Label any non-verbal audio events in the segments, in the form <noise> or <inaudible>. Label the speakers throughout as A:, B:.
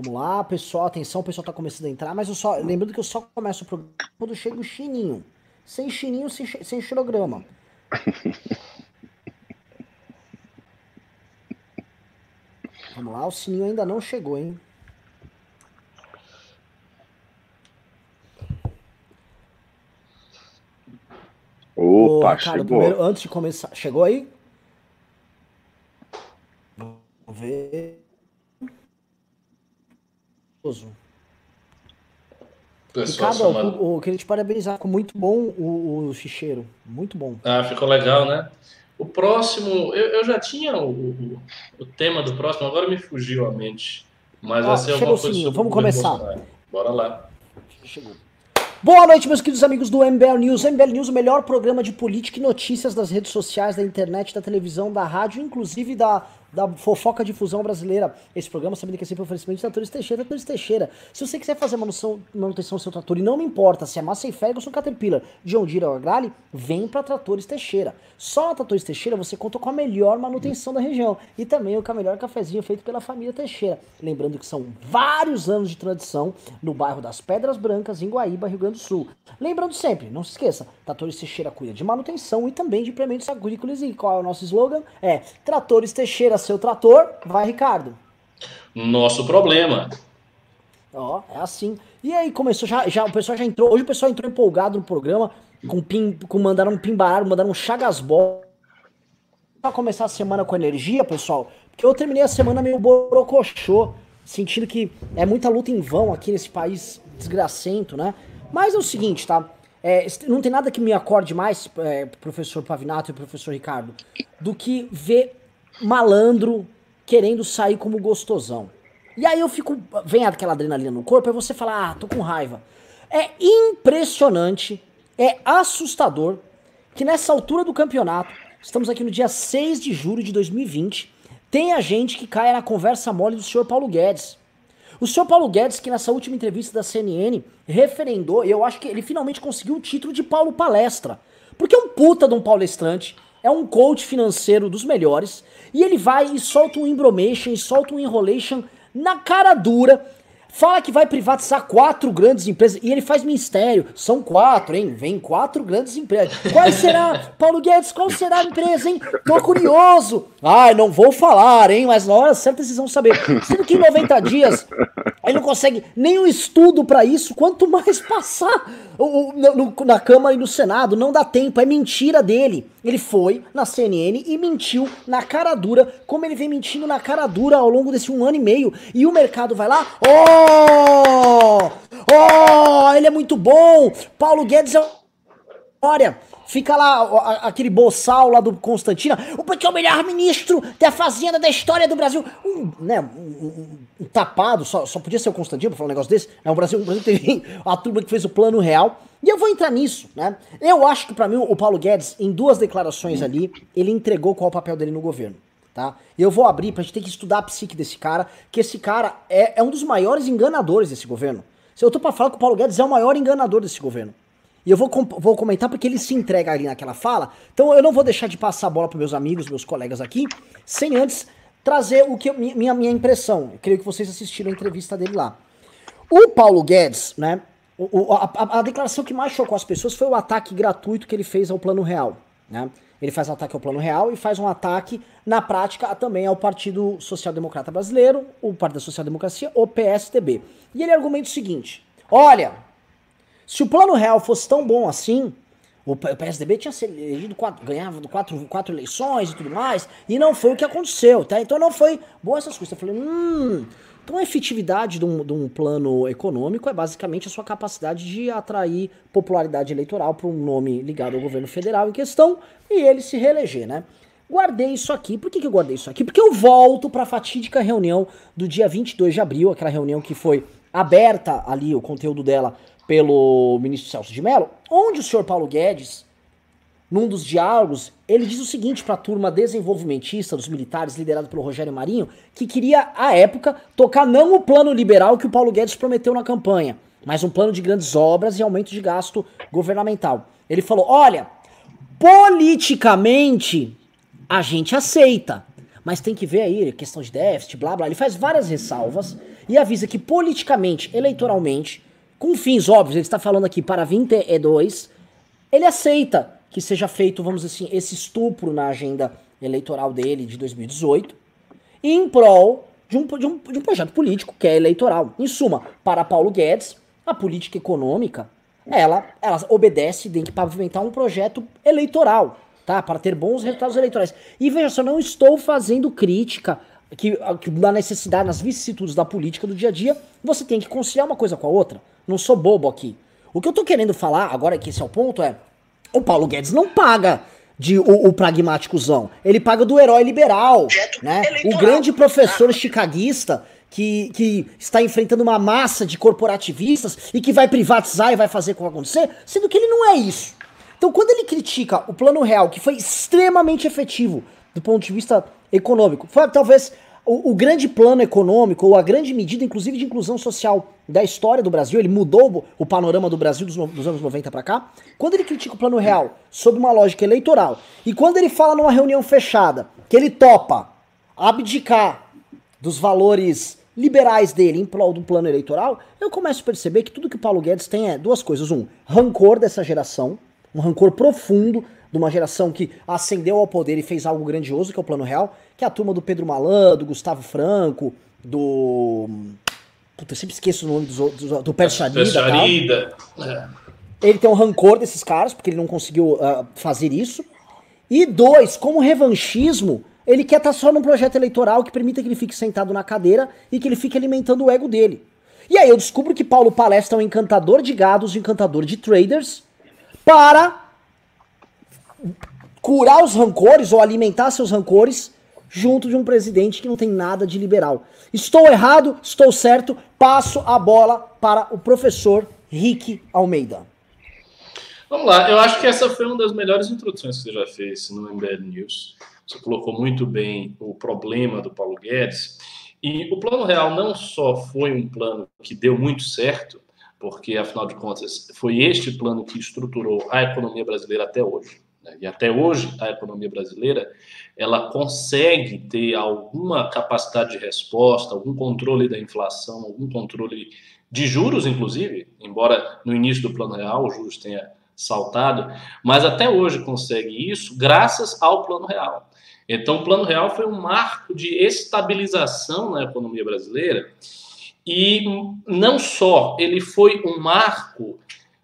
A: Vamos lá, pessoal, atenção, o pessoal tá começando a entrar, mas eu só. Lembrando que eu só começo o programa quando chega o chininho. Sem chininho, sem, sem xilograma. <laughs> Vamos lá, o sininho ainda não chegou, hein?
B: Opa, Ô, Ricardo, chegou. Primeiro,
A: antes de começar, chegou aí? Pessoal, Ricardo, eu, eu, queria te parabenizar, ficou muito bom o, o ficheiro, muito bom.
C: Ah, ficou legal, né? O próximo, eu, eu já tinha o, o, o, tema do próximo, agora me fugiu a mente. Mas ah, vai ser
A: uma coisa. Vamos começar.
C: Bora lá.
A: Chegou. Boa noite, meus queridos amigos do MBL News. MBL News, o melhor programa de política e notícias das redes sociais, da internet, da televisão, da rádio, inclusive da da fofoca difusão brasileira. Esse programa sabendo que é sempre um oferecimento de Tratores Teixeira, Tratores Teixeira. Se você quiser fazer manutenção, manutenção do seu trator e não me importa se é Massey Ferguson, Caterpillar, John Deere ou Agrale, vem para Tratores Teixeira. Só na Tratores Teixeira você conta com a melhor manutenção da região e também o melhor cafezinho feito pela família Teixeira. Lembrando que são vários anos de tradição no bairro das Pedras Brancas, em Guaíba, Rio Grande do Sul. Lembrando sempre, não se esqueça, Tratores Teixeira cuida de manutenção e também de implementos agrícolas e qual é o nosso slogan? É Tratores Teixeira seu trator, vai Ricardo.
C: Nosso problema.
A: Ó, é assim. E aí começou, já, já, o pessoal já entrou, hoje o pessoal entrou empolgado no programa, com, pim, com mandaram um pimbarar, mandaram um chagasbol. Pra começar a semana com energia, pessoal, porque eu terminei a semana meio borocochô, sentindo que é muita luta em vão aqui nesse país desgracento, né? Mas é o seguinte, tá? É, não tem nada que me acorde mais, é, professor Pavinato e professor Ricardo, do que ver malandro querendo sair como gostosão. E aí eu fico. Vem aquela adrenalina no corpo, aí você fala, ah, tô com raiva. É impressionante, é assustador que nessa altura do campeonato, estamos aqui no dia 6 de julho de 2020, tem a gente que cai na conversa mole do senhor Paulo Guedes. O senhor Paulo Guedes, que nessa última entrevista da CNN referendou, eu acho que ele finalmente conseguiu o título de Paulo Palestra. Porque é um puta de um palestrante, é um coach financeiro dos melhores, e ele vai e solta um embromation, e solta um enrolation na cara dura, fala que vai privatizar quatro grandes empresas, e ele faz mistério, são quatro, hein, vem quatro grandes empresas. Qual será, <laughs> Paulo Guedes, qual será a empresa, hein? Tô curioso. Ai, não vou falar, hein, mas na hora certa vocês vão saber. Sendo que em 90 dias ele não consegue nenhum estudo para isso, quanto mais passar o, no, na Câmara e no Senado. Não dá tempo, é mentira dele. Ele foi na CNN e mentiu na cara dura, como ele vem mentindo na cara dura ao longo desse um ano e meio. E o mercado vai lá, oh! Oh! Ele é muito bom! Paulo Guedes é. Olha, Fica lá aquele boçal lá do Constantina, o porque é o melhor ministro da fazenda da história do Brasil. Um, né, um, um, um tapado, só, só podia ser o Constantino pra falar um negócio desse. É, o Brasil, o Brasil teve <laughs> a turma que fez o plano real. E eu vou entrar nisso, né? Eu acho que para mim o Paulo Guedes, em duas declarações ali, ele entregou qual é o papel dele no governo. Tá? Eu vou abrir pra gente ter que estudar a psique desse cara, que esse cara é, é um dos maiores enganadores desse governo. Eu tô pra falar que o Paulo Guedes é o maior enganador desse governo. E eu vou, vou comentar porque ele se entrega ali naquela fala. Então eu não vou deixar de passar a bola para meus amigos, meus colegas aqui, sem antes trazer o que eu, minha, minha impressão. Eu creio que vocês assistiram a entrevista dele lá. O Paulo Guedes, né? O, a, a, a, declaração que mais chocou as pessoas foi o ataque gratuito que ele fez ao Plano Real. Né? Ele faz um ataque ao Plano Real e faz um ataque, na prática, também ao Partido Social Democrata Brasileiro, o Partido da Social Democracia, o PSDB. E ele argumenta o seguinte: olha, se o plano real fosse tão bom assim, o PSDB tinha elegido quatro, ganhava quatro, quatro eleições e tudo mais, e não foi o que aconteceu, tá? Então não foi boa essas coisas. Eu falei, hum. Então a efetividade de um, de um plano econômico é basicamente a sua capacidade de atrair popularidade eleitoral para um nome ligado ao governo federal em questão e ele se reeleger, né? Guardei isso aqui. Por que, que eu guardei isso aqui? Porque eu volto para a fatídica reunião do dia 22 de abril, aquela reunião que foi aberta ali, o conteúdo dela pelo ministro Celso de Mello, onde o senhor Paulo Guedes, num dos diálogos, ele diz o seguinte para a turma desenvolvimentista dos militares, liderado pelo Rogério Marinho, que queria, à época, tocar não o plano liberal que o Paulo Guedes prometeu na campanha, mas um plano de grandes obras e aumento de gasto governamental. Ele falou: olha, politicamente a gente aceita, mas tem que ver aí, questão de déficit, blá blá. Ele faz várias ressalvas e avisa que politicamente, eleitoralmente, com fins óbvios, ele está falando aqui para 22, ele aceita que seja feito, vamos dizer assim, esse estupro na agenda eleitoral dele de 2018, em prol de um, de, um, de um projeto político que é eleitoral. Em suma, para Paulo Guedes, a política econômica, ela, ela obedece, tem que pavimentar um projeto eleitoral, tá? Para ter bons resultados eleitorais. E veja só, não estou fazendo crítica que, que na necessidade, nas vicissitudes da política do dia a dia, você tem que conciliar uma coisa com a outra. Não sou bobo aqui. O que eu tô querendo falar, agora que esse é o ponto, é o Paulo Guedes não paga de o, o pragmáticozão. Ele paga do herói liberal, né? O grande professor chicaguista que, que está enfrentando uma massa de corporativistas e que vai privatizar e vai fazer com acontecer, sendo que ele não é isso. Então, quando ele critica o plano real, que foi extremamente efetivo do ponto de vista econômico, foi talvez o, grande plano econômico, ou a grande medida, inclusive, de inclusão social da história do Brasil, ele mudou o panorama do Brasil dos, dos anos 90 para cá. Quando ele critica o plano real sob uma lógica eleitoral, e quando ele fala numa reunião fechada que ele topa abdicar dos valores liberais dele em prol do plano eleitoral, eu começo a perceber que tudo que o Paulo Guedes tem é duas coisas. Um, rancor dessa geração, um rancor profundo de uma geração que ascendeu ao poder e fez algo grandioso, que é o Plano Real, que é a turma do Pedro Malan, do Gustavo Franco, do. Puta, eu sempre esqueço o nome do, do, do Percharida. É. Ele tem um rancor desses caras, porque ele não conseguiu uh, fazer isso. E dois, como revanchismo, ele quer estar tá só num projeto eleitoral que permita que ele fique sentado na cadeira e que ele fique alimentando o ego dele. E aí eu descubro que Paulo Palestra é um encantador de gados, um encantador de traders, para curar os rancores ou alimentar seus rancores junto de um presidente que não tem nada de liberal. Estou errado, estou certo, passo a bola para o professor Rick Almeida.
C: Vamos lá, eu acho que essa foi uma das melhores introduções que você já fez no MBL News. Você colocou muito bem o problema do Paulo Guedes. E o Plano Real não só foi um plano que deu muito certo, porque, afinal de contas, foi este plano que estruturou a economia brasileira até hoje. Né? E até hoje, a economia brasileira ela consegue ter alguma capacidade de resposta, algum controle da inflação, algum controle de juros, inclusive, embora no início do plano real os juros tenha saltado, mas até hoje consegue isso graças ao plano real. Então, o plano real foi um marco de estabilização na economia brasileira e não só, ele foi um marco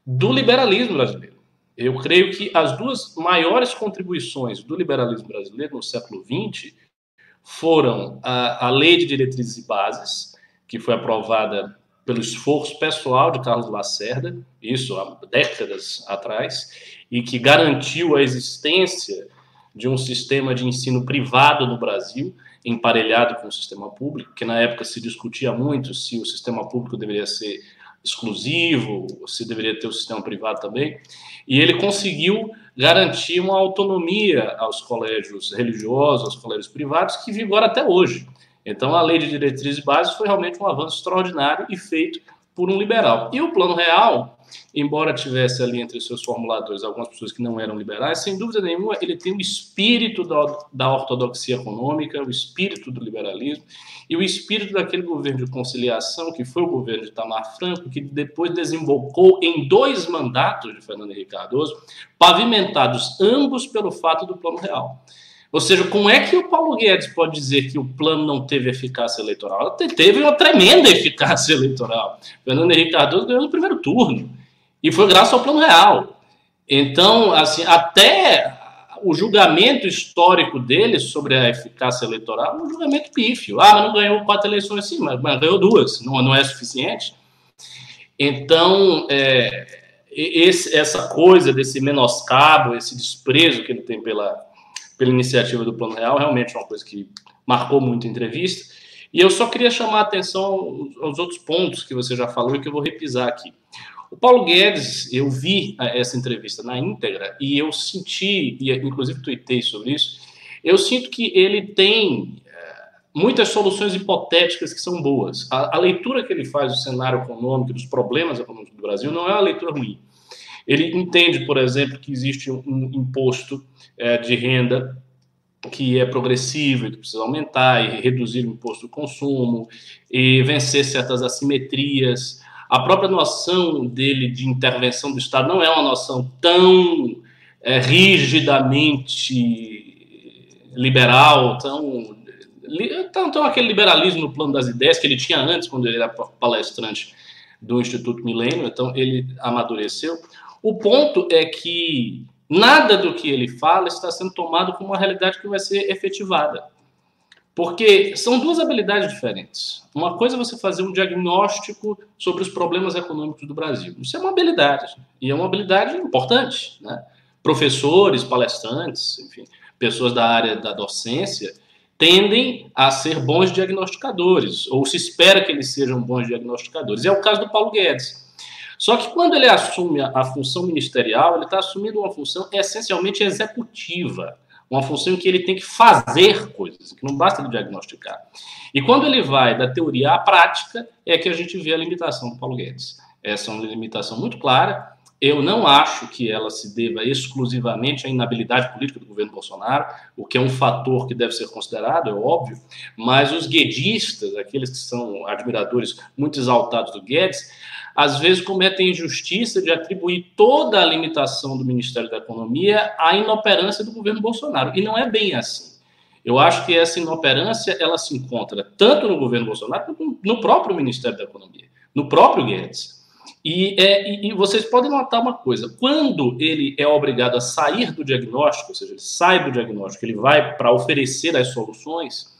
C: do liberalismo brasileiro. Eu creio que as duas maiores contribuições do liberalismo brasileiro no século XX foram a, a Lei de Diretrizes e Bases, que foi aprovada pelo esforço pessoal de Carlos Lacerda, isso há décadas atrás, e que garantiu a existência de um sistema de ensino privado no Brasil, emparelhado com o sistema público, que na época se discutia muito se o sistema público deveria ser exclusivo, se deveria ter o sistema privado também, e ele conseguiu garantir uma autonomia aos colégios religiosos, aos colégios privados, que vigora até hoje. Então, a lei de diretrizes básicas foi realmente um avanço extraordinário e feito por um liberal. E o Plano Real, embora tivesse ali entre seus formuladores algumas pessoas que não eram liberais, sem dúvida nenhuma ele tem o espírito da, da ortodoxia econômica, o espírito do liberalismo e o espírito daquele governo de conciliação que foi o governo de Tamar Franco, que depois desembocou em dois mandatos de Fernando Henrique Cardoso, pavimentados ambos pelo fato do Plano Real. Ou seja, como é que o Paulo Guedes pode dizer que o plano não teve eficácia eleitoral? Teve uma tremenda <laughs> eficácia eleitoral. Fernando Henrique Cardoso ganhou no primeiro turno. E foi graças ao plano real. Então, assim, até o julgamento histórico dele sobre a eficácia eleitoral é um julgamento pífio. Ah, mas não ganhou quatro eleições, sim, mas, mas ganhou duas. Não, não é suficiente. Então, é, esse, essa coisa desse menoscabo, esse desprezo que ele tem pela pela iniciativa do Plano Real, realmente é uma coisa que marcou muito a entrevista. E eu só queria chamar a atenção aos outros pontos que você já falou e que eu vou repisar aqui. O Paulo Guedes, eu vi eh, essa entrevista na íntegra e eu senti, e inclusive tuitei sobre isso, eu sinto que ele tem eh, muitas soluções hipotéticas que são boas. A, a, leitura que ele faz do cenário econômico, dos problemas econômicos do Brasil, não é uma leitura ruim. Ele entende, por exemplo, que existe um imposto é, de renda que é progressivo que precisa aumentar e reduzir o imposto do consumo e vencer certas assimetrias. A própria noção dele de intervenção do Estado não é uma noção tão é, rigidamente liberal, tão, tão, tão aquele liberalismo no plano das ideias que ele tinha antes, quando ele era palestrante do Instituto Milênio, então ele amadureceu. O ponto é que nada do que ele fala está sendo tomado como uma realidade que vai ser efetivada. Porque são duas habilidades diferentes. Uma coisa é você fazer um diagnóstico sobre os problemas econômicos do Brasil. Isso é uma habilidade, e é uma habilidade importante. Né? Professores, palestrantes, enfim, pessoas da área da docência tendem a ser bons diagnosticadores, ou se espera que eles sejam bons diagnosticadores. É o caso do Paulo Guedes. Só que quando ele assume a, função ministerial, ele está assumindo uma função essencialmente executiva, uma função em que ele tem que fazer coisas, que não basta ele diagnosticar. E quando ele vai da teoria à prática, é que a gente vê a limitação do Paulo Guedes. Essa é uma limitação muito clara. Eu não acho que ela se deva exclusivamente à inabilidade política do governo Bolsonaro, o que é um fator que deve ser considerado, é óbvio, mas os guedistas, aqueles que são admiradores muito exaltados do Guedes, às vezes cometem injustiça de atribuir toda a limitação do Ministério da Economia à inoperância do governo Bolsonaro. E não é bem assim. Eu acho que essa inoperância ela se encontra tanto no governo Bolsonaro quanto no próprio Ministério da Economia, no próprio Guedes. E, é, e, e, vocês podem notar uma coisa: quando ele é obrigado a sair do diagnóstico, ou seja, ele sai do diagnóstico, ele vai para oferecer as soluções,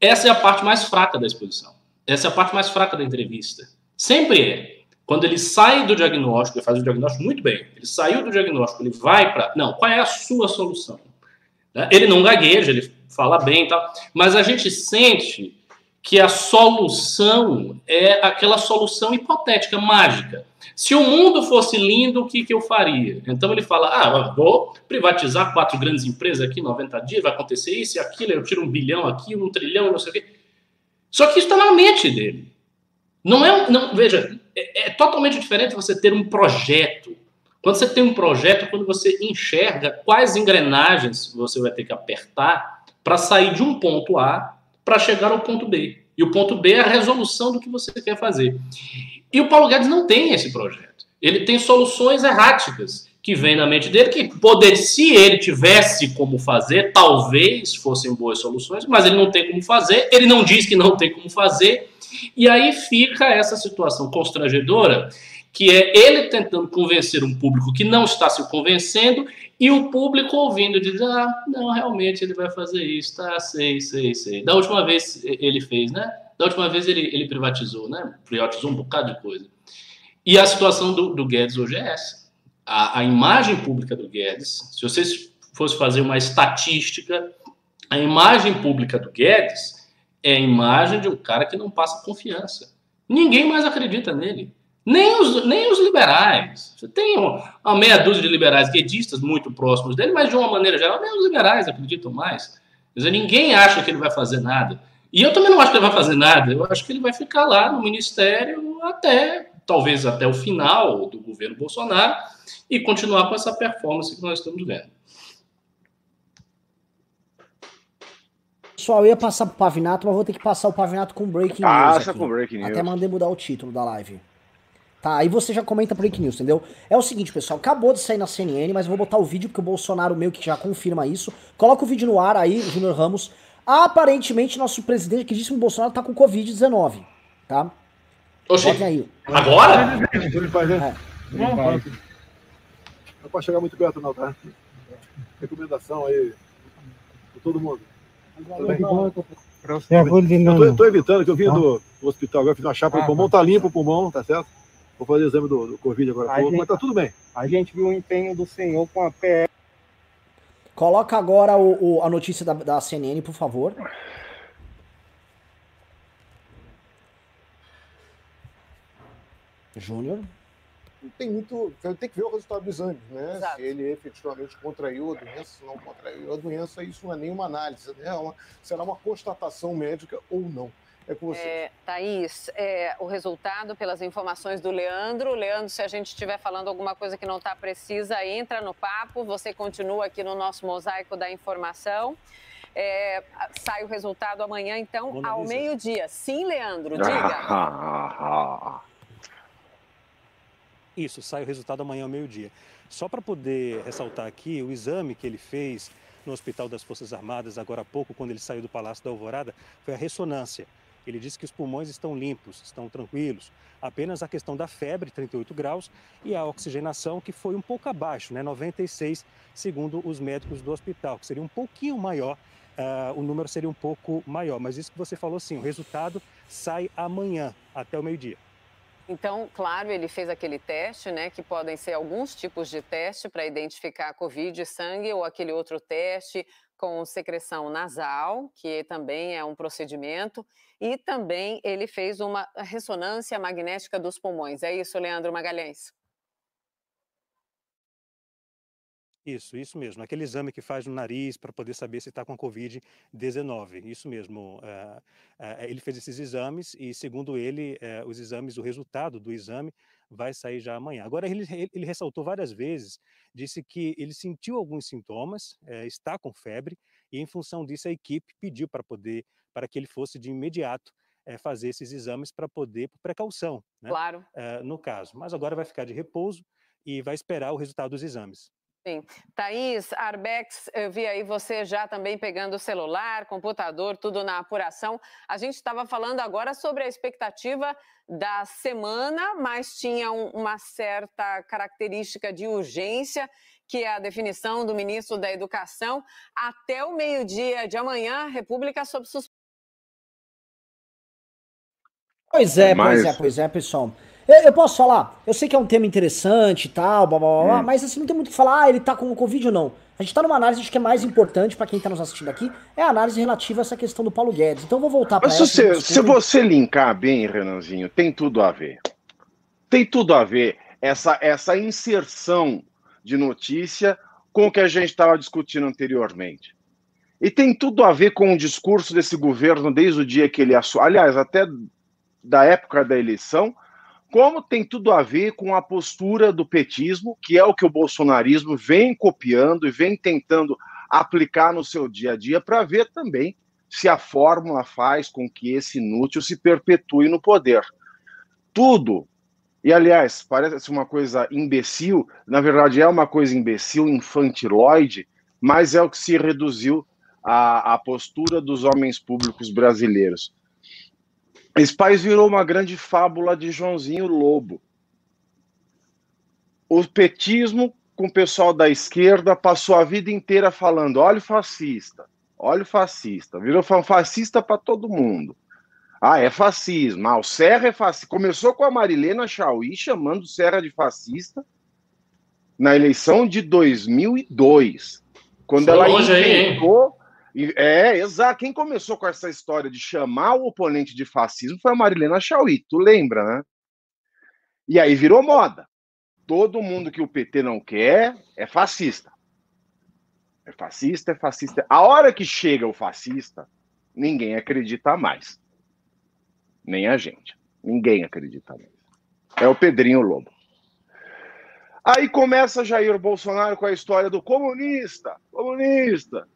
C: essa é a parte mais fraca da exposição. Essa é a parte mais fraca da entrevista. Sempre é. Quando ele sai do diagnóstico, ele faz o diagnóstico muito bem. Ele saiu do diagnóstico, ele vai para. Não, qual é a sua solução? Né? Ele não gagueja, ele fala bem e tal, mas a gente sente que a solução é aquela solução hipotética, mágica. Se o mundo fosse lindo, o que, que eu faria? Então ele fala: ah, vou privatizar quatro grandes empresas aqui, 90 dias, vai acontecer isso e aquilo, eu tiro um bilhão aqui, um trilhão, não sei o quê. Só que isso está na mente dele. Não é, não, veja, é, é, totalmente diferente você ter um projeto. Quando você tem um projeto, quando você enxerga quais engrenagens você vai ter que apertar para sair de um ponto A para chegar ao ponto B. E o ponto B é a resolução do que você quer fazer. E o Paulo Guedes não tem esse projeto. Ele tem soluções erráticas que vêm na mente dele, que poder, se ele tivesse como fazer, talvez fossem boas soluções, mas ele não tem como fazer, ele não diz que não tem como fazer, e aí fica essa situação constrangedora, que é ele tentando convencer um público que não está se convencendo e o público ouvindo diz: ah, não, realmente ele vai fazer isso, tá, sei, sei, sei. Da última vez ele fez, né? Da última vez ele, ele privatizou, né? Privatizou um bocado de coisa. E a situação do, do Guedes hoje é essa. A, a imagem pública do Guedes, se vocês fossem fazer uma estatística, a imagem pública do Guedes é a imagem de um cara que não passa confiança. Ninguém mais acredita nele. Nem os, nem os liberais. Você tem uma, meia dúzia de liberais guedistas muito próximos dele, mas de uma maneira geral, nem os liberais acreditam mais. Quer dizer, ninguém acha que ele vai fazer nada. E eu também não acho que ele vai fazer nada. Eu acho que ele vai ficar lá no ministério até, talvez até o final do governo Bolsonaro e continuar com essa performance que nós estamos vendo.
A: Pessoal, eu ia passar pro Pavinato, mas vou ter que passar o Pavinato com Breaking Passa
B: News. Passa com Breaking News.
A: Até mandei mudar o título da live. Tá, aí você já comenta Breaking News, entendeu? É o seguinte, pessoal, acabou de sair na CNN, mas eu vou botar o vídeo porque o Bolsonaro meio que já confirma isso. Coloca o vídeo no ar aí, Júnior Ramos. Aparentemente, nosso presidente, que disse que o Bolsonaro tá com Covid-19, tá?
C: Oxi, aí. Agora?
D: É. Não, não pode chegar muito perto não, tá? Recomendação aí pra todo mundo. É, eu tô, evitando que eu vim tá. do, hospital agora, fiz uma chapa ah, no pulmão, tá. tá limpo o pulmão, tá certo? Vou fazer o exame do, do Covid agora, pouco, gente, mas tá tudo bem.
E: A gente viu o empenho do senhor com a PR.
A: Coloca agora o, o, a notícia da, da CNN, por favor. Júnior
D: tem muito. Tem que ver o resultado do exame, né? Exato. Se ele efetivamente contraiu a doença, se não contraiu a doença, isso não é nenhuma análise, né? É uma, será uma constatação médica ou não.
E: É com você. É,
F: Thaís, é, o resultado pelas informações do Leandro. Leandro, se a gente estiver falando alguma coisa que não está precisa, entra no papo. Você continua aqui no nosso mosaico da informação. É, sai o resultado amanhã, então, ao meio-dia. Sim, Leandro, <laughs> diga. <laughs>
G: Isso, sai o resultado amanhã ao meio-dia. Só para poder ressaltar aqui, o exame que ele fez no Hospital das Forças Armadas agora há pouco, quando ele saiu do Palácio da Alvorada, foi a ressonância. Ele disse que os pulmões estão limpos, estão tranquilos. Apenas a questão da febre, 38 graus, e a oxigenação, que foi um pouco abaixo, né? 96, segundo os médicos do hospital, que seria um pouquinho maior, uh, o número seria um pouco maior. Mas isso que você falou, sim, o resultado sai amanhã, até o meio-dia.
F: Então, claro, ele fez aquele teste, né, que podem ser alguns tipos de teste para identificar a Covid, sangue ou aquele outro teste com secreção nasal, que também é um procedimento, e também ele fez uma ressonância magnética dos pulmões. É isso, Leandro Magalhães?
G: Isso, isso mesmo. Aquele exame que faz no nariz para poder saber se está com a Covid-19. Isso mesmo. É, é, ele fez esses exames e, segundo ele, é, os exames, o resultado do exame vai sair já amanhã. Agora, ele, ele ressaltou várias vezes, disse que ele sentiu alguns sintomas, está com febre, e em função disso a equipe pediu para poder, para que ele fosse de imediato fazer esses exames para poder, por precaução, né?
F: Claro.
G: no caso. Mas agora vai ficar de repouso e vai esperar o resultado dos exames.
F: Sim. Thaís, Arbex, eu vi aí você já também pegando o celular, computador, tudo na apuração. A gente estava falando agora sobre a expectativa da semana, mas tinha um, uma certa característica de urgência, que é a definição do ministro da Educação. Até o meio-dia de amanhã, República sob suspeita.
A: Pois é, pois é, pois é, pessoal. Eu, eu, posso falar? Eu sei que é um tema interessante e tal, blá, blá, blá, hum. mas assim, não tem muito o que falar, ah, ele tá com o Covid ou não. A gente tá numa análise acho que é mais importante para quem tá nos assistindo aqui, é a análise relativa a essa questão do Paulo Guedes. Então eu vou voltar para
B: essa. Se, se você linkar bem, Renanzinho, tem tudo a ver. Tem tudo a ver essa, essa inserção de notícia com o que a gente estava discutindo anteriormente. E tem tudo a ver com o discurso desse governo desde o dia que ele assumiu. Aliás, até da época da eleição, como tem tudo a ver com a postura do petismo, que é o que o bolsonarismo vem copiando e vem tentando aplicar no seu dia a dia para ver também se a fórmula faz com que esse inútil se perpetue no poder. Tudo. E aliás, parece uma coisa imbecil, na verdade é uma coisa imbecil, infantiloide, mas é o que se reduziu à, à postura dos homens públicos brasileiros. Esse país virou uma grande fábula de Joãozinho Lobo. O petismo, com o pessoal da esquerda, passou a vida inteira falando: olha o fascista, olha o fascista. Virou fascista para todo mundo. Ah, é fascismo. Ah, o Serra é fascista. Começou com a Marilena Chauí chamando o Serra de fascista na eleição de 2002. Quando Foi ela inventou é, exato. Quem começou com essa história de chamar o oponente de fascismo foi a Marilena Chauí, tu lembra, né? E aí virou moda. Todo mundo que o PT não quer é fascista. É fascista, é fascista. A hora que chega o fascista, ninguém acredita mais. Nem a gente. Ninguém acredita mais. É o Pedrinho Lobo. Aí começa Jair Bolsonaro com a história do comunista. Comunista.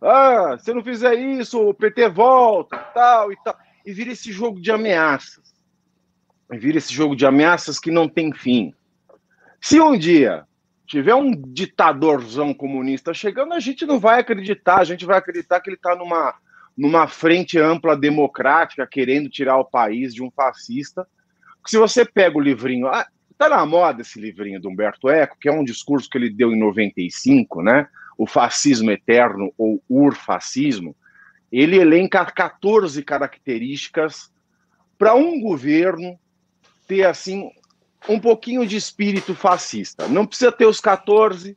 B: Ah, se não fizer isso, o PT volta, tal e tal. E vira esse jogo de ameaças. E vira esse jogo de ameaças que não tem fim. Se um dia tiver um ditadorzão comunista chegando, a gente não vai acreditar, a gente vai acreditar que ele está numa, numa frente ampla democrática, querendo tirar o país de um fascista. Se você pega o livrinho, ah, tá na moda esse livrinho do Humberto Eco, que é um discurso que ele deu em 95, né? O fascismo eterno ou urfascismo, ele elenca 14 características para um governo ter assim um pouquinho de espírito fascista. Não precisa ter os 14,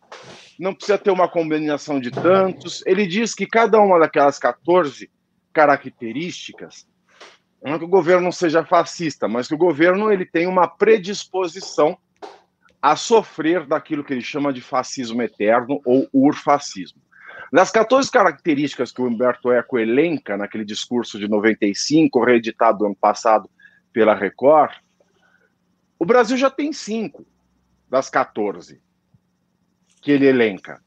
B: não precisa ter uma combinação de tantos. Ele diz que cada uma daquelas 14 características não é que o governo seja fascista, mas que o governo ele tem uma predisposição a sofrer daquilo que ele chama de fascismo eterno ou urfascismo. Das 14 características que o Humberto Eco elenca naquele discurso de 95, reeditado ano passado pela Record, o Brasil já tem cinco das 14 que ele elenca.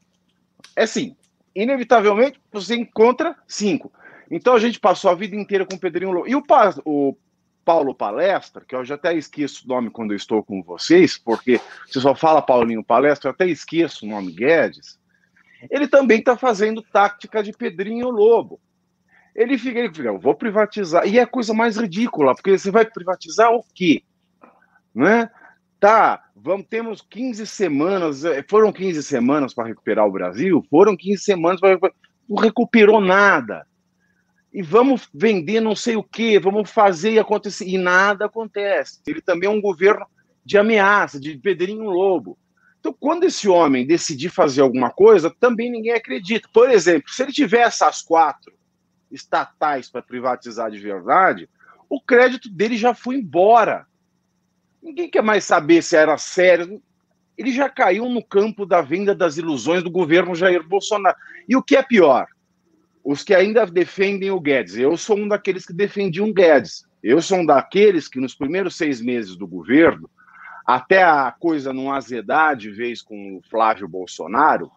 B: É sim, inevitavelmente você encontra cinco. Então a gente passou a vida inteira com o Pedrinho Lobo. E o, o Paulo Palestra, que eu já até esqueço o nome quando eu estou com vocês, porque você só fala Paulinho Palestra, eu até esqueço o nome Guedes. Ele também está fazendo tática de Pedrinho Lobo. Ele fica, ele fica, eu vou privatizar. E é a coisa mais ridícula, porque você vai privatizar o quê? Né? Tá, vamos, temos 15 semanas, é, foram 15 semanas para recuperar o Brasil? Foram 15 semanas para não recuperou nada. E vamos vender não sei o que, vamos fazer e acontecer. E nada acontece. Ele também é um governo de ameaça, de Pedrinho Lobo. Então, quando esse homem decidir fazer alguma coisa, também ninguém acredita. Por exemplo, se ele tiver essas quatro estatais para privatizar de verdade, o crédito dele já foi embora. Ninguém quer mais saber se era sério. Ele já caiu no campo da venda das ilusões do governo Jair Bolsonaro. E o que é pior? Os que ainda defendem o Guedes. Eu sou um daqueles que defendiam o Guedes. Eu sou um daqueles que, nos primeiros seis meses do governo, até a coisa não azedar de vez com o Flávio Bolsonaro.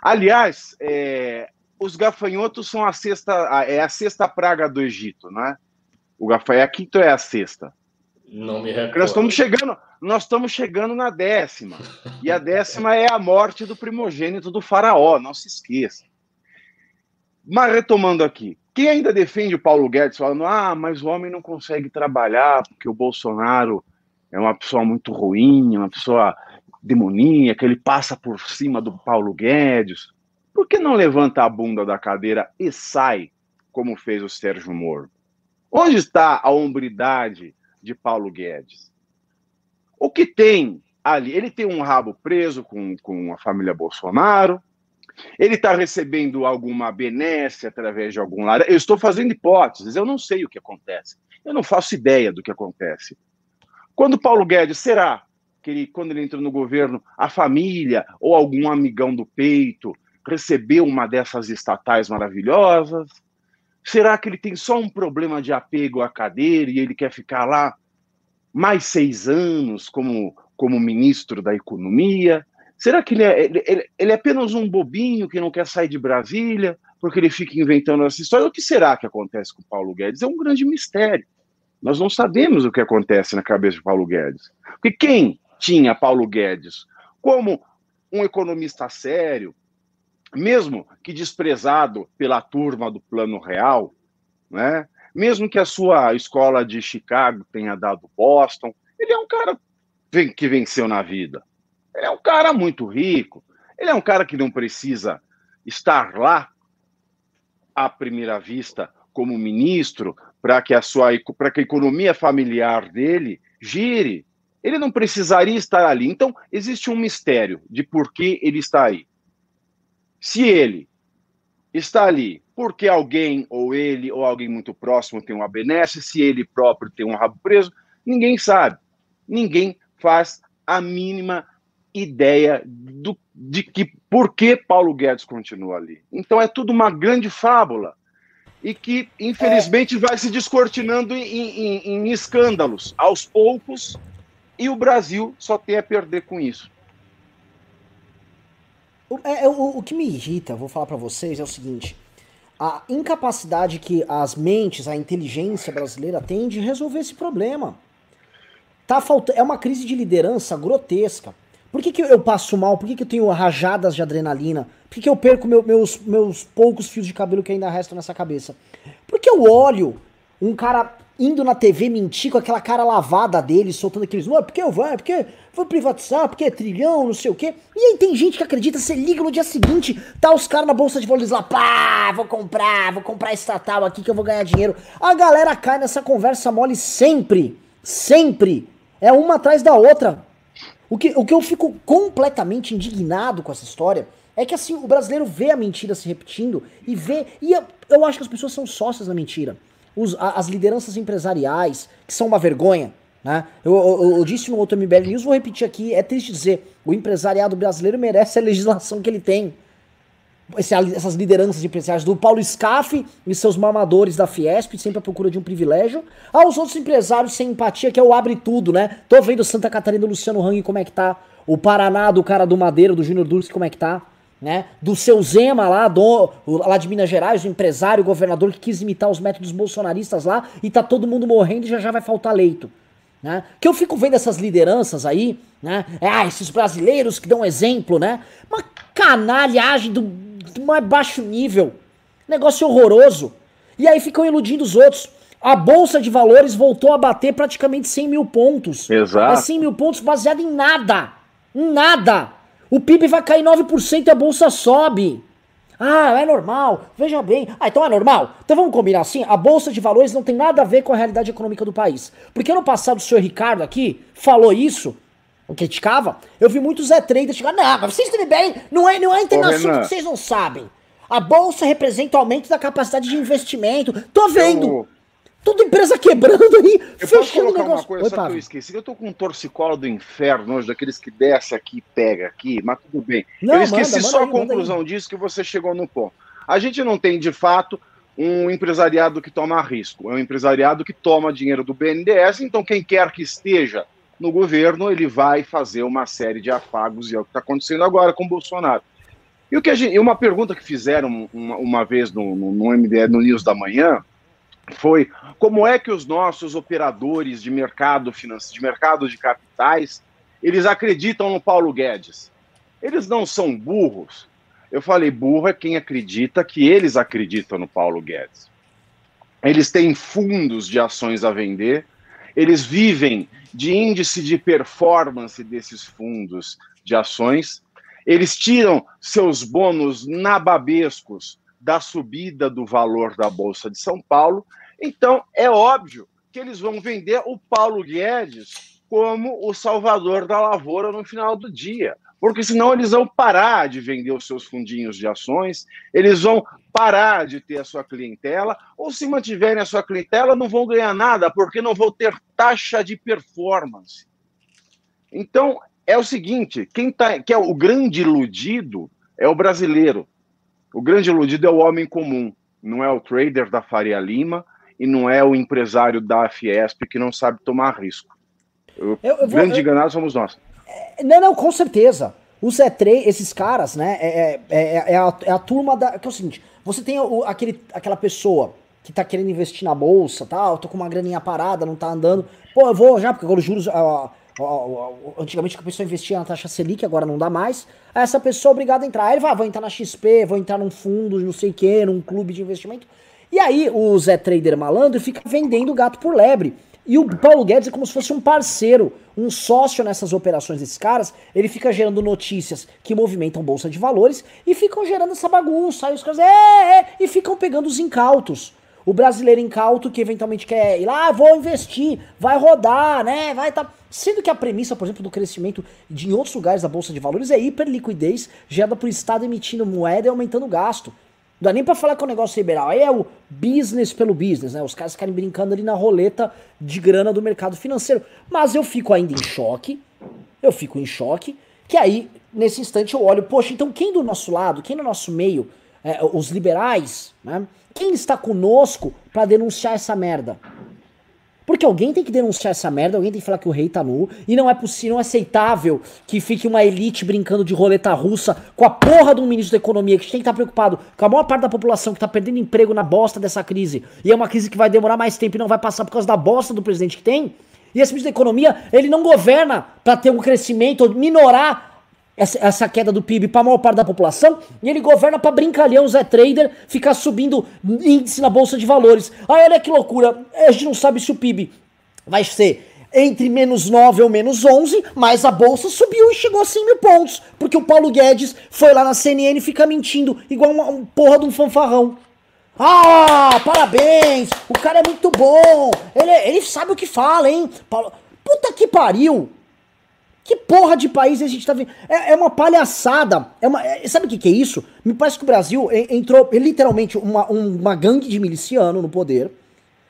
B: Aliás, é, os gafanhotos são a sexta, é a sexta praga do Egito, não é? O gafanhoto, a quinta é a sexta.
C: Não me recordo.
B: Nós estamos chegando, nós estamos chegando na décima. E a décima é a morte do primogênito do faraó, não se esqueça. Mas retomando aqui, quem ainda defende o Paulo Guedes falando: "Ah, mas o homem não consegue trabalhar porque o Bolsonaro é uma pessoa muito ruim, uma pessoa demoníaca, ele passa por cima do Paulo Guedes. Por que não levanta a bunda da cadeira e sai, como fez o Sérgio Moro? Onde está a hombridade de Paulo Guedes? O que tem ali? Ele tem um rabo preso com, com a família Bolsonaro, ele está recebendo alguma benesse através de algum lado. Eu estou fazendo hipóteses, eu não sei o que acontece. Eu não faço ideia do que acontece. Quando Paulo Guedes, será que ele, quando ele entrou no governo, a família ou algum amigão do peito recebeu uma dessas estatais maravilhosas? Será que ele tem só um problema de apego à cadeira e ele quer ficar lá mais seis anos como, como ministro da Economia? Será que ele é, ele, ele é apenas um bobinho que não quer sair de Brasília porque ele fica inventando essa história? O que será que acontece com Paulo Guedes? É um grande mistério. Nós não sabemos o que acontece na cabeça de Paulo Guedes. Porque quem tinha Paulo Guedes como um economista sério, mesmo que desprezado pela turma do Plano Real, né? mesmo que a sua escola de Chicago tenha dado Boston, ele é um cara que venceu na vida. Ele é um cara muito rico. Ele é um cara que não precisa estar lá à primeira vista como ministro para que a sua para que a economia familiar dele gire. Ele não precisaria estar ali. Então, existe um mistério de por que ele está aí. Se ele está ali porque alguém, ou ele, ou alguém muito próximo tem uma benesse, se ele próprio tem um rabo preso, ninguém sabe. Ninguém faz a mínima ideia do, de que por que Paulo Guedes continua ali. Então é tudo uma grande fábula e que, infelizmente, é... vai se descortinando em, em, em, escândalos aos poucos, e o Brasil só tem a perder com isso.
A: O, é, o, o que me irrita, vou falar para vocês, é o seguinte: a incapacidade que as mentes, a inteligência brasileira tem de resolver esse problema. Tá faltando, é uma crise de liderança grotesca. Por que, que eu passo mal? Por que, que eu tenho rajadas de adrenalina? Por que, que eu perco meu, meus, meus poucos fios de cabelo que ainda restam nessa cabeça? Porque eu olho um cara indo na TV mentir com aquela cara lavada dele, soltando aqueles. Não, porque eu é porque vou privatizar, porque é trilhão, não sei o quê. E aí tem gente que acredita, você liga no dia seguinte, tá os caras na bolsa de valores lá, pá, vou comprar, vou comprar estatal aqui que eu vou ganhar dinheiro. A galera cai nessa conversa mole sempre, sempre. É uma atrás da outra. O que, o que eu fico completamente indignado com essa história é que assim, o brasileiro vê a mentira se repetindo e vê. E eu, eu acho que as pessoas são sócias da mentira. Os, a, as lideranças empresariais, que são uma vergonha. Né? Eu, eu, eu, disse no outro MBL News, vou repetir aqui, é triste dizer, o empresariado brasileiro merece a legislação que ele tem. Essas lideranças empresariais do Paulo Scaff e seus mamadores da Fiesp, sempre à procura de um privilégio, aos outros empresários sem empatia, que é o abre tudo, né? Tô vendo Santa Catarina do Luciano Hang como é que tá, o Paraná do cara do Madeira, do Júnior Durski como é que tá, né? Do seu Zema lá, do, lá de Minas Gerais, o empresário, o governador que quis imitar os métodos bolsonaristas lá e tá todo mundo morrendo e já já vai faltar leito. Né? Que eu fico vendo essas lideranças aí, né? Ah, esses brasileiros que dão exemplo, né? Uma canalhagem do, do mais baixo nível. Negócio horroroso. E aí ficam iludindo os outros. A Bolsa de Valores voltou a bater praticamente 100 mil pontos.
B: Exato.
A: É 100 mil pontos baseado em nada. Em nada. O PIB vai cair 9% e a Bolsa sobe. Ah, é normal. Veja bem. Ah, então é normal? Então vamos combinar assim: a Bolsa de Valores não tem nada a ver com a realidade econômica do país. Porque ano passado o senhor Ricardo aqui falou isso, criticava. Eu vi muitos Zé Traders chegar, não, mas vocês bem, não é, não é internacional que vocês não sabem. A Bolsa representa o aumento da capacidade de investimento. Tô vendo. Eu... Tudo empresa quebrando aí,
B: eu posso colocar negócio. uma coisa Oi, só que eu esqueci. Eu tô com um torcicolo do inferno hoje, daqueles que desce aqui pega aqui, mas tudo bem. Não, eu esqueci manda, só manda a conclusão disso que você chegou no ponto. A gente não tem, de fato, um empresariado que toma risco. É um empresariado que toma dinheiro do BNDES, então quem quer que esteja no governo, ele vai fazer uma série de afagos, e é o que está acontecendo agora com o Bolsonaro. E o que gente, uma pergunta que fizeram uma, uma vez no, no, no MDE, no News da Manhã, foi como é que os nossos operadores de mercado financeiro, de mercado de capitais, eles acreditam no Paulo Guedes. Eles não são burros. Eu falei, burro é quem acredita que eles acreditam no Paulo Guedes. Eles têm fundos de ações a vender, eles vivem de índice de performance desses fundos de ações, eles tiram seus bônus nababescos da subida do valor da Bolsa de São Paulo. Então, é óbvio que eles vão vender o Paulo Guedes como o salvador da lavoura no final do dia. Porque senão eles vão parar de vender os seus fundinhos de ações, eles vão parar de ter a sua clientela, ou se mantiverem a sua clientela, não vão ganhar nada, porque não vão ter taxa de performance. Então, é o seguinte: quem tá, que é o grande iludido é o brasileiro. O grande iludido é o homem comum, não é o trader da Faria Lima e não é o empresário da Fiesp que não sabe tomar risco. O eu, eu grande eu, enganado somos nós.
A: É, não, não, com certeza. Os E3, esses caras, né, é, é, é, é, a, é a turma da. Que é o seguinte: você tem o, aquele, aquela pessoa que tá querendo investir na bolsa, tal, tá, tô com uma graninha parada, não tá andando. Pô, eu vou já, porque agora os juros. Uh, antigamente a pessoa investia na taxa Selic, agora não dá mais. Essa pessoa é obrigada a entrar. Aí ele vai, vou entrar na XP, vou entrar num fundo, não sei o que, num clube de investimento. E aí o Zé Trader malandro fica vendendo gato por lebre. E o Paulo Guedes é como se fosse um parceiro, um sócio nessas operações desses caras. Ele fica gerando notícias que movimentam bolsa de valores e ficam gerando essa bagunça. Aí os caras, é, é, e ficam pegando os incautos. O brasileiro incauto que eventualmente quer ir lá, ah, vou investir, vai rodar, né? Vai tá. Sendo que a premissa, por exemplo, do crescimento de em outros lugares da bolsa de valores é hiperliquidez gerada por Estado emitindo moeda e aumentando gasto. Não dá nem pra falar que é um negócio liberal. Aí é o business pelo business, né? Os caras ficarem brincando ali na roleta de grana do mercado financeiro. Mas eu fico ainda em choque. Eu fico em choque. Que aí, nesse instante, eu olho, poxa, então quem do nosso lado, quem do nosso meio, é, os liberais, né? Quem está conosco para denunciar essa merda? Porque alguém tem que denunciar essa merda, alguém tem que falar que o rei tá nu, e não é possível, não é aceitável que fique uma elite brincando de roleta russa com a porra de um ministro da economia que tem que estar tá preocupado com a maior parte da população que tá perdendo emprego na bosta dessa crise. E é uma crise que vai demorar mais tempo e não vai passar por causa da bosta do presidente que tem. E esse ministro da economia, ele não governa para ter um crescimento, minorar essa, essa queda do PIB para a maior parte da população e ele governa para brincalhão Zé Trader ficar subindo índice na bolsa de valores. Aí olha que loucura, a gente não sabe se o PIB vai ser entre menos 9 ou menos 11, mas a bolsa subiu e chegou a 100 mil pontos, porque o Paulo Guedes foi lá na CNN e fica mentindo, igual uma, um porra de um fanfarrão. Ah, parabéns! O cara é muito bom! Ele, ele sabe o que fala, hein? Paulo... Puta que pariu! Que porra de país a gente tá vendo? É, é uma palhaçada. É uma, é, sabe o que, que é isso? Me parece que o Brasil entrou literalmente uma, uma gangue de miliciano no poder.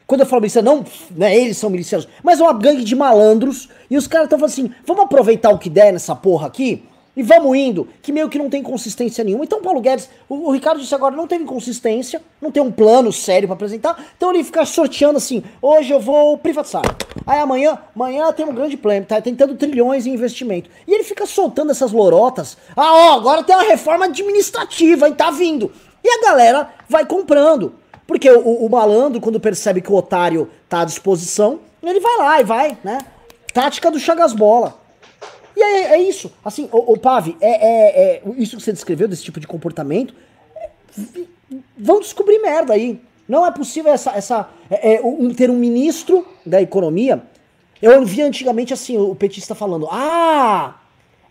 A: Quando eu falo miliciano, não, né, eles são milicianos, mas é uma gangue de malandros. E os caras estão falando assim: vamos aproveitar o que der nessa porra aqui e vamos indo, que meio que não tem consistência nenhuma. Então, Paulo Guedes, o, o Ricardo disse agora, não teve consistência, não tem um plano sério para apresentar, então ele fica sorteando assim: hoje eu vou privatizar. Aí amanhã, amanhã tem um grande plano, tá tentando trilhões em investimento. E ele fica soltando essas lorotas. Ah, ó, agora tem uma reforma administrativa, hein? Tá vindo. E a galera vai comprando. Porque o, o malandro, quando percebe que o otário tá à disposição, ele vai lá e vai, né? Tática do Chagas Bola. E é, é isso. Assim, o, o Pave, é, é, é, isso que você descreveu desse tipo de comportamento. Vão descobrir merda aí. Não é possível essa, essa é, é, um, ter um ministro da economia. Eu vi antigamente assim o petista falando: Ah,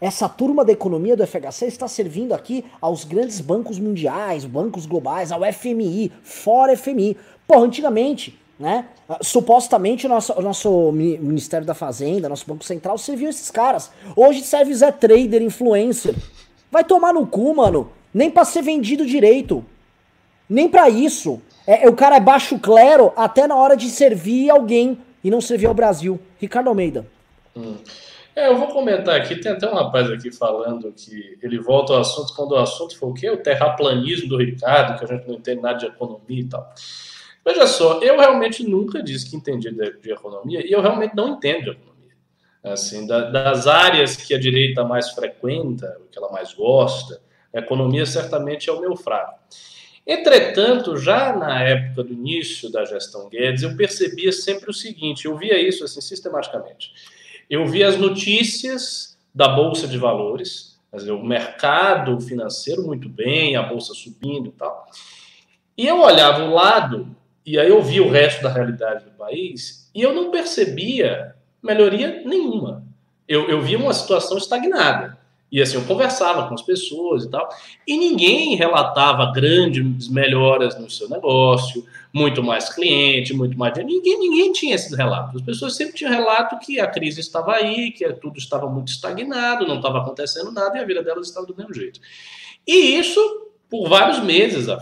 A: essa turma da economia do FHC está servindo aqui aos grandes bancos mundiais, bancos globais, ao FMI, fora FMI. Pô, antigamente né? Supostamente o nosso, nosso Ministério da Fazenda, nosso Banco Central serviu esses caras. Hoje serve Zé Trader, influencer. Vai tomar no cu, mano. Nem pra ser vendido direito. Nem para isso. É, é, o cara é baixo clero até na hora de servir alguém e não servir ao Brasil. Ricardo Almeida.
C: Hum. É, eu vou comentar aqui, tem até um rapaz aqui falando que ele volta ao assunto quando o assunto foi o quê? O terraplanismo do Ricardo, que a gente não entende nada de economia e tal. Veja só, eu realmente nunca disse que entendi de, de economia e eu realmente não entendo de economia. Assim, da, das áreas que a direita mais frequenta, que ela mais gosta, a economia certamente é o meu fraco. Entretanto, já na época do início da gestão Guedes, eu percebia sempre o seguinte, eu via isso assim sistematicamente. Eu via as notícias da bolsa de valores, dizer, o mercado financeiro muito bem, a bolsa subindo e tal. E eu olhava o lado e aí eu vi o resto da realidade do país e eu não percebia melhoria nenhuma. Eu, eu via uma situação estagnada. E assim, eu conversava com as pessoas e tal, e ninguém relatava grandes melhoras no seu negócio, muito mais cliente, muito mais dinheiro. Ninguém, ninguém tinha esses relatos. As pessoas sempre tinham relato que a crise estava aí, que tudo estava muito estagnado, não estava acontecendo nada e a vida delas estava do mesmo jeito. E isso por vários meses a.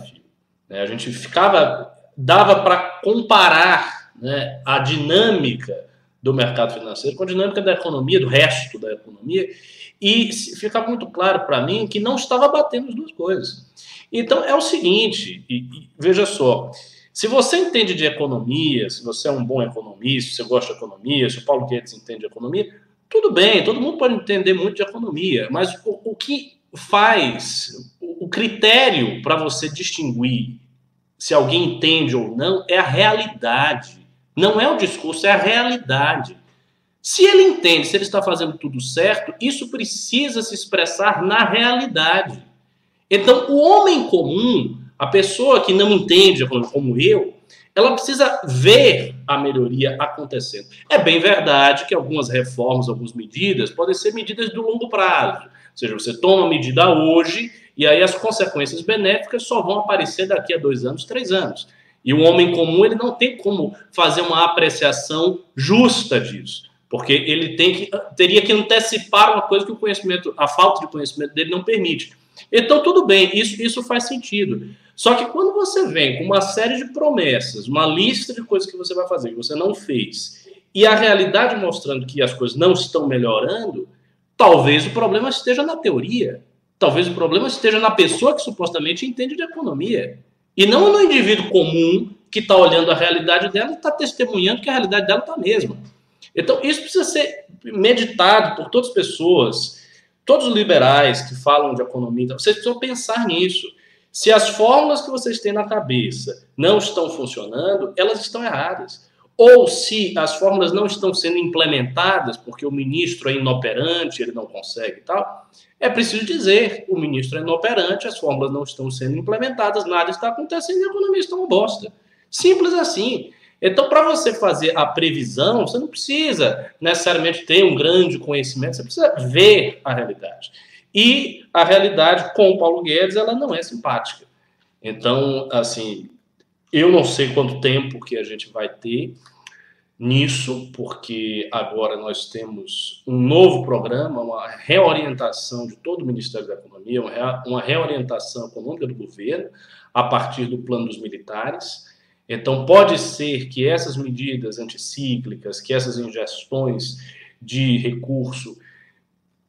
C: Né? A gente ficava dava para comparar né, a dinâmica do mercado financeiro com a dinâmica da economia, do resto da economia, e ficava muito claro para mim que não estava batendo as duas coisas. Então é o seguinte, e, e, veja só, se você entende de economia, se você é um bom economista, se você gosta de economia, se o Paulo Guedes entende de economia, tudo bem, todo mundo pode entender muito de economia, mas o, o que faz, o, o critério para você distinguir se alguém entende ou não, é a realidade. Não é o discurso, é a realidade. Se ele entende, se ele está fazendo tudo certo, isso precisa se expressar na realidade. Então, o homem comum, a pessoa que não entende, como eu, ela precisa ver a melhoria acontecendo. É bem verdade que algumas reformas, algumas medidas podem ser medidas do longo prazo. Ou seja, você toma uma medida hoje e aí as consequências benéficas só vão aparecer daqui a dois anos, três anos. E o homem comum ele não tem como fazer uma apreciação justa disso, porque ele tem que, teria que antecipar uma coisa que o conhecimento, a falta de conhecimento dele não permite. Então tudo bem, isso, isso faz sentido. Só que quando você vem com uma série de promessas, uma lista de coisas que você vai fazer que você não fez, e a realidade mostrando que as coisas não estão melhorando, talvez o problema esteja na teoria. Talvez o problema esteja na pessoa que supostamente entende de economia. E não no indivíduo comum que está olhando a realidade dela e está testemunhando que a realidade dela está a mesma. Então, isso precisa ser meditado por todas as pessoas, todos os liberais que falam de economia. Então, vocês precisam pensar nisso. Se as fórmulas que vocês têm na cabeça não estão funcionando, elas estão erradas. Ou se as fórmulas não estão sendo implementadas porque o ministro é inoperante, ele não consegue e tal, é preciso dizer, o ministro é inoperante, as fórmulas não estão sendo implementadas, nada está acontecendo e a economia está uma bosta. Simples assim. Então, para você fazer a previsão, você não precisa necessariamente ter um grande conhecimento, você precisa ver a realidade. E a realidade com o Paulo Guedes, ela não é simpática. Então, assim, eu não sei quanto tempo que a gente vai ter, nisso, porque agora nós temos um novo programa, uma reorientação de todo o Ministério da Economia, uma reorientação econômica do governo a partir do plano dos militares. Então, pode ser que essas medidas anticíclicas, que essas ingestões de recurso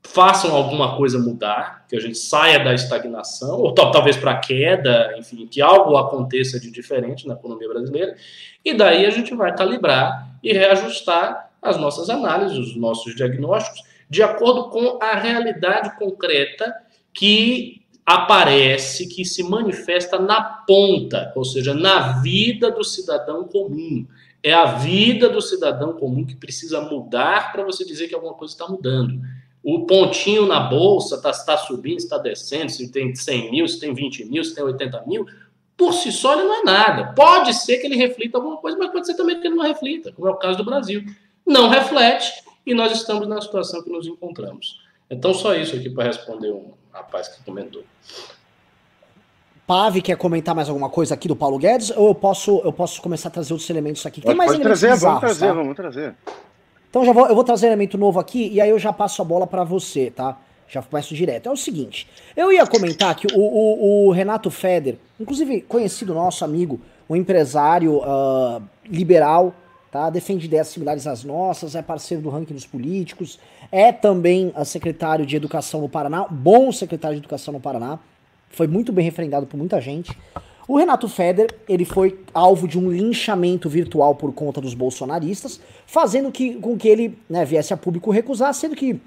C: façam alguma coisa mudar, que a gente saia da estagnação, ou talvez para queda, enfim, que algo aconteça de diferente na economia brasileira, e daí a gente vai calibrar e reajustar as nossas análises, os nossos diagnósticos, de acordo com a realidade concreta que aparece, que se manifesta na ponta, ou seja, na vida do cidadão comum. É a vida do cidadão comum que precisa mudar para você dizer que alguma coisa está mudando. O pontinho na bolsa está tá subindo, está descendo, se tem 100 mil, se tem 20 mil, se tem 80 mil, por si só ele não é nada. Pode ser que ele reflita alguma coisa, mas pode ser também que ele não reflita, como é o caso do Brasil. Não reflete e nós estamos na situação que nos encontramos. Então, só isso aqui para responder um rapaz que comentou.
A: Pave quer comentar mais alguma coisa aqui do Paulo Guedes ou eu posso, eu posso começar a trazer outros elementos aqui?
B: Tem mais pode elementos trazer, bizarros, vamos trazer, tá? vamos trazer.
A: Então já vou, eu vou trazer um elemento novo aqui e aí eu já passo a bola para você, tá? Já começo direto. É o seguinte, eu ia comentar que o, o, o Renato Feder, inclusive conhecido nosso amigo, um empresário uh, liberal, tá? Defende ideias similares às nossas, é parceiro do ranking dos políticos, é também a secretário de Educação no Paraná, bom secretário de Educação no Paraná, foi muito bem referendado por muita gente. O Renato Feder, ele foi alvo de um linchamento virtual por conta dos bolsonaristas, fazendo que, com que ele né, viesse a público recusar, sendo que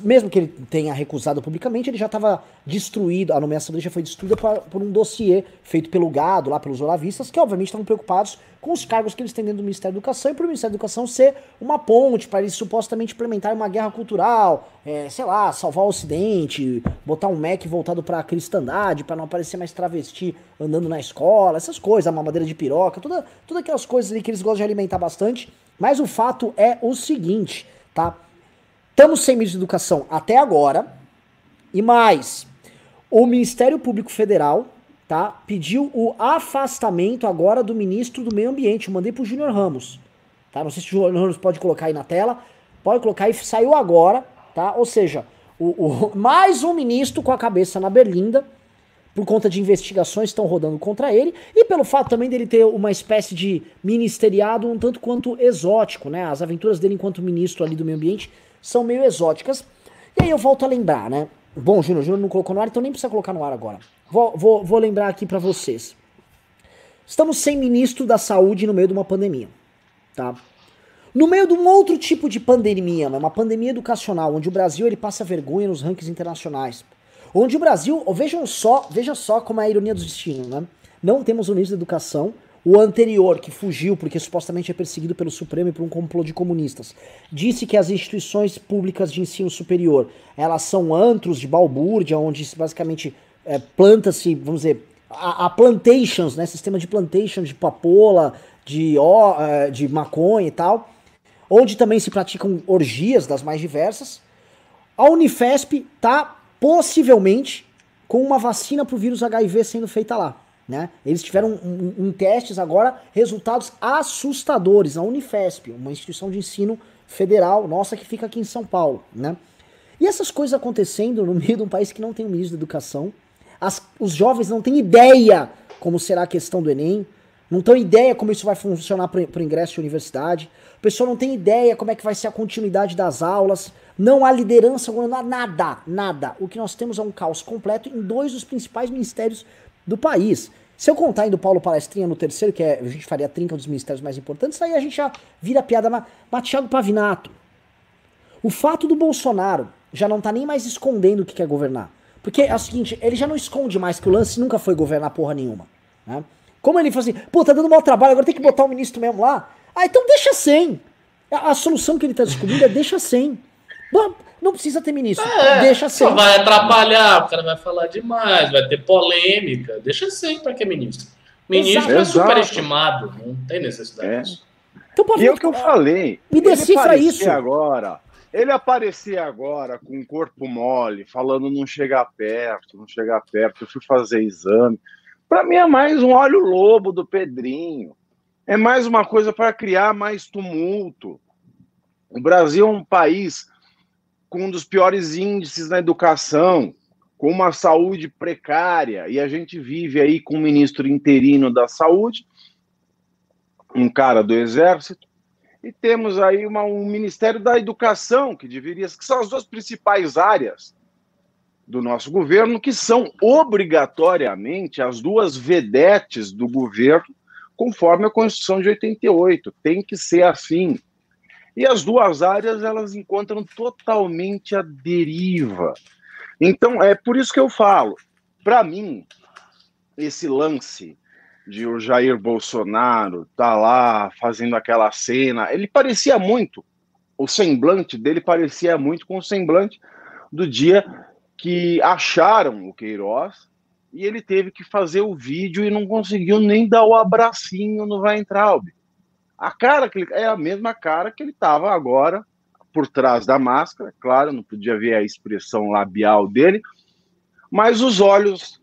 A: mesmo que ele tenha recusado publicamente, ele já estava destruído, a nomeação dele já foi destruída por, um dossiê feito pelo gado, lá pelos olavistas, que obviamente estavam preocupados com os cargos que eles têm dentro do Ministério da Educação e para o Ministério da Educação ser uma ponte para eles supostamente implementarem uma guerra cultural, é, sei lá, salvar o Ocidente, botar um MEC voltado para a cristandade, para não aparecer mais travesti andando na escola, essas coisas, a mamadeira de piroca, toda, todas aquelas coisas ali que eles gostam de alimentar bastante. Mas o fato é o seguinte, tá? Estamos sem ministro de educação até agora. E mais, o Ministério Público Federal tá, pediu o afastamento agora do ministro do Meio Ambiente. Eu mandei pro Júnior Ramos. Tá? Não sei se o Júnior Ramos pode colocar aí na tela. Pode colocar aí, saiu agora, tá? Ou seja, o, o, <laughs> mais um ministro com a cabeça na berlinda, por conta de investigações que estão rodando contra ele, e pelo fato também dele ter uma espécie de ministeriado um tanto quanto exótico, né? As aventuras dele enquanto ministro ali do meio ambiente são meio exóticas. E aí eu volto a lembrar, né? Bom, Júnior, Júnior não colocou no ar, então nem precisa colocar no ar agora. Vou, vou, vou lembrar aqui para vocês. Estamos sem ministro da saúde no meio de uma pandemia, tá? No meio de um outro tipo de pandemia, né? uma pandemia educacional, onde o Brasil ele passa vergonha nos rankings internacionais. Onde o Brasil, vejam só, veja só como é a ironia do destino, né? Não temos um ministro da educação, o anterior, que fugiu porque supostamente é perseguido pelo Supremo e por um complô de comunistas, disse que as instituições públicas de ensino superior, elas são antros de balbúrdia, onde basicamente é, planta-se, vamos dizer, a, a, plantations, né, sistema de plantation de papoula, de, ó, é, de maconha e tal, onde também se praticam orgias das mais diversas. A Unifesp tá possivelmente com uma vacina para o vírus HIV sendo feita lá. Né? Eles tiveram em testes agora resultados assustadores. A Unifesp, uma instituição de ensino federal nossa que fica aqui em São Paulo. Né? E essas coisas acontecendo no meio de um país que não tem um ministro da educação. As, os jovens não têm ideia como será a questão do Enem. Não têm ideia como isso vai funcionar para o ingresso de universidade. O pessoal não tem ideia como é que vai ser a continuidade das aulas. Não há liderança, não há nada, nada. O que nós temos é um caos completo em dois dos principais ministérios do país. Se eu contar ainda o Paulo Palestrinha no terceiro, que é, a gente faria a trinca dos ministérios mais importantes, aí a gente já vira piada. Mas, mas Thiago Pavinato, o fato do Bolsonaro já não tá nem mais escondendo o que quer governar. Porque é o seguinte, ele já não esconde mais que o lance nunca foi governar porra nenhuma. Né? Como ele fala assim, pô, tá dando mau trabalho, agora tem que botar o ministro mesmo lá. Ah, então deixa sem. A, a solução que ele tá descobrindo é deixa sem. Não precisa ter ministro. É, deixa sem. Só
C: vai atrapalhar, o cara vai falar demais, vai ter polêmica. Deixa sem para que ministro. Ministro Exato. é superestimado, não tem necessidade é. disso.
B: Então, e é o que eu falei.
A: Me decifra isso.
B: agora. Ele aparecer agora com o corpo mole, falando não chegar perto, não chegar perto, eu fui fazer exame. Para mim é mais um olho lobo do Pedrinho. É mais uma coisa para criar mais tumulto. O Brasil é um país com um dos piores índices na educação, com uma saúde precária, e a gente vive aí com o ministro interino da saúde, um cara do exército, e temos aí uma, um Ministério da Educação, que deveria, que são as duas principais áreas do nosso governo, que são obrigatoriamente as duas vedetes do governo, conforme a Constituição de 88. Tem que ser assim. E as duas áreas elas encontram totalmente a deriva. Então, é por isso que eu falo, para mim, esse lance de o Jair Bolsonaro tá lá fazendo aquela cena, ele parecia muito, o semblante dele parecia muito com o semblante do dia que acharam o Queiroz e ele teve que fazer o vídeo e não conseguiu nem dar o abracinho no Weintraub. A cara que ele, é a mesma cara que ele estava agora por trás da máscara, claro, não podia ver a expressão labial dele, mas os olhos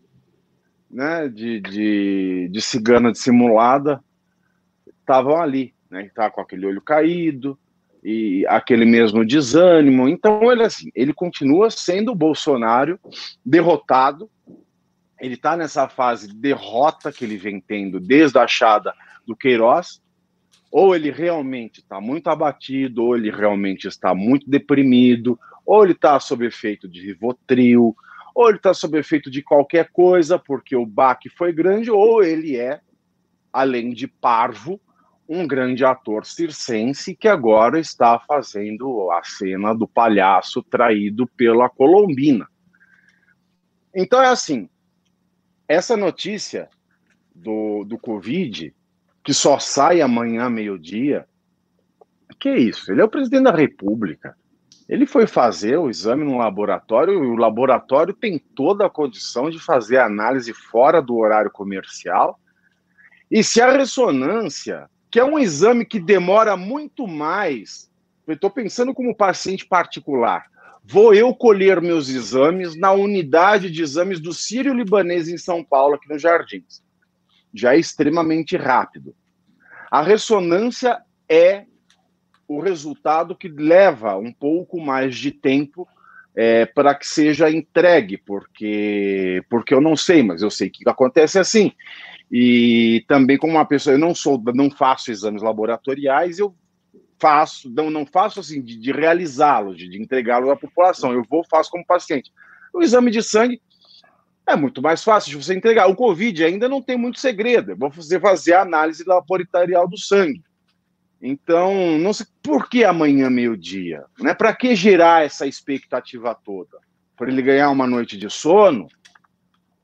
B: né, de, de, de cigana dissimulada estavam ali, né? Estava com aquele olho caído e aquele mesmo desânimo. Então ele assim, ele continua sendo o Bolsonaro derrotado. Ele está nessa fase de derrota que ele vem tendo desde a achada do Queiroz. Ou ele realmente está muito abatido, ou ele realmente está muito deprimido, ou ele está sob efeito de Rivotril, ou ele está sob efeito de qualquer coisa, porque o baque foi grande, ou ele é, além de parvo, um grande ator circense que agora está fazendo a cena do palhaço traído pela Colombina. Então é assim, essa notícia do, do Covid, que só sai amanhã meio-dia, que é isso? Ele é o presidente da República. Ele foi fazer o exame no laboratório e o laboratório tem toda a condição de fazer a análise fora do horário comercial. E se a ressonância, que é um exame que demora muito mais, eu estou pensando como paciente particular, vou eu colher meus exames na unidade de exames do Sírio Libanês em São Paulo, aqui nos Jardins. Já é extremamente rápido. A ressonância é o resultado que leva um pouco mais de tempo é, para que seja entregue, porque, porque eu não sei, mas eu sei que acontece assim. E também como uma pessoa, eu não sou, não faço exames laboratoriais, eu faço, não, não faço assim de, de realizá-los, de, de entregá-los à população. Eu vou faço como paciente. O exame de sangue é muito mais fácil de você entregar. O Covid ainda não tem muito segredo. Eu vou fazer, fazer a análise laboratorial do sangue. Então, não sei por que amanhã meio-dia, né? Para que gerar essa expectativa toda? Para ele ganhar uma noite de sono,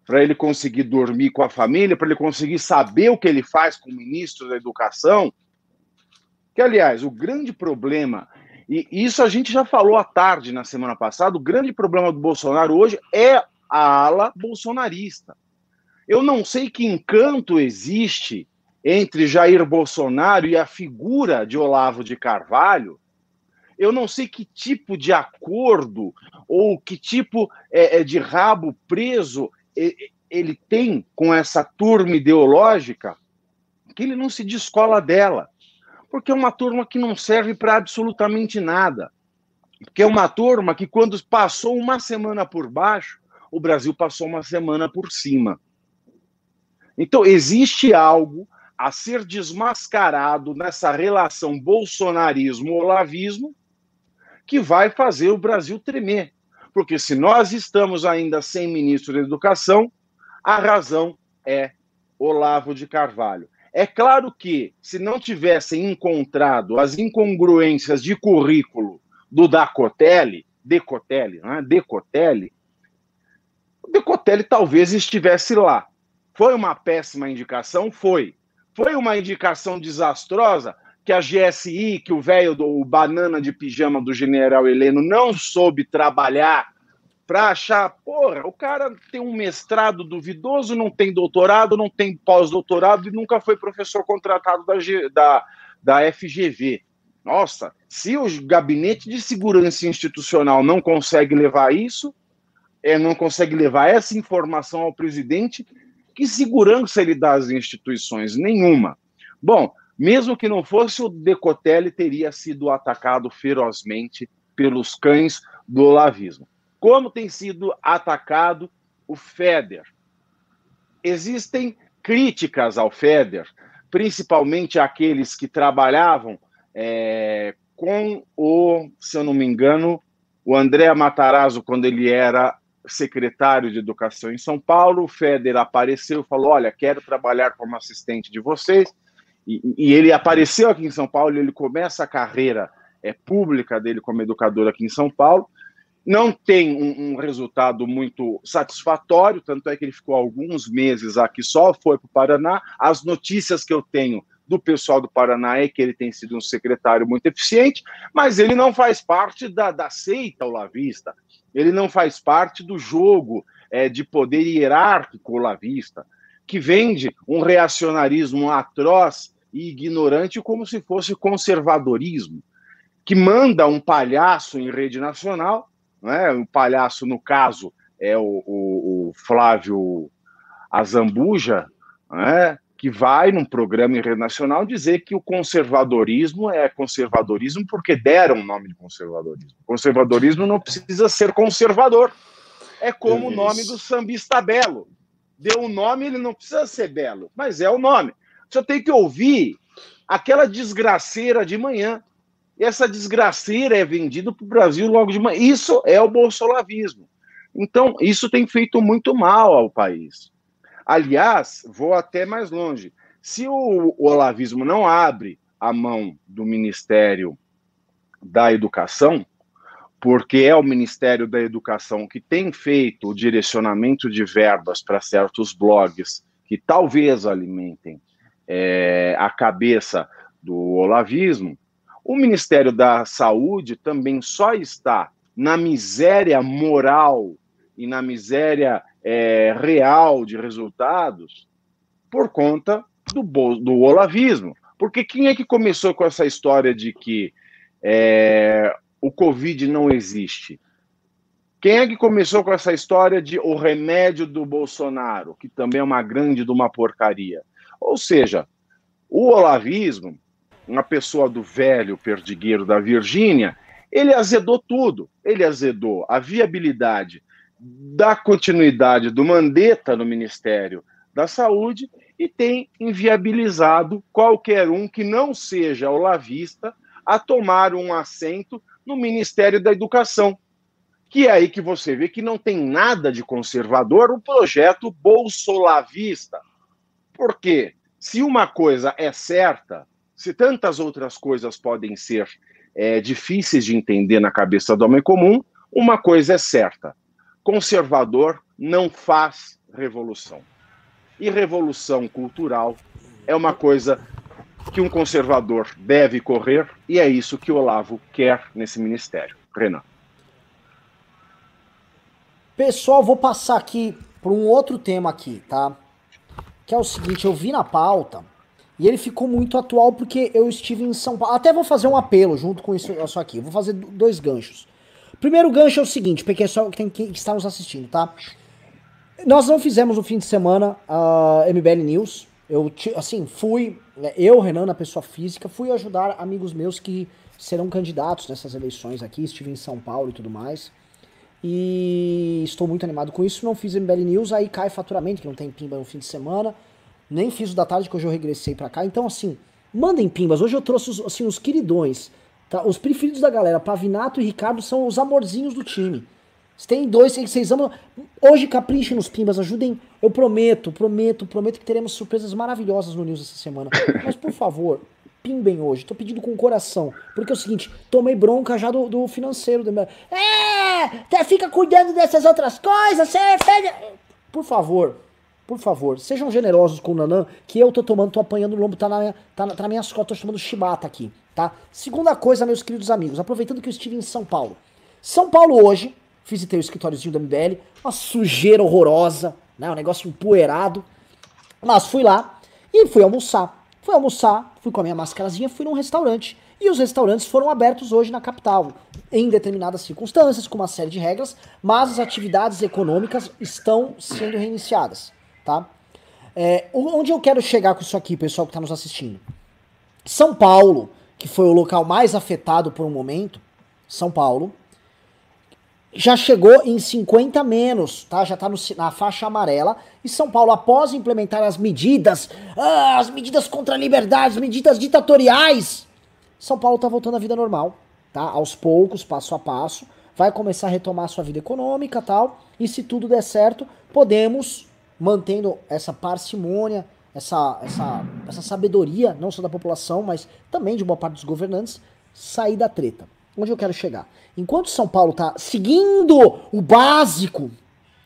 B: para ele conseguir dormir com a família, para ele conseguir saber o que ele faz com o ministro da Educação. Que aliás, o grande problema, e isso a gente já falou à tarde na semana passada, o grande problema do Bolsonaro hoje é a ala bolsonarista. Eu não sei que encanto existe entre Jair Bolsonaro e a figura de Olavo de Carvalho, eu não sei que tipo de acordo ou que tipo é, é de rabo preso ele tem com essa turma ideológica, que ele não se descola dela. Porque é uma turma que não serve para absolutamente nada. Porque é uma turma que, quando passou uma semana por baixo, o Brasil passou uma semana por cima. Então, existe algo a ser desmascarado nessa relação bolsonarismo-olavismo que vai fazer o Brasil tremer. Porque se nós estamos ainda sem ministro da Educação, a razão é Olavo de Carvalho. É claro que, se não tivessem encontrado as incongruências de currículo do Dacotelli, Decotelli, não é? Decotelli, Decotelli talvez estivesse lá. Foi uma péssima indicação? Foi. Foi uma indicação desastrosa que a GSI, que o velho do banana de pijama do general Heleno não soube trabalhar para achar, porra, o cara tem um mestrado duvidoso, não tem doutorado, não tem pós-doutorado e nunca foi professor contratado da, da, da FGV. Nossa, se o gabinete de segurança institucional não consegue levar isso, é, não consegue levar essa informação ao presidente, que segurança ele dá às instituições? Nenhuma. Bom, mesmo que não fosse, o Decotelli teria sido atacado ferozmente pelos cães do olavismo. Como tem sido atacado o FEDER? Existem críticas ao FEDER, principalmente aqueles que trabalhavam é, com o, se eu não me engano, o André Matarazzo, quando ele era secretário de Educação em São Paulo, o Feder apareceu e falou: Olha, quero trabalhar como assistente de vocês. E, e ele apareceu aqui em São Paulo, ele começa a carreira é, pública dele como educador aqui em São Paulo. Não tem um, um, resultado muito satisfatório, tanto é que ele ficou alguns meses aqui só, foi para o Paraná. As notícias que eu tenho do pessoal do Paraná é que ele tem sido um secretário muito eficiente, mas ele não faz parte da, da seita olavista, ele não faz parte do jogo é, de poder hierárquico olavista, que vende um reacionarismo atroz e ignorante como se fosse conservadorismo, que manda um palhaço em rede nacional, né? um palhaço, no caso, é o, o, o Flávio Azambuja, né? Que vai num programa em rede nacional dizer que o conservadorismo é conservadorismo porque deram o nome de conservadorismo. Conservadorismo não precisa ser conservador. É como o nome do sambista belo. Deu o nome, ele não precisa ser belo, mas é o nome. Você tem que ouvir aquela desgraceira de manhã. E essa desgraceira é vendida para o Brasil logo de manhã. Isso é o bolsolavismo. Então, isso tem feito muito mal ao país. Aliás, vou até mais longe. Se o, olavismo não abre a mão do Ministério da Educação, porque é o Ministério da Educação que tem feito o direcionamento de verbas para certos blogs que talvez alimentem é, a cabeça do olavismo, o Ministério da Saúde também só está na miséria moral e na miséria é, real de resultados por conta do, do olavismo. Porque quem é que começou com essa história de que é, o Covid não existe? Quem é que começou com essa história de o remédio do Bolsonaro, que também é uma grande de uma porcaria? Ou seja, o olavismo, uma pessoa do velho perdigueiro da Virgínia, ele azedou tudo. Ele azedou a viabilidade da continuidade do Mandetta no Ministério da Saúde e tem inviabilizado qualquer um que não seja olavista a tomar um assento no Ministério da Educação. Que é aí que você vê que não tem nada de conservador o projeto bolsolavista. Por quê? Se uma coisa é certa, se tantas outras coisas podem ser é, difíceis de entender na cabeça do homem comum, uma coisa é certa: conservador não faz revolução. E revolução cultural é uma coisa que um conservador deve correr, e é isso que o Olavo quer nesse ministério. Renan.
A: Pessoal, vou passar aqui para um outro tema aqui, tá? Que é o seguinte, eu vi na pauta e ele ficou muito atual porque eu estive em São Paulo. Até vou fazer um apelo junto com isso, aqui. Vou fazer dois ganchos. Primeiro gancho é o seguinte, porque é só tem que nos assistindo, tá? Nós não fizemos no fim de semana a uh, MBL News. Eu, assim, fui, né, eu, Renan, na pessoa física, fui ajudar amigos meus que serão candidatos nessas eleições aqui. Estive em São Paulo e tudo mais. E estou muito animado com isso. Não fiz MBL News, aí cai faturamento, que não tem pimba no fim de semana. Nem fiz o da tarde, que hoje eu regressei pra cá. Então, assim, mandem pimbas. Hoje eu trouxe assim, os queridões. Tá? Os preferidos da galera, Pavinato e Ricardo, são os amorzinhos do time. Vocês têm dois que vocês amam. Hoje caprichem nos pimbas, ajudem. Eu prometo, prometo, prometo que teremos surpresas maravilhosas no News essa semana. Mas por favor, pimbem hoje. Tô pedindo com o coração. Porque é o seguinte, tomei bronca já do, do financeiro. Do... É, fica cuidando dessas outras coisas, você pede... Por favor, por favor, sejam generosos com o Nanã, que eu tô tomando, tô apanhando o lombo, tá na minha, tá na, tá na minhas costas, tô tomando chibata aqui tá? Segunda coisa, meus queridos amigos, aproveitando que eu estive em São Paulo. São Paulo hoje, visitei o escritóriozinho da MBL, uma sujeira horrorosa, né? Um negócio empoeirado. Mas fui lá e fui almoçar. Fui almoçar, fui com a minha máscarazinha, fui num restaurante. E os restaurantes foram abertos hoje na capital, em determinadas circunstâncias, com uma série de regras, mas as atividades econômicas estão sendo reiniciadas, tá? É, onde eu quero chegar com isso aqui, pessoal que está nos assistindo? São Paulo que foi o local mais afetado por um momento, São Paulo, já chegou em 50 menos, tá? Já está na faixa amarela. E São Paulo, após implementar as medidas, ah, as medidas contra a liberdade, as medidas ditatoriais, São Paulo tá voltando à vida normal, tá? Aos poucos, passo a passo, vai começar a retomar sua vida econômica tal, e se tudo der certo, podemos, mantendo essa parcimônia, essa, essa, essa sabedoria, não só da população, mas também de boa parte dos governantes, sair da treta. Onde eu quero chegar? Enquanto São Paulo tá seguindo o básico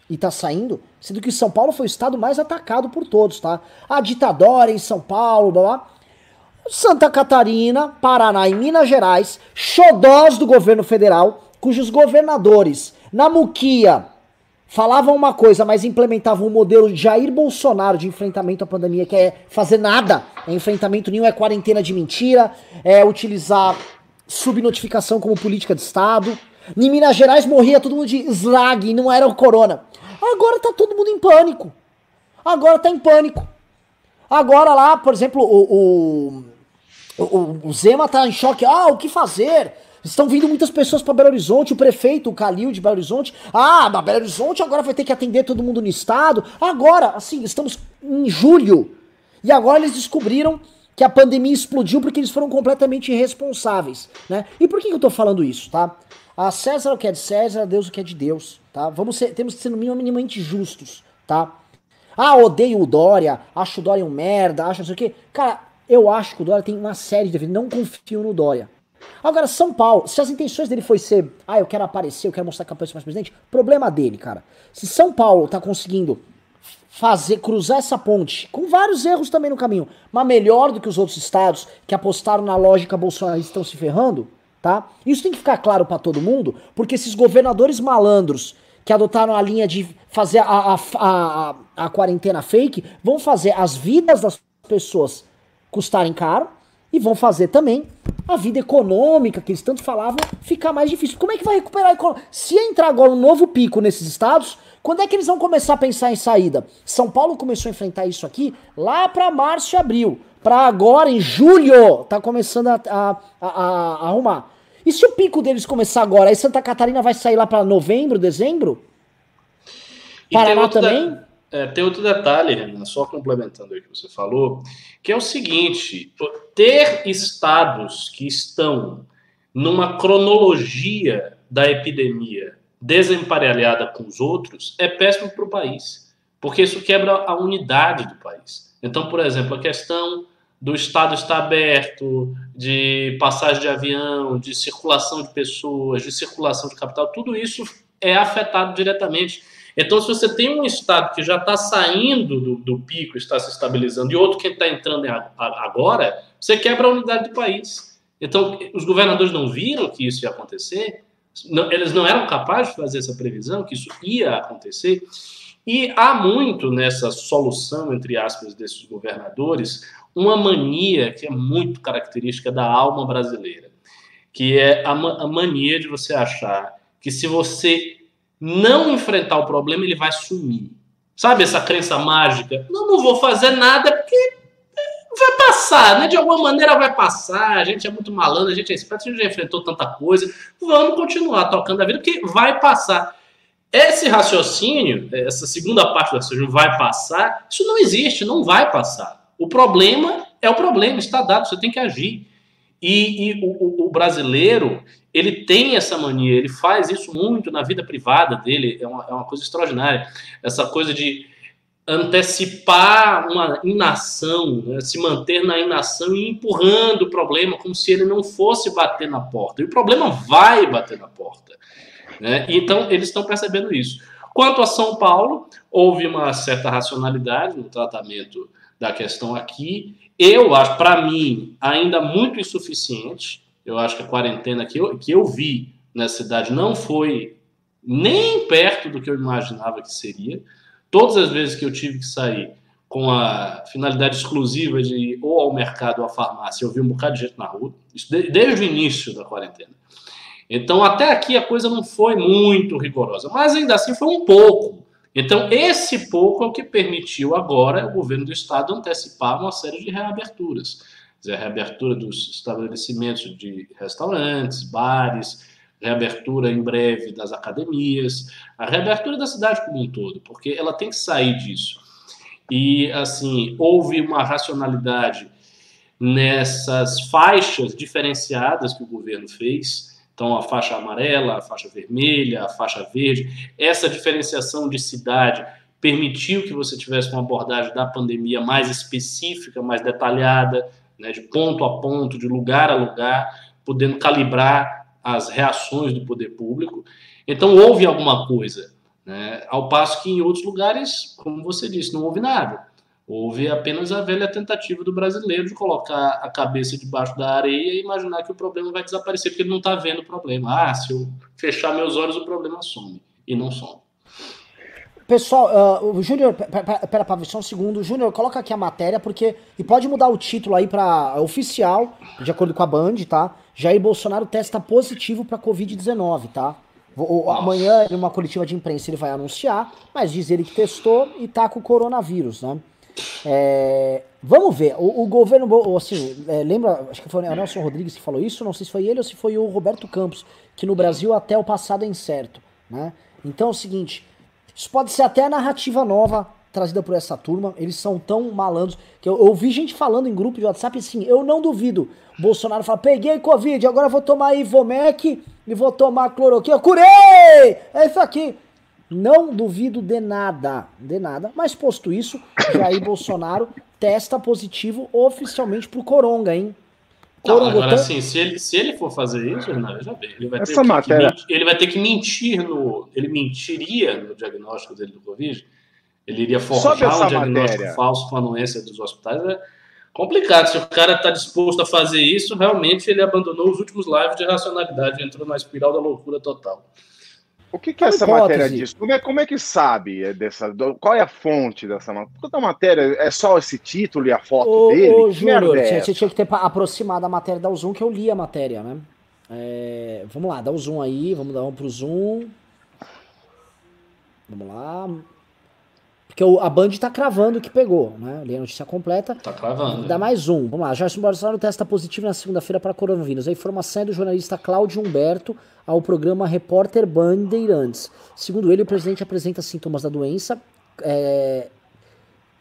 A: e tá saindo, sendo que São Paulo foi o estado mais atacado por todos, tá? A ditadora em São Paulo, blá blá. Santa Catarina, Paraná e Minas Gerais, xodós do governo federal, cujos governadores, na Muquia, falavam uma coisa, mas implementavam um modelo de Jair Bolsonaro de enfrentamento à pandemia, que é fazer nada, é enfrentamento nenhum, é quarentena de mentira, é utilizar subnotificação como política de Estado. Em Minas Gerais morria todo mundo de slag não era o corona. Agora tá todo mundo em pânico. Agora tá em pânico. Agora lá, por exemplo, o, o, o, o Zema tá em choque. Ah, o que fazer? Estão vindo muitas pessoas para Belo Horizonte, o prefeito, o Calil de Belo Horizonte. Ah, mas Belo Horizonte agora vai ter que atender todo mundo no estado. Agora, assim, estamos em julho. E agora eles descobriram que a pandemia explodiu porque eles foram completamente irresponsáveis, né? E por que eu tô falando isso, tá? A César o que é de César, a Deus o que é de Deus, tá? Vamos ser, temos que ser minimamente justos, tá? Ah, odeio o Dória, acho o Dória um merda, acho não sei o quê. Cara, eu acho que o Dória tem uma série de não confio no Dória. Agora, São Paulo, se as intenções dele foi ser, ah, eu quero aparecer, eu quero mostrar que eu mais presidente, problema dele, cara. Se São Paulo tá conseguindo fazer, cruzar essa ponte, com vários erros também no caminho, mas melhor do que os outros estados que apostaram na lógica bolsonarista estão se ferrando, tá? Isso tem que ficar claro para todo mundo, porque esses governadores malandros que adotaram a linha de fazer a, a, a, a quarentena fake vão fazer as vidas das pessoas custarem caro e vão fazer também a vida econômica, que eles tanto falavam, ficar mais difícil. Como é que vai recuperar a economia? Se entrar agora um novo pico nesses estados, quando é que eles vão começar a pensar em saída? São Paulo começou a enfrentar isso aqui lá para março e abril. Para agora, em julho, tá começando a, a, a, a, arrumar. E se o pico deles começar agora, aí Santa Catarina vai sair lá para novembro, dezembro? Paraná também?
C: É, tem outro detalhe, Renan, só complementando o que você falou, que é o seguinte: ter estados que estão numa cronologia da epidemia desemparelhada com os outros é péssimo para o país, porque isso quebra a unidade do país. Então, por exemplo, a questão do estado estar aberto, de passagem de avião, de circulação de pessoas, de circulação de capital, tudo isso é afetado diretamente. Então, se você tem um estado que já está saindo do, do, pico, está se estabilizando, e outro que está entrando agora, você quebra a unidade do país. Então, os governadores não viram que isso ia acontecer, não, eles não eram capazes de fazer essa previsão, que isso ia acontecer. E há muito nessa solução, entre aspas, desses governadores, uma mania que é muito característica da alma brasileira, que é a, a mania de você achar que se você não enfrentar o problema, ele vai sumir. Sabe essa crença mágica? Não, não vou fazer nada porque vai passar, né? De alguma maneira vai passar. A gente é muito malandro, a gente é esperto, a gente já enfrentou tanta coisa. Vamos continuar tocando a vida porque vai passar. Esse raciocínio, essa segunda parte do raciocínio vai passar, isso não existe, não vai passar. O problema é o problema, está dado, você tem que agir. E, e o, o, brasileiro, ele tem essa mania, ele faz isso muito na vida privada dele, é uma, é uma coisa extraordinária. Essa coisa de antecipar uma inação, né? se manter na inação e empurrando o problema como se ele não fosse bater na porta. E o problema vai bater na porta. Né? Então, eles estão percebendo isso. Quanto a São Paulo, houve uma certa racionalidade no tratamento da questão aqui. Eu acho, para mim, ainda muito insuficiente. Eu acho que a quarentena que eu, que eu vi na cidade não foi nem perto do que eu imaginava que seria. Todas as vezes que eu tive que sair com a finalidade exclusiva de ir ou ao mercado ou à farmácia, eu vi um bocado de gente na rua, isso desde o início da quarentena. Então, até aqui a coisa não foi muito rigorosa, mas ainda assim foi um pouco. Então, esse pouco é o que permitiu agora o governo do estado antecipar uma série de reaberturas. Dizer, a reabertura dos estabelecimentos de restaurantes, bares, reabertura em breve das academias, a reabertura da cidade como um todo, porque ela tem que sair disso. E, assim, houve uma racionalidade nessas faixas diferenciadas que o governo fez. Então, a faixa amarela, a faixa vermelha, a faixa verde, essa diferenciação de cidade permitiu que você tivesse uma abordagem da pandemia mais específica, mais detalhada, né, de ponto a ponto, de lugar a lugar, podendo calibrar as reações do poder público. Então, houve alguma coisa. Né, ao passo que em outros lugares, como você disse, não houve nada. Houve apenas a velha tentativa do brasileiro de colocar a cabeça debaixo da areia e imaginar que o problema vai desaparecer, porque ele não está vendo o problema. Ah, se eu fechar meus olhos, o problema some. E não some.
A: Pessoal, uh, o Júnior, pera, pera, só um segundo. Júnior, coloca aqui a matéria, porque. E pode mudar o título aí para oficial, de acordo com a Band, tá? Jair Bolsonaro testa positivo para Covid-19, tá? O, amanhã, em uma coletiva de imprensa, ele vai anunciar, mas diz ele que testou e tá com o coronavírus, né? É, vamos ver, o, o governo, assim, é, lembra, acho que foi o Nelson Rodrigues que falou isso, não sei se foi ele ou se foi o Roberto Campos, que no Brasil até o passado é incerto, né? Então é o seguinte, isso pode ser até a narrativa nova trazida por essa turma, eles são tão malandros, que eu, ouvi gente falando em grupo de WhatsApp assim, eu não duvido, Bolsonaro fala, peguei Covid, agora vou tomar Ivomec e vou tomar cloroquina, curei! É isso aqui. Não duvido de nada, de nada. Mas posto isso, Jair Bolsonaro testa positivo oficialmente pro Coronga, hein?
C: Não, agora sim, se ele, se ele for fazer isso, Renato, veja bem, ele vai, Essa ter matéria... que, ele vai ter que mentir no. Ele mentiria no diagnóstico dele do Covid. Ele iria forjar um diagnóstico matéria. falso com a anuência dos hospitais. É complicado. Se o cara está disposto a fazer isso, realmente ele abandonou os últimos lives de racionalidade, entrou na espiral da loucura total.
B: O que, que é essa hipótese. matéria diz? Como é, como é que sabe é dessa? Qual é a fonte dessa matéria? Toda matéria é só esse título e a foto ô, dele? Ô,
A: Júnior, é você tinha que ter aproximado a matéria da Zoom, que eu li a matéria, né? É, vamos lá, dá o zoom aí, vamos dar um pro zoom. Vamos lá. Porque o, a Band tá cravando que pegou, né? Li a notícia completa.
C: Tá cravando.
A: Dá mais um. Vamos lá. Jair Bolsonaro testa positivo na segunda-feira para coronavírus. A informação é do jornalista Cláudio Humberto ao programa Repórter Bandeirantes. Segundo ele, o presidente apresenta sintomas da doença, é,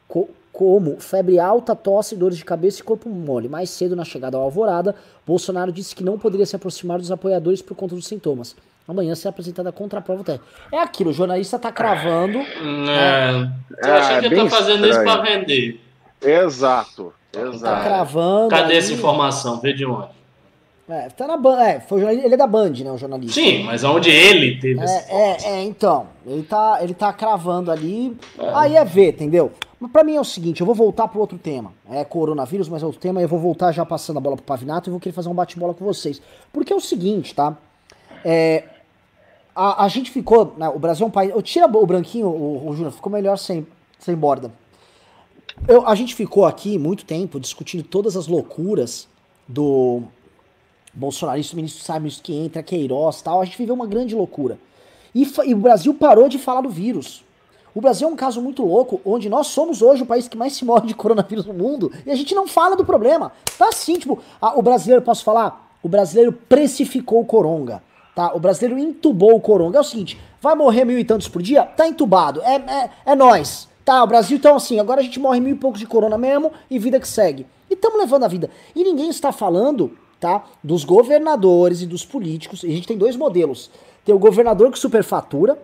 A: co como febre alta, tosse, dores de cabeça e corpo mole. Mais cedo, na chegada ao Alvorada, Bolsonaro disse que não poderia se aproximar dos apoiadores por conta dos sintomas. Amanhã será apresentada a contraprova técnica. É aquilo, o jornalista está cravando.
C: É. Você é, acha que ele está fazendo isso para vender?
B: Exato.
A: Tá Exato. Tá cravando.
C: Cadê aí? essa informação? Vê de onde?
A: É, tá na Band. É, foi, ele é da Band, né? O jornalista.
C: Sim, mas aonde ele teve
A: é, é, é, então. Ele tá, ele tá cravando ali. É. Aí é ver, entendeu? Mas pra mim é o seguinte, eu vou voltar pro outro tema. É coronavírus, mas é outro tema. Eu vou voltar já passando a bola pro Pavinato e vou querer fazer um bate-bola com vocês. Porque é o seguinte, tá? É, a, a gente ficou. Né, o Brasil é um país. Eu tira o branquinho, o, o Júnior, ficou melhor sem, sem borda. Eu, a gente ficou aqui muito tempo discutindo todas as loucuras do bolsonarista, ministro sai, ministro que entra, Queiroz tal. A gente viveu uma grande loucura. E, e, o Brasil parou de falar do vírus. O Brasil é um caso muito louco, onde nós somos hoje o país que mais se morre de coronavírus no mundo e a gente não fala do problema. Tá assim, tipo, a, o brasileiro, posso falar? O brasileiro precificou o coronga. Tá? O brasileiro entubou o coronga. É o seguinte, vai morrer mil e tantos por dia? Tá entubado. É, é, é nós. Tá, o Brasil então assim, agora a gente morre mil e poucos de corona mesmo e vida que segue. E estamos levando a vida. E ninguém está falando, tá, dos governadores e dos políticos. E a gente tem dois modelos. Tem o governador que superfatura,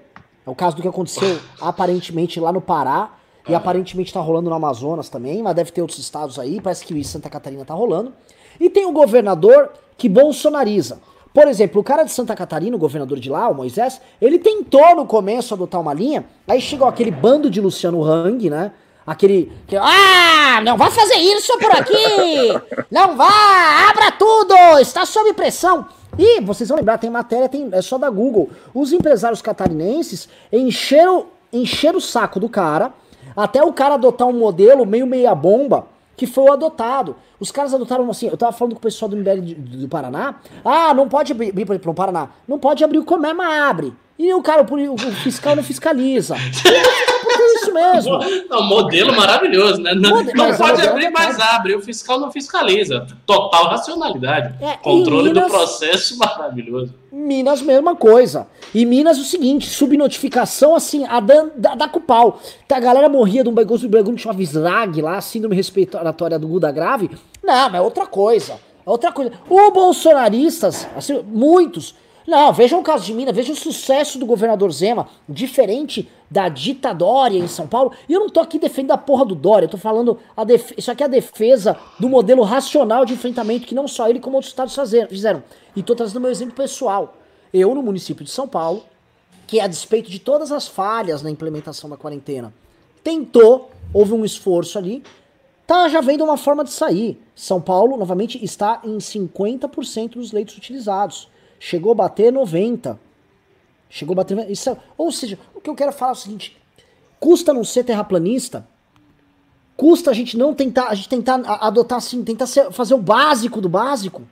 A: é o caso do que aconteceu <laughs> aparentemente lá no Pará, e aparentemente tá rolando no Amazonas também, mas deve ter outros estados aí, parece que em Santa Catarina tá rolando. E tem o governador que bolsonariza. Por exemplo, o cara de Santa Catarina, o governador de lá, o Moisés, ele tentou no começo adotar uma linha, aí chegou aquele bando de Luciano Hang, né? Aquele. Que, ah, não vai fazer isso por aqui! Não vá! Abra tudo! Está sob pressão! E vocês vão lembrar, tem matéria, tem, é só da Google. Os empresários catarinenses encheram, encheram o saco do cara, até o cara adotar um modelo meio meia bomba, que foi o adotado. Os caras adotaram assim, eu tava falando com o pessoal do MBL do Paraná, ah, não pode abrir, para o Paraná, não pode abrir o comércio, mas abre. E o cara, o, o fiscal não fiscaliza. <laughs> Isso mesmo. <laughs>
C: Não, modelo maravilhoso, né? Não, não pode abrir,
A: é
C: mas abre. O fiscal não fiscaliza. Total racionalidade.
A: É,
C: Controle
A: em
C: do
A: Minas-
C: processo <laughs> maravilhoso.
A: Minas, mesma coisa. E Minas, o seguinte, subnotificação, assim, a da, da com pau. A galera morria de um bagulho de bagulho que chama Visrag lá, síndrome respiratória do Guda grave. Não, mas é outra coisa. É outra coisa. Os bolsonaristas, assim, muitos. Não, vejam o caso de Minas, vejam o sucesso do governador Zema, diferente da ditadória em São Paulo. E eu não tô aqui defendendo a porra do Dória, eu tô falando, isso aqui é a defesa do modelo racional de enfrentamento que não só ele como outros estados fizeram. E tô trazendo meu exemplo pessoal. Eu, no município de São Paulo, que a despeito de todas as falhas na implementação da quarentena, tentou, houve um esforço ali, tá já vendo uma forma de sair. São Paulo, novamente, está em 50% dos leitos utilizados. Chegou a bater 90%. Chegou a bater. Isso é- ou seja, o que eu quero falar é o seguinte: custa não ser terraplanista? Custa a gente não tentar, a gente tentar adotar assim, tentar ser- fazer o básico do básico?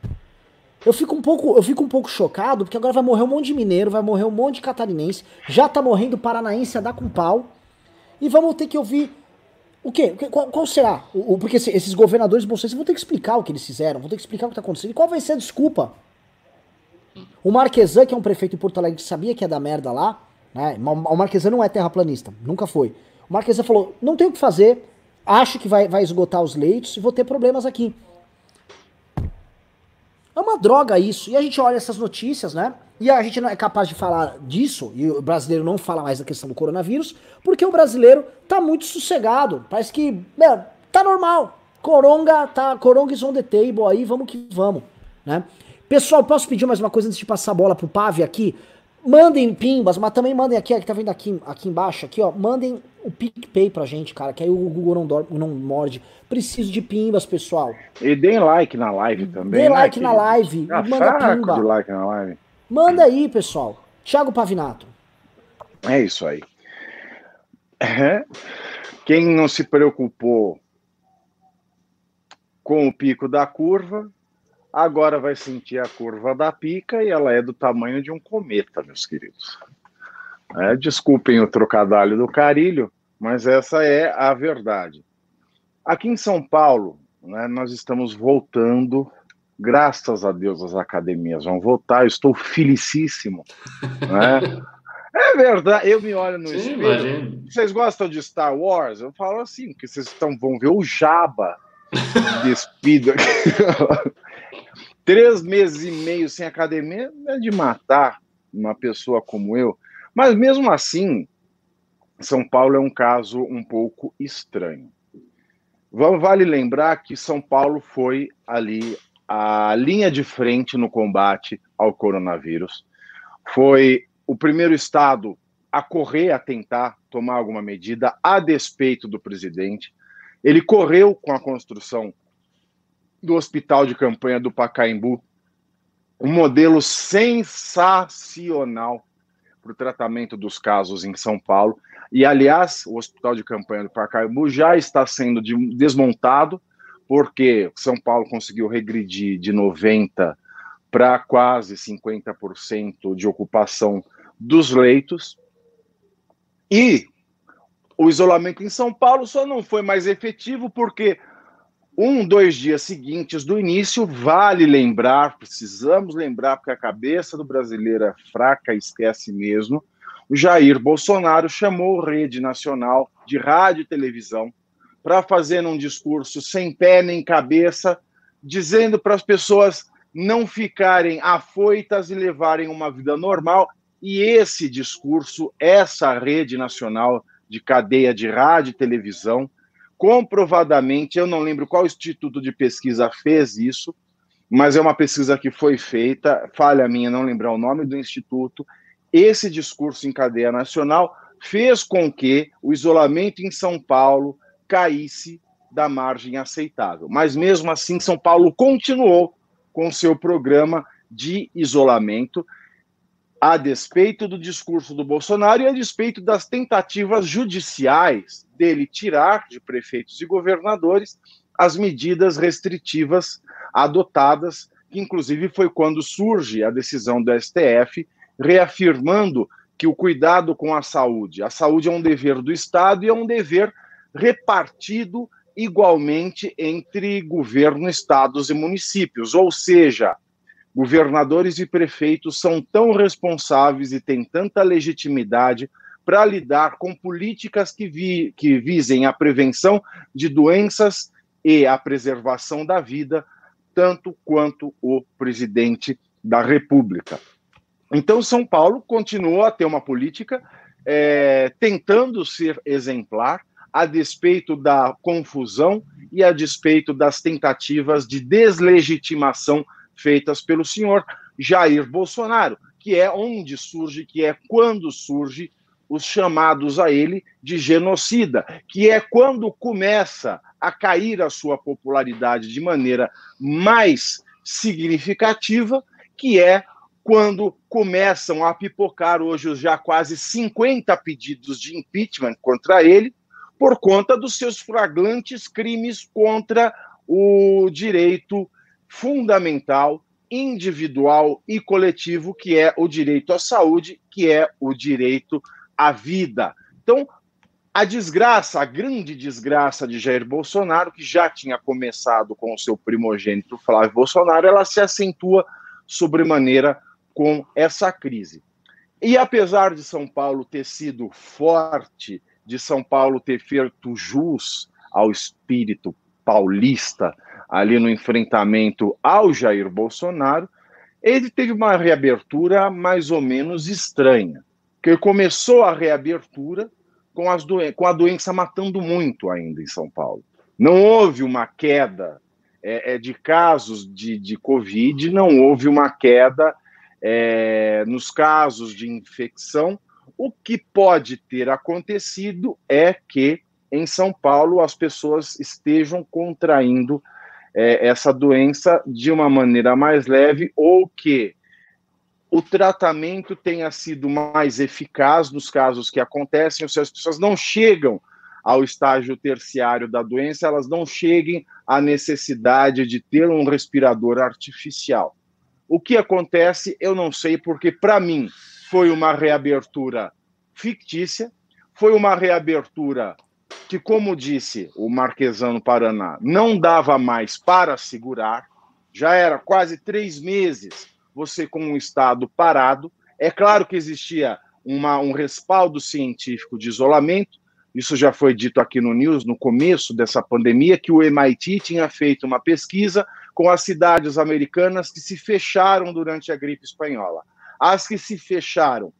A: Eu fico um pouco, eu fico um pouco chocado, porque agora vai morrer um monte de mineiro, vai morrer um monte de catarinense, já tá morrendo paranaense a dar com pau. E vamos ter que ouvir o quê? Qual, qual será? O, porque esse- esses governadores bolsonaristas vão ter que explicar o que eles fizeram, vão ter que explicar o que está acontecendo. E qual vai ser a desculpa? O Marquesan, que é um prefeito em Porto Alegre, sabia que ia dar merda lá, né? O Marquesan não é terraplanista, nunca foi. O Marquesan falou: não tem o que fazer, acho que vai, vai esgotar os leitos e vou ter problemas aqui. É uma droga isso. E a gente olha essas notícias, né? E a gente não é capaz de falar disso, e o brasileiro não fala mais da questão do coronavírus, porque o brasileiro tá muito sossegado. Parece que, meu, tá normal. Coronga, tá, coronga is on the table aí, vamos que vamos, né? Pessoal, posso pedir mais uma coisa antes de passar a bola pro Pave aqui? Mandem pimbas, mas também mandem aqui, que tá vendo aqui, aqui embaixo, aqui, ó, mandem o PicPay pra gente, cara, que aí o Google não, dor- não morde. Preciso de pimbas, pessoal.
B: E deem like na live também.
A: Dê
B: né,
A: like na live
B: Ah,
A: manda pimba.
B: like na live.
A: Manda aí, pessoal. Thiago Pavinato.
B: É isso aí. É. Quem não se preocupou com o pico da curva, agora vai sentir a curva da pica e ela é do tamanho de um cometa, meus queridos. É, desculpem o trocadilho do carilho, mas essa é a verdade. Aqui em São Paulo, né, nós estamos voltando, graças a Deus as academias vão voltar, eu estou felicíssimo. Né? <laughs> É verdade, eu me olho no
C: Sim,
B: espelho. Vocês gostam de Star Wars? Eu falo assim, porque vocês estão, vão ver o Jabba <laughs> despido. Três meses e meio sem academia é de matar uma pessoa como eu. Mas mesmo assim, São Paulo é um caso um pouco estranho. Va- Vale lembrar que São Paulo foi ali a linha de frente no combate ao coronavírus. Foi o primeiro estado a correr, a tentar tomar alguma medida a despeito do presidente. Ele correu com a construção do hospital de campanha do Pacaembu, um modelo sensacional para o tratamento dos casos em São Paulo. E, aliás, o hospital de campanha do Pacaembu já está sendo de- desmontado, porque São Paulo conseguiu regredir de 90% para quase 50% de ocupação dos leitos. E o isolamento em São Paulo só não foi mais efetivo porque um, dois dias seguintes do início, vale lembrar, precisamos lembrar, porque a cabeça do brasileiro é fraca, esquece mesmo. O Jair Bolsonaro chamou Rede Nacional de rádio e televisão para fazer um discurso sem pé nem cabeça, dizendo para as pessoas não ficarem afoitas e levarem uma vida normal. E esse discurso, essa rede nacional de cadeia de rádio e televisão, comprovadamente, eu não lembro qual instituto de pesquisa fez isso, mas é uma pesquisa que foi feita, falha minha não lembrar o nome do instituto. Esse discurso em cadeia nacional fez com que o isolamento em São Paulo caísse da margem aceitável. Mas mesmo assim, São Paulo continuou com seu programa de isolamento, a despeito do discurso do Bolsonaro e a despeito das tentativas judiciais dele tirar de prefeitos e governadores as medidas restritivas adotadas, que inclusive foi quando surge a decisão do STF reafirmando que o cuidado com a saúde, a saúde é um dever do Estado e é um dever repartido igualmente entre governo, estados e municípios, ou seja, governadores e prefeitos são tão responsáveis e têm tanta legitimidade para lidar com políticas que, vi, que visem a prevenção de doenças e a preservação da vida, tanto quanto o presidente da República. Então, São Paulo continua a ter uma política é, tentando ser exemplar, a despeito da confusão e a despeito das tentativas de deslegitimação feitas pelo senhor Jair Bolsonaro, que é onde surge, que é quando surge os chamados a ele de genocida, que é quando começa a cair a sua popularidade de maneira mais significativa, que é quando começam a pipocar hoje os já quase 50 pedidos de impeachment contra ele, por conta dos seus flagrantes crimes contra o direito fundamental, individual e coletivo, que é o direito à saúde, que é o direito à vida. Então, a desgraça, a grande desgraça de Jair Bolsonaro, que já tinha começado com o seu primogênito Flávio Bolsonaro, ela se acentua sobremaneira com essa crise. E apesar de São Paulo ter sido forte, de São Paulo ter feito jus ao espírito paulista ali no enfrentamento ao Jair Bolsonaro, ele teve uma reabertura mais ou menos estranha, que começou a reabertura com, as com a doença matando muito ainda em São Paulo. Não houve uma queda é, é, de casos de, de Covid, não houve uma queda é, nos casos de infecção, o que pode ter acontecido é que em São Paulo as pessoas estejam contraindo é, essa doença de uma maneira mais leve ou que o tratamento tenha sido mais eficaz nos casos que acontecem, ou seja, as pessoas não chegam ao estágio terciário da doença, elas não cheguem à necessidade de ter um respirador artificial. O que acontece, eu não sei, porque para mim foi uma reabertura fictícia, foi uma reabertura que, como disse o Marquesano Paraná, não dava mais para segurar, já era quase três meses você com um Estado parado. É claro que existia uma, um respaldo científico de isolamento, isso já foi dito aqui no News no começo dessa pandemia, que o MIT tinha feito uma pesquisa com as cidades americanas que se fecharam durante a gripe espanhola. As que se fecharam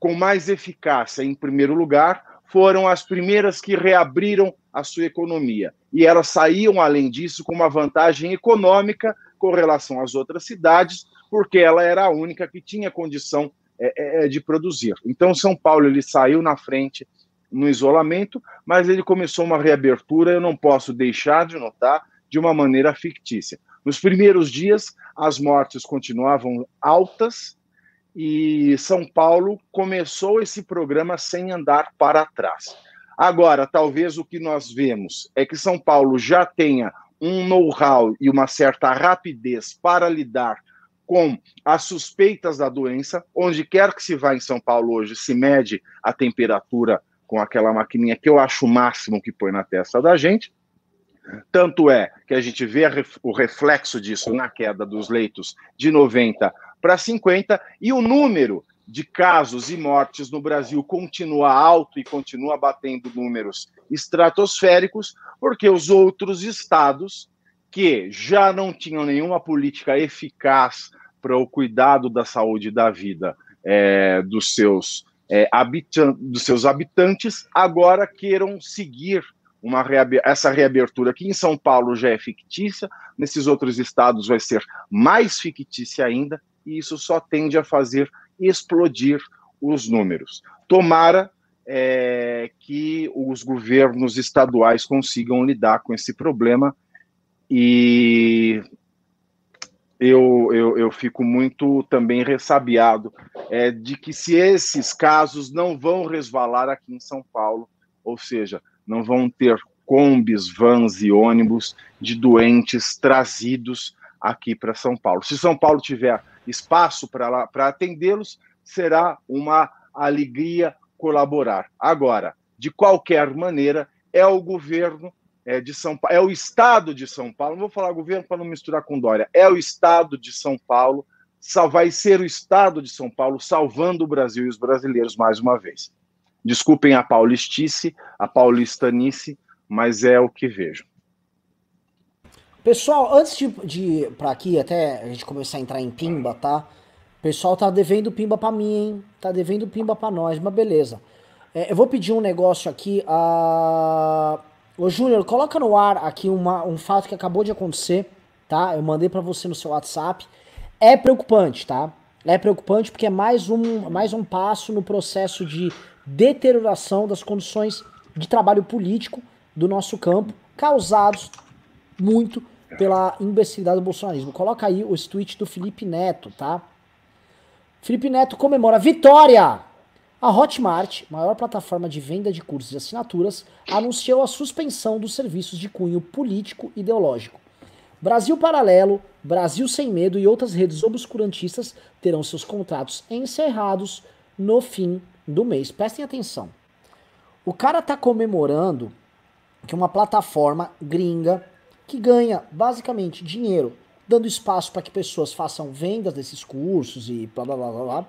B: com mais eficácia, em primeiro lugar, foram as primeiras que reabriram a sua economia. E elas saíam, além disso, com uma vantagem econômica com relação às outras cidades, porque ela era a única que tinha condição é, é, de produzir. Então, São Paulo ele saiu na frente no isolamento, mas ele começou uma reabertura, eu não posso deixar de notar, de uma maneira fictícia. Nos primeiros dias, as mortes continuavam altas e São Paulo começou esse programa sem andar para trás. Agora, talvez o que nós vemos é que São Paulo já tenha um know-how e uma certa rapidez para lidar com as suspeitas da doença. Onde quer que se vá em São Paulo hoje, se mede a temperatura com aquela maquininha que eu acho o máximo que põe na testa da gente. Tanto é que a gente vê o reflexo disso na queda dos leitos de 90 para 50 e o número de casos e mortes no Brasil continua alto e continua batendo números estratosféricos, porque os outros estados que já não tinham nenhuma política eficaz para o cuidado da saúde e da vida é, dos seus é, dos seus habitantes agora queiram seguir uma essa reabertura aqui em São Paulo já é fictícia, nesses outros estados vai ser mais fictícia ainda, e isso só tende a fazer explodir os números. Tomara é, que os governos estaduais consigam lidar com esse problema e eu, eu, eu fico muito também ressabiado é, de que se esses casos não vão resvalar aqui em São Paulo, ou seja, não vão ter combis, vans e ônibus de doentes trazidos aqui para São Paulo. Se São Paulo tiver espaço para atendê-los, será uma alegria colaborar. Agora, de qualquer maneira, é o governo é, de São Paulo, é o Estado de São Paulo, não vou falar governo para não misturar com Dória, é o Estado de São Paulo, vai ser o Estado de São Paulo salvando o Brasil e os brasileiros mais uma vez. Desculpem a paulistice, a paulistanice, mas é o que vejo.
A: Pessoal, antes de, de para aqui até a gente começar a entrar em pimba, tá? O pessoal tá devendo pimba para mim, hein? Tá devendo pimba para nós, mas beleza. É, eu vou pedir um negócio aqui. A... Ô Júnior, coloca no ar aqui uma, um fato que acabou de acontecer, tá? Eu mandei para você no seu WhatsApp. É preocupante, tá? É preocupante porque é mais um, mais um passo no processo de deterioração das condições de trabalho político do nosso campo, causados muito pela imbecilidade do bolsonarismo. Coloca aí os tweets do Felipe Neto, tá? Felipe Neto comemora vitória! A Hotmart, maior plataforma de venda de cursos e assinaturas, anunciou a suspensão dos serviços de cunho político ideológico. Brasil Paralelo, Brasil Sem Medo e outras redes obscurantistas terão seus contratos encerrados no fim do mês. Prestem atenção. O cara tá comemorando que uma plataforma gringa que ganha basicamente dinheiro dando espaço para que pessoas façam vendas desses cursos e blá blá blá blá blá.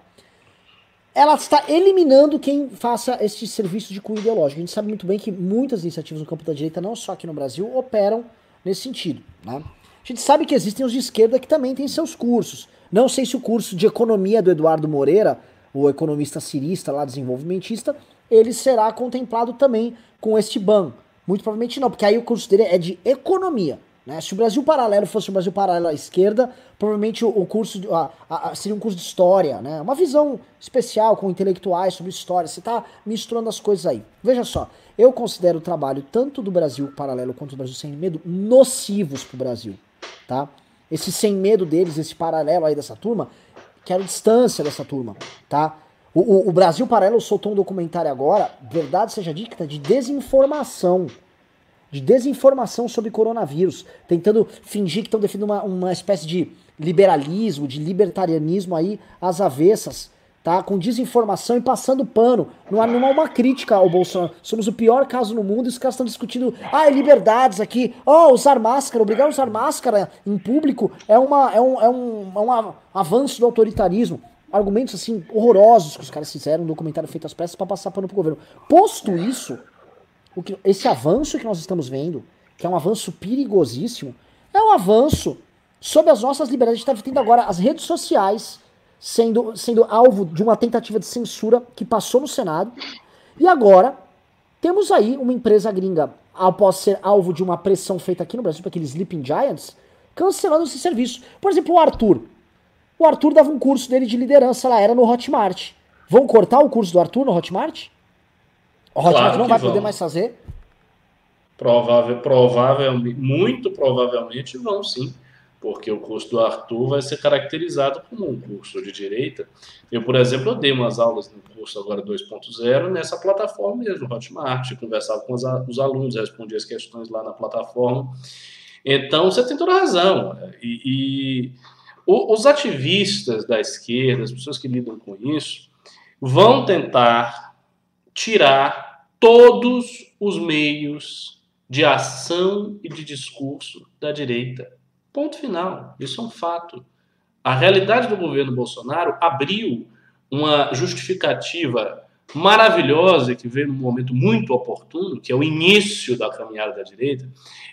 A: Ela está eliminando quem faça este serviço de cunho ideológico. A gente sabe muito bem que muitas iniciativas no campo da direita, não só aqui no Brasil, operam nesse sentido. Né? A gente sabe que existem os de esquerda que também têm seus cursos. Não sei se o curso de economia do Eduardo Moreira, o economista cirista lá, desenvolvimentista, ele será contemplado também com este ban. Muito provavelmente não, porque aí o curso dele é de economia. Né? Se o Brasil Paralelo fosse o Brasil Paralelo à esquerda, provavelmente o, o curso de, a, a, seria um curso de história, né? Uma visão especial com intelectuais sobre história. Você está misturando as coisas aí. Veja só, eu considero o trabalho tanto do Brasil Paralelo quanto do Brasil Sem Medo nocivos para o Brasil, tá? Esse sem medo deles, esse paralelo aí dessa turma, quero distância dessa turma, tá? O, o, o, Brasil Paralelo soltou um documentário agora, verdade seja dita, de desinformação. De desinformação sobre coronavírus. Tentando fingir que estão defendendo uma, uma espécie de liberalismo, de libertarianismo aí às avessas, tá? Com desinformação e passando pano. Não há, não há uma crítica ao Bolsonaro. Somos o pior caso no mundo e os caras estão discutindo, ah, é liberdades aqui. Oh, usar máscara, obrigar a usar máscara em público é, uma, é, um, é, um, é um avanço do autoritarismo argumentos assim horrorosos que os caras fizeram, um documentário feito às pressas para passar pano pro governo. Posto isso, o que, esse avanço que nós estamos vendo, que é um avanço perigosíssimo, é um avanço sobre as nossas liberdades. A gente está tendo agora as redes sociais sendo, sendo alvo de uma tentativa de censura que passou no Senado. E agora temos aí uma empresa gringa, após ser alvo de uma pressão feita aqui no Brasil, para aqueles Sleeping Giants, cancelando esse serviço. Por exemplo, o Arthur. O Arthur dava um curso dele de liderança lá, era no Hotmart. Vão cortar o curso do Arthur no Hotmart? O Hotmart claro não vai vão. poder mais fazer?
C: Provável, provavelmente, muito provavelmente vão sim, porque o curso do Arthur vai ser caracterizado como um curso de direita. Eu, por exemplo, eu dei umas aulas no curso agora 2.0 nessa plataforma mesmo, Hotmart, conversava com os alunos, respondia as questões lá na plataforma. Então, você tem toda a razão. E, e os ativistas da esquerda, as pessoas que lidam com isso, vão tentar tirar todos os meios de ação e de discurso da direita. Ponto final. Isso é um fato. A realidade do governo Bolsonaro abriu uma justificativa maravilhosa que veio num momento muito oportuno, que é o início da caminhada da direita,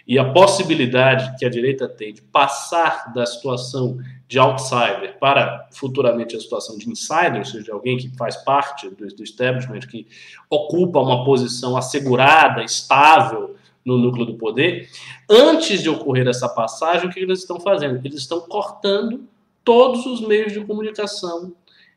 C: e a possibilidade que a direita tem de passar da situação de outsider para futuramente a situação de insider, ou seja, de alguém que faz parte do, do establishment, que ocupa uma posição assegurada, estável no núcleo do poder, antes de ocorrer essa passagem, o que eles estão fazendo? Eles estão cortando todos os meios de comunicação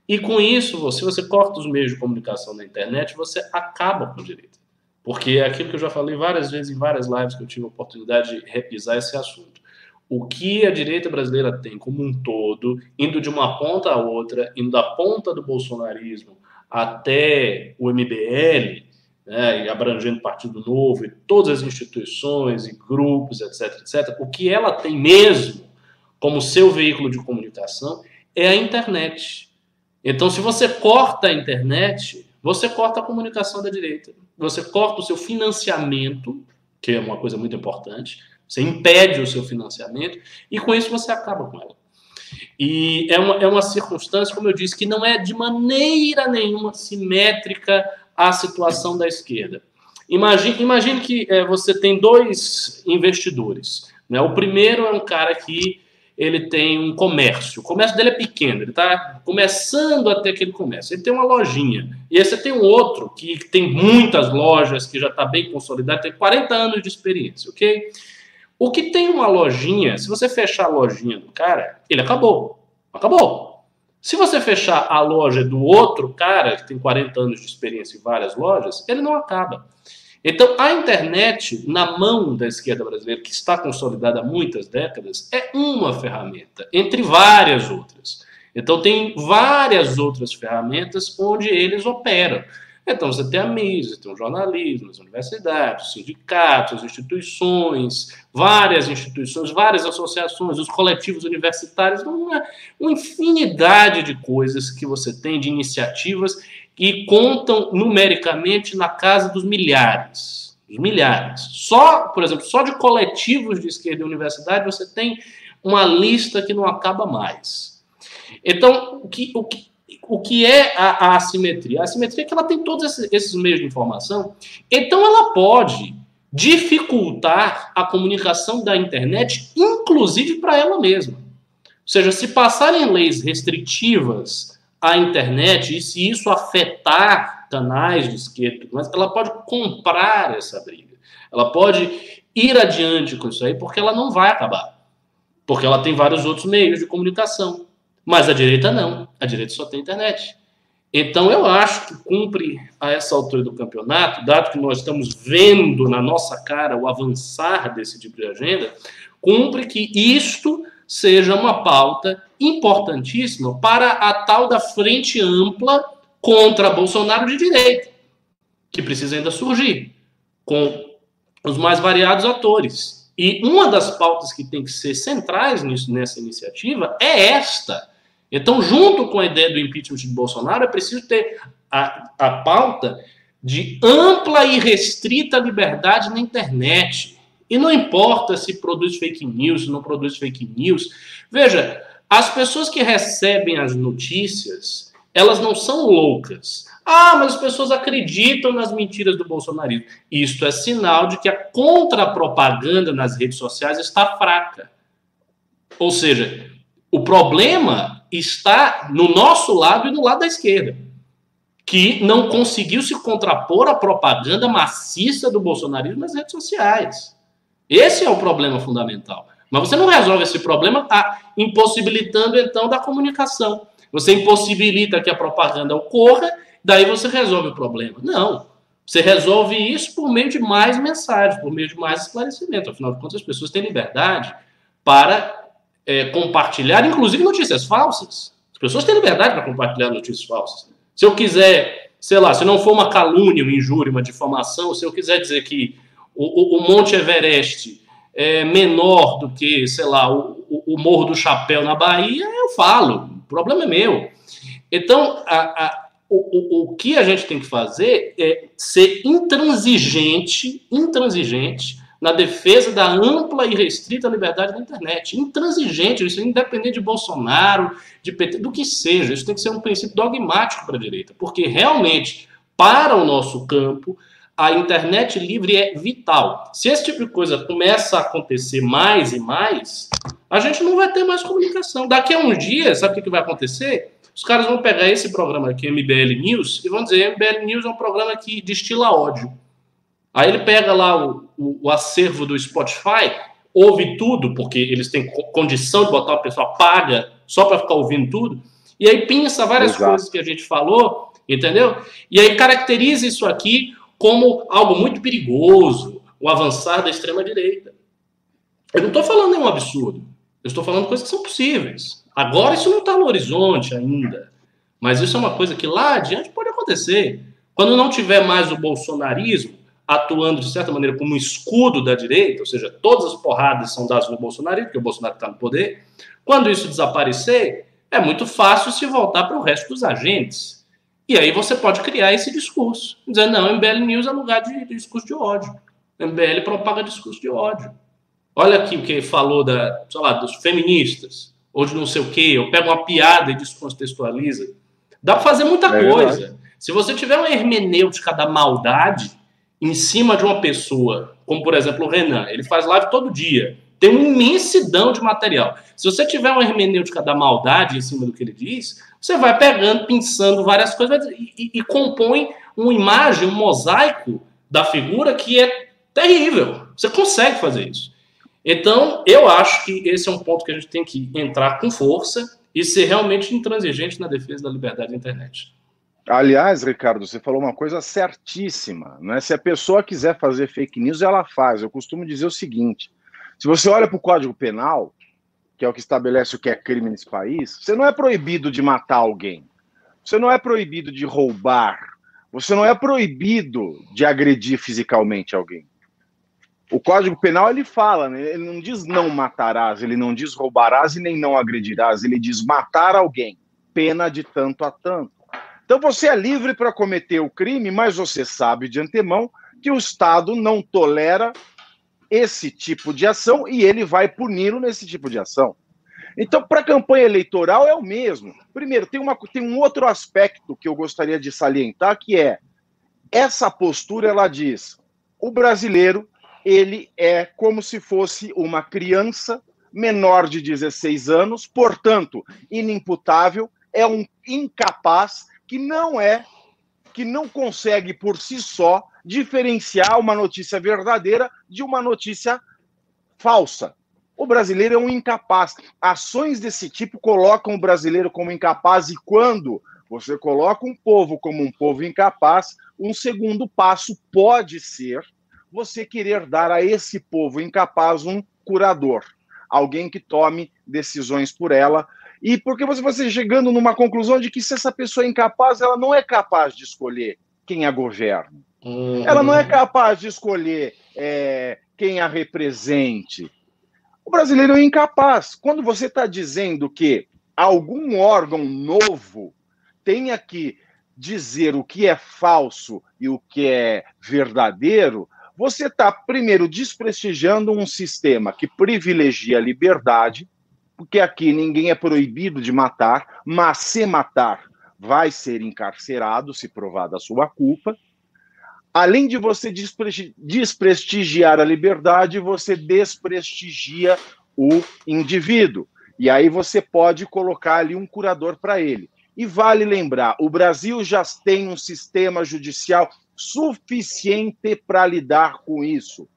C: e com isso, se você corta os meios de comunicação na internet, você acaba com o direito. Porque é aquilo que eu já falei várias vezes em várias lives que eu tive a oportunidade de repisar esse assunto. O que a direita brasileira tem como um todo, indo de uma ponta a outra, indo da ponta do bolsonarismo até o MBL, né, abrangendo Partido Novo e todas as instituições e grupos, etc, etc, o que ela tem mesmo como seu veículo de comunicação é a internet Então, se você corta a internet, você corta a comunicação da direita. Você corta o seu financiamento, que é uma coisa muito importante. Você impede o seu financiamento e com isso você acaba com ela. E é uma, é uma circunstância, como eu disse, que não é de maneira nenhuma simétrica à situação da esquerda. Imagine, imagine que é, você tem dois investidores. Né? O primeiro é um cara que ele tem um comércio. O comércio dele é pequeno, ele está começando a ter aquele comércio. Ele tem uma lojinha. E aí você tem um outro que tem muitas lojas, que já está bem consolidado, tem 40 anos de experiência, ok? O que tem uma lojinha, se você fechar a lojinha do cara, ele acabou. Acabou. Se você fechar a loja do outro cara, que tem 40 anos de experiência em várias lojas, ele não acaba. Então, a internet, na mão da esquerda brasileira, que está consolidada há muitas décadas, é uma ferramenta, entre várias outras. Então, tem várias outras ferramentas onde eles operam. Então, você tem a mídia, tem o jornalismo, as universidades, os sindicatos, as instituições, várias instituições, várias associações, os coletivos universitários, uma, uma infinidade de coisas que você tem, de iniciativas, que contam numericamente na casa dos milhares. Dos milhares. Só, por exemplo, só de coletivos de esquerda e universidade você tem uma lista que não acaba mais. Então, o que, o que, o que é a, a assimetria? A assimetria é que ela tem todos esses, esses meios de informação, então ela pode dificultar a comunicação da internet, inclusive para ela mesma. Ou seja, se passarem leis restritivas à internet e se isso afetar canais de esquerda, mas ela pode comprar essa briga. Ela pode ir adiante com isso aí, porque ela não vai acabar. Porque ela tem vários outros meios de comunicação. Mas a direita não. A direita só tem internet. Então eu acho que cumpre a essa altura do campeonato, dado que nós estamos vendo na nossa cara o avançar desse tipo de agenda, cumpre que isto seja uma pauta importantíssima para a tal da frente ampla contra Bolsonaro de direita, que precisa ainda surgir, com os mais variados atores. E uma das pautas que tem que ser centrais nisso, nessa iniciativa é esta então, junto com a ideia do impeachment de Bolsonaro, é preciso ter a, a pauta de ampla e restrita liberdade na internet. E não importa se produz fake news, se não produz fake news. Veja, as pessoas que recebem as notícias, elas não são loucas. Ah, mas as pessoas acreditam nas mentiras do bolsonarismo. Isto é sinal de que a contrapropaganda nas redes sociais está fraca. Ou seja, o problema está no nosso lado e no lado da esquerda, que não conseguiu se contrapor à propaganda maciça do bolsonarismo nas redes sociais. Esse é o problema fundamental. Mas você não resolve esse problema ah, impossibilitando, então, da comunicação. Você impossibilita que a propaganda ocorra, daí você resolve o problema. Não. Você resolve isso por meio de mais mensagens, por meio de mais esclarecimento. Afinal de contas, as pessoas têm liberdade para é, compartilhar, inclusive notícias falsas. As pessoas têm liberdade para compartilhar notícias falsas. Se eu quiser, sei lá, se não for uma calúnia, uma injúria, uma difamação, se eu quiser dizer que o, o, o Monte Everest é menor do que, sei lá, o, o, Morro do Chapéu na Bahia, eu falo. O problema é meu. Então, a, a, o, o, o que a gente tem que fazer é ser intransigente, intransigente na defesa da ampla e restrita liberdade da internet. Intransigente, isso independente de Bolsonaro, de PT, do que seja. Isso tem que ser um princípio dogmático para a direita, porque realmente, para o nosso campo, a internet livre é vital. Se esse tipo de coisa começa a acontecer mais e mais, a gente não vai ter mais comunicação. Daqui a uns dias, sabe o que vai acontecer? Os caras vão pegar esse programa aqui, MBL News, e vão dizer: MBL News é um programa que destila ódio. Aí ele pega lá o, o, o acervo do Spotify, ouve tudo, porque eles têm condição de botar o pessoal paga só para ficar ouvindo tudo, e aí pensa várias Exato. coisas que a gente falou, entendeu? E aí caracteriza isso aqui como algo muito perigoso, o avançar da extrema-direita. Eu não estou falando nenhum absurdo. Eu estou falando coisas que são possíveis. Agora isso não está no horizonte ainda. Mas isso é uma coisa que lá adiante pode acontecer. Quando não tiver mais o bolsonarismo, atuando, de certa maneira, como um escudo da direita, ou seja, todas as porradas são dadas no Bolsonaro, porque o Bolsonaro está no poder. Quando isso desaparecer, é muito fácil se voltar para o resto dos agentes. E aí você pode criar esse discurso, dizendo, não, MBL News é lugar de, de discurso de ódio. MBL propaga discurso de ódio. Olha aqui o que falou da, sei lá, dos feministas, ou de não sei o quê, ou pega uma piada e descontextualiza. Dá para fazer muita é coisa. Verdade. Se você tiver uma hermenêutica da maldade em cima de uma pessoa, como por exemplo o Renan, ele faz live todo dia, tem uma imensidão de material. Se você tiver uma hermenêutica da maldade em cima do que ele diz, você vai pegando, pensando várias coisas e, e, e compõe uma imagem, um mosaico da figura que é terrível. Você consegue fazer isso. Então, eu acho que esse é um ponto que a gente tem que entrar com força e ser realmente intransigente na defesa da liberdade da internet.
B: Aliás, Ricardo, você falou uma coisa certíssima. Né? Se a pessoa quiser fazer fake news, ela faz. Eu costumo dizer o seguinte: se você olha para o Código Penal, que é o que estabelece o que é crime nesse país, você não é proibido de matar alguém. Você não é proibido de roubar. Você não é proibido de agredir fisicamente alguém. O Código Penal ele fala, né? ele não diz não matarás, ele não diz roubarás e nem não agredirás, ele diz matar alguém, pena de tanto a tanto. Então você é livre para cometer o crime, mas você sabe de antemão que o Estado não tolera esse tipo de ação e ele vai puni-lo nesse tipo de ação. Então, para a campanha eleitoral é o mesmo. Primeiro, tem, uma, tem um outro aspecto que eu gostaria de salientar, que é essa postura, ela diz, o brasileiro, ele é como se fosse uma criança menor de 16 anos, portanto, inimputável, é um incapaz que não é, que não consegue por si só diferenciar uma notícia verdadeira de uma notícia falsa. O brasileiro é um incapaz. Ações desse tipo colocam o brasileiro como incapaz, e quando você coloca um povo como um povo incapaz, um segundo passo pode ser você querer dar a esse povo incapaz um curador, alguém que tome decisões por ela, e porque você vai chegando numa conclusão de que se essa pessoa é incapaz, ela não é capaz de escolher quem a governa. Uhum. Ela não é capaz de escolher é, quem a represente. O brasileiro é incapaz. Quando você está dizendo que algum órgão novo tenha que dizer o que é falso e o que é verdadeiro, você está, primeiro, desprestigiando um sistema que privilegia a liberdade, porque aqui ninguém é proibido de matar, mas se matar, vai ser encarcerado se provada a sua culpa. Além de você desprestigiar a liberdade, você desprestigia o indivíduo. E aí você pode colocar ali um curador para ele. E vale lembrar, o Brasil já tem um sistema judicial suficiente para lidar com isso.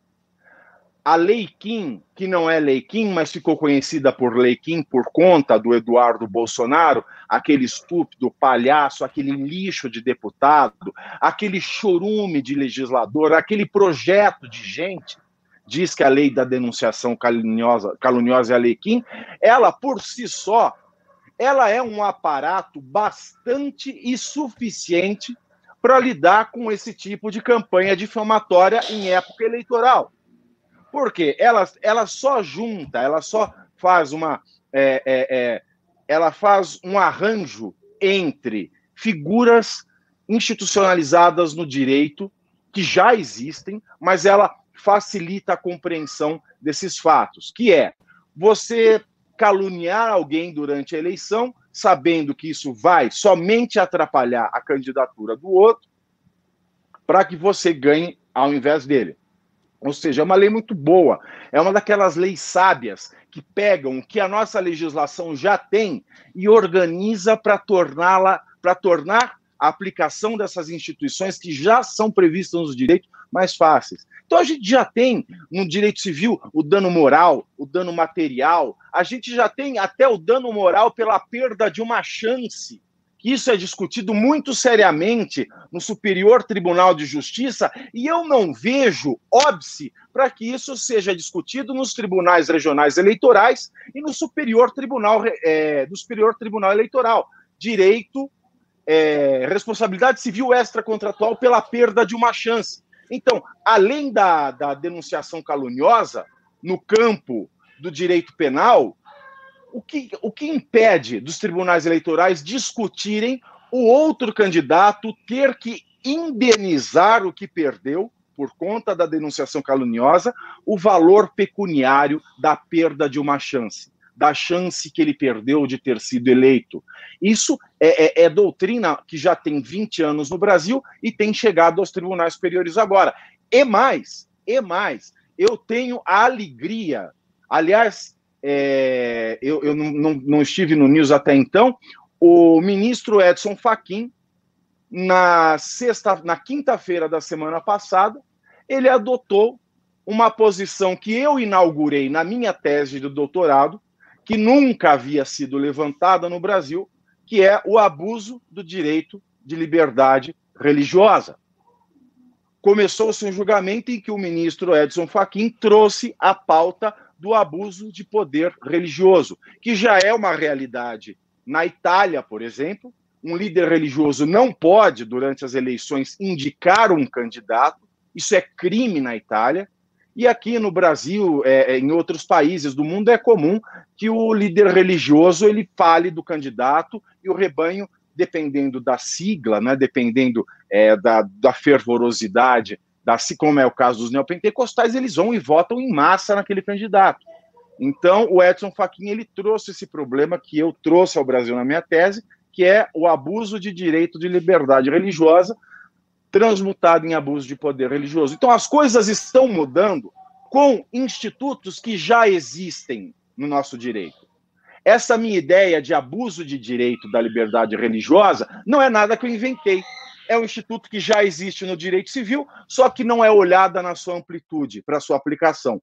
B: A Lei Kim, que não é Lei Kim, mas ficou conhecida por Lei Kim por conta do Eduardo Bolsonaro, aquele estúpido palhaço, aquele lixo de deputado, aquele chorume de legislador, aquele projeto de gente, diz que a lei da denunciação caluniosa, caluniosa é a Lei Kim, ela por si só, ela é um aparato bastante e suficiente para lidar com esse tipo de campanha difamatória em época eleitoral. Por quê? Ela, ela só junta, ela só faz uma. É, é, é, ela faz um arranjo entre figuras institucionalizadas no direito, que já existem, mas ela facilita a compreensão desses fatos, que é você caluniar alguém durante a eleição, sabendo que isso vai somente atrapalhar a candidatura do outro, para que você ganhe ao invés dele. Ou seja, é uma lei muito boa. É uma daquelas leis sábias que pegam o que a nossa legislação já tem e organiza para torná-la, para tornar a aplicação dessas instituições que já são previstas nos direitos mais fáceis. Então a gente já tem no direito civil o dano moral, o dano material, a gente já tem até o dano moral pela perda de uma chance que isso é discutido muito seriamente no Superior Tribunal de Justiça e eu não vejo óbice para que isso seja discutido nos tribunais regionais eleitorais e no Superior Tribunal é, do Superior Tribunal Eleitoral. Direito, é, responsabilidade civil extracontratual pela perda de uma chance. Então, além da, da denunciação caluniosa, no campo do direito penal, o que, o que impede dos tribunais eleitorais discutirem o outro candidato ter que indenizar o que perdeu por conta da denunciação caluniosa, o valor pecuniário da perda de uma chance, da chance que ele perdeu de ter sido eleito. Isso é, é, é doutrina que já tem 20 anos no Brasil e tem chegado aos tribunais superiores agora. E mais, e mais, eu tenho a alegria, aliás, é, eu, eu não, não, não, estive no News até então, o ministro Edson Fachin, na sexta, na quinta-feira da semana passada, ele adotou uma posição que eu inaugurei na minha tese de doutorado, que nunca havia sido levantada no Brasil, que é o abuso do direito de liberdade religiosa. Começou-se um julgamento em que o ministro Edson Fachin trouxe a pauta do abuso de poder religioso, que já é uma realidade na Itália, por exemplo. Um líder religioso não pode, durante as eleições, indicar um candidato, isso é crime na Itália. E aqui no Brasil, é, é, em outros países do mundo, é comum que o líder religioso ele fale do candidato e o rebanho, dependendo da sigla, né, dependendo é, da, da fervorosidade, da, como é o caso dos neopentecostais, eles vão e votam em massa naquele candidato. Então, o Edson Fachin ele trouxe esse problema que eu trouxe ao Brasil na minha tese, que é o abuso de direito de liberdade religiosa, transmutado em abuso de poder religioso. Então, as coisas estão mudando com institutos que já existem no nosso direito. Essa minha ideia de abuso de direito da liberdade religiosa não é nada que eu inventei. É um instituto que já existe no direito civil, só que não é olhada na sua amplitude para sua aplicação.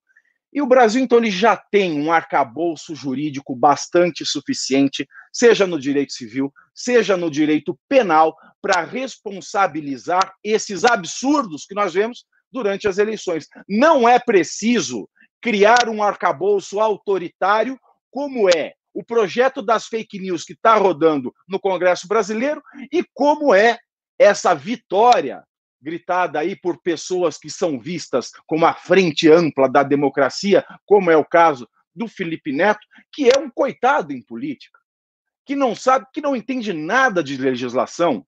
B: E o Brasil, então, ele já tem um arcabouço jurídico bastante suficiente, seja no direito civil, seja no direito penal, para responsabilizar esses absurdos que nós vemos durante as eleições. Não é preciso criar um arcabouço autoritário, como é o projeto das fake news que está rodando no Congresso brasileiro e como é essa vitória gritada aí por pessoas que são vistas como a frente ampla da democracia, como é o caso do Felipe Neto, que é um coitado em política, que não sabe, que não entende nada de legislação.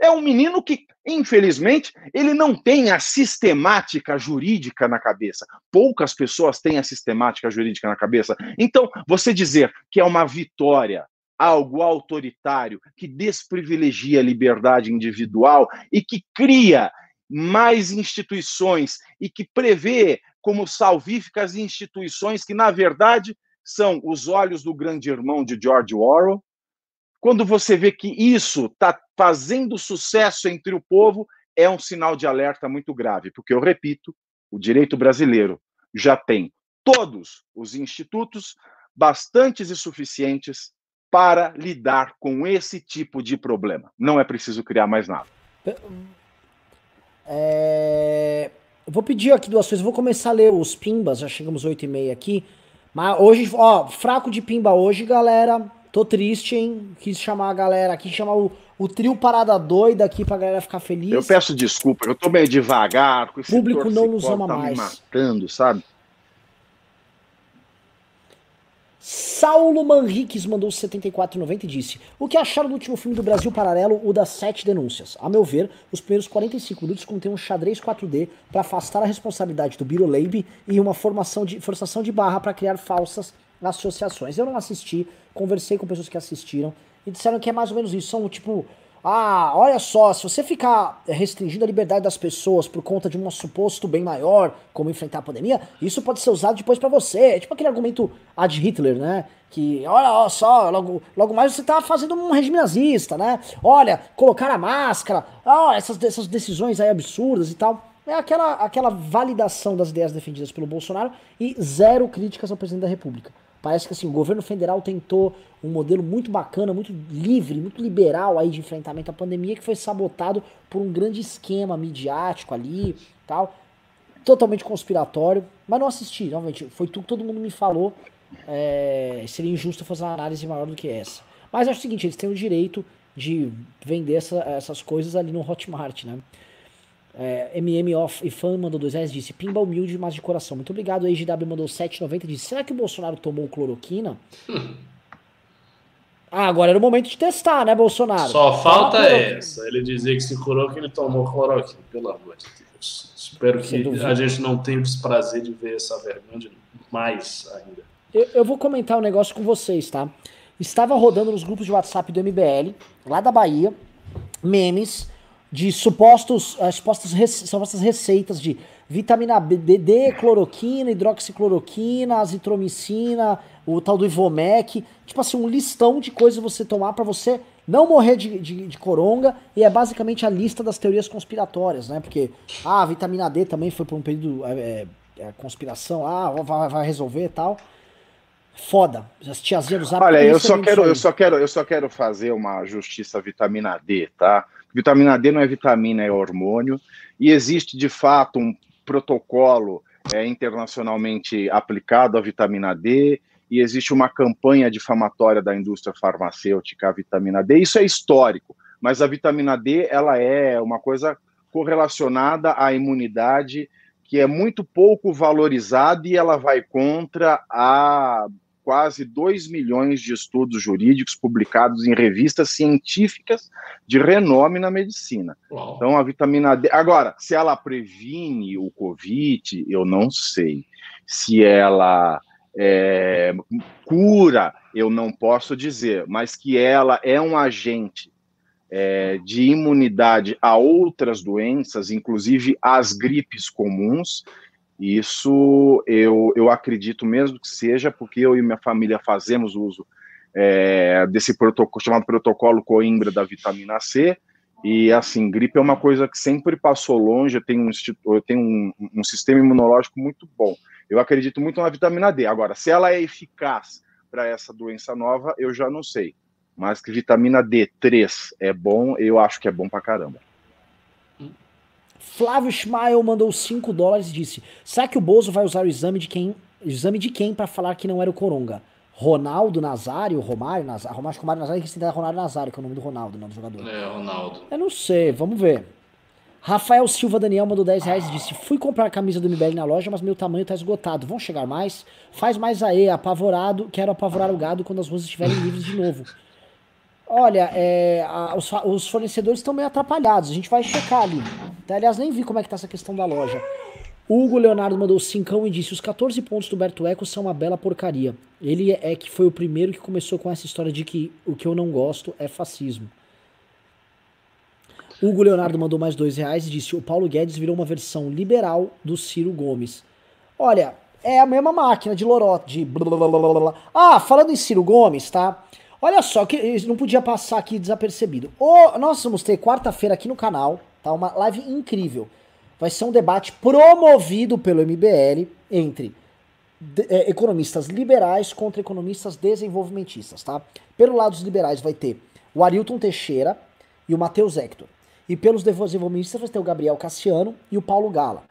B: É um menino que, infelizmente, ele não tem a sistemática jurídica na cabeça. Poucas pessoas têm a sistemática jurídica na cabeça. Então, você dizer que é uma vitória algo autoritário que desprivilegia a liberdade individual e que cria mais instituições e que prevê como salvíficas instituições que, na verdade, são os olhos do grande irmão de George Orwell. Quando você vê que isso está fazendo sucesso entre o povo, é um sinal de alerta muito grave, porque eu repito, o direito brasileiro já tem todos os institutos bastantes e suficientes para lidar com esse tipo de problema. Não é preciso criar mais nada.
A: É... Eu vou pedir aqui duas coisas. vou começar a ler os pimbas, já chegamos 8 e meia aqui. Mas hoje, ó, fraco de pimba hoje, galera. Tô triste, hein? Quis chamar a galera aqui, chamar o, o trio Parada Doida aqui pra galera ficar feliz.
B: Eu peço desculpa, eu tô meio devagar.
A: Com esse público não nos ama tá mais. Me
B: matando, sabe?
A: Saulo Manriques mandou 74,90 e disse: O que acharam do último filme do Brasil Paralelo, o das sete denúncias? A meu ver, os primeiros 45 minutos contêm um xadrez 4D para afastar a responsabilidade do Biro Leib e uma formação de, forçação de barra para criar falsas associações. Eu não assisti, conversei com pessoas que assistiram e disseram que é mais ou menos isso. São tipo ah, olha só, se você ficar restringindo a liberdade das pessoas por conta de um suposto bem maior, como enfrentar a pandemia, isso pode ser usado depois para você. É tipo aquele argumento ad Hitler, né? Que, olha só, logo, logo mais você tá fazendo um regime nazista, né? Olha, colocar a máscara, ah, essas, essas decisões aí absurdas e tal. É aquela, aquela validação das ideias defendidas pelo Bolsonaro e zero críticas ao presidente da República. Parece que assim, o governo federal tentou um modelo muito bacana, muito livre, muito liberal aí de enfrentamento à pandemia, que foi sabotado por um grande esquema midiático ali, tal, totalmente conspiratório, mas não assisti, realmente, foi tudo que todo mundo me falou, é, seria injusto fazer uma análise maior do que essa. Mas acho o seguinte, eles têm o direito de vender essa, essas coisas ali no Hotmart, né? É, MM Off e Fan mandou dois reais, disse Pimba humilde, mas de coração. Muito obrigado. A EGW mandou 7,90 disse: Será que o Bolsonaro tomou cloroquina? ah, agora era o momento de testar, né, Bolsonaro?
C: Só falta essa. Ele dizer que se curou que ele tomou cloroquina. Pelo amor de Deus. Espero que a gente não tenha o desprazer de ver essa vergonha mais ainda.
A: Eu, eu vou comentar um negócio com vocês, tá? Estava rodando nos grupos de WhatsApp do MBL, lá da Bahia, memes de supostos, uh, supostas, rece supostas receitas de vitamina B, D, cloroquina, hidroxicloroquina, azitromicina, o tal do Ivomec, tipo assim, um listão de coisas você tomar para você não morrer de, de, de, coronga, e é basicamente a lista das teorias conspiratórias, né? Porque, ah, a vitamina D também foi por um período é, é, conspiração, ah, vai, vai resolver e tal. Foda. As tiazinhas do Zap.
B: Olha, eu só quero, eu só quero, eu só quero fazer uma justiça à vitamina D, tá? Vitamina D não é vitamina, é hormônio, e existe de fato um protocolo é, internacionalmente aplicado à vitamina D, e existe uma campanha difamatória da indústria farmacêutica à vitamina D. Isso é histórico, mas a vitamina D ela é uma coisa correlacionada à imunidade que é muito pouco valorizada e ela vai contra a quase 2 milhões de estudos jurídicos publicados em revistas científicas de renome na medicina. Uau. Então, a vitamina D. Agora, se ela previne o Covid, eu não sei. Se ela é, cura, eu não posso dizer, mas que ela é um agente é, de imunidade a outras doenças, inclusive as gripes comuns, isso eu, eu acredito mesmo que seja, porque eu e minha família fazemos uso é, desse protocolo, chamado protocolo Coimbra da vitamina C, e assim, gripe é uma coisa que sempre passou longe, eu tenho um, eu tenho um, um sistema imunológico muito bom. Eu acredito muito na vitamina D. Agora, se ela é eficaz para essa doença nova, eu já não sei. Mas que vitamina D3 é bom, eu acho que é bom pra caramba.
A: Flávio Schmael mandou 5 dólares e disse: Será que o Bozo vai usar o exame de quem? Exame de quem para falar que não era o Coronga? Ronaldo Nazário, Romário Nazário, Romário, Romário Nazário, que se Ronaldo Nazário, que é o nome do Ronaldo, não do jogador.
C: É, Ronaldo.
A: Eu não sei, vamos ver. Rafael Silva Daniel mandou 10 reais e disse: Fui comprar a camisa do MBL na loja, mas meu tamanho tá esgotado. Vão chegar mais? Faz mais aí, apavorado. Quero apavorar o gado quando as ruas estiverem livres de novo. Olha, é, a, os, os, fornecedores estão meio atrapalhados. A gente vai checar ali. Tá, aliás, nem vi como é que tá essa questão da loja. Hugo Leonardo mandou cincão e disse: Os 14 pontos do Berto Eco são uma bela porcaria. Ele é que foi o primeiro que começou com essa história de que o que eu não gosto é fascismo. Hugo Leonardo mandou mais dois reais e disse: O Paulo Guedes virou uma versão liberal do Ciro Gomes. Olha, é a mesma máquina de lorote, de blá, blá, blá, blá. Ah, falando em Ciro Gomes, tá? Olha só, que não podia passar aqui desapercebido. O, nós vamos ter quarta-feira aqui no canal, tá? Uma live incrível. Vai ser um debate promovido pelo MBL entre de, é, economistas liberais contra economistas desenvolvimentistas, tá? Pelo lado dos liberais vai ter o Arilton Teixeira e o Matheus Hector. E pelos desenvolvimentistas vai ter o Gabriel Cassiano e o Paulo Gala.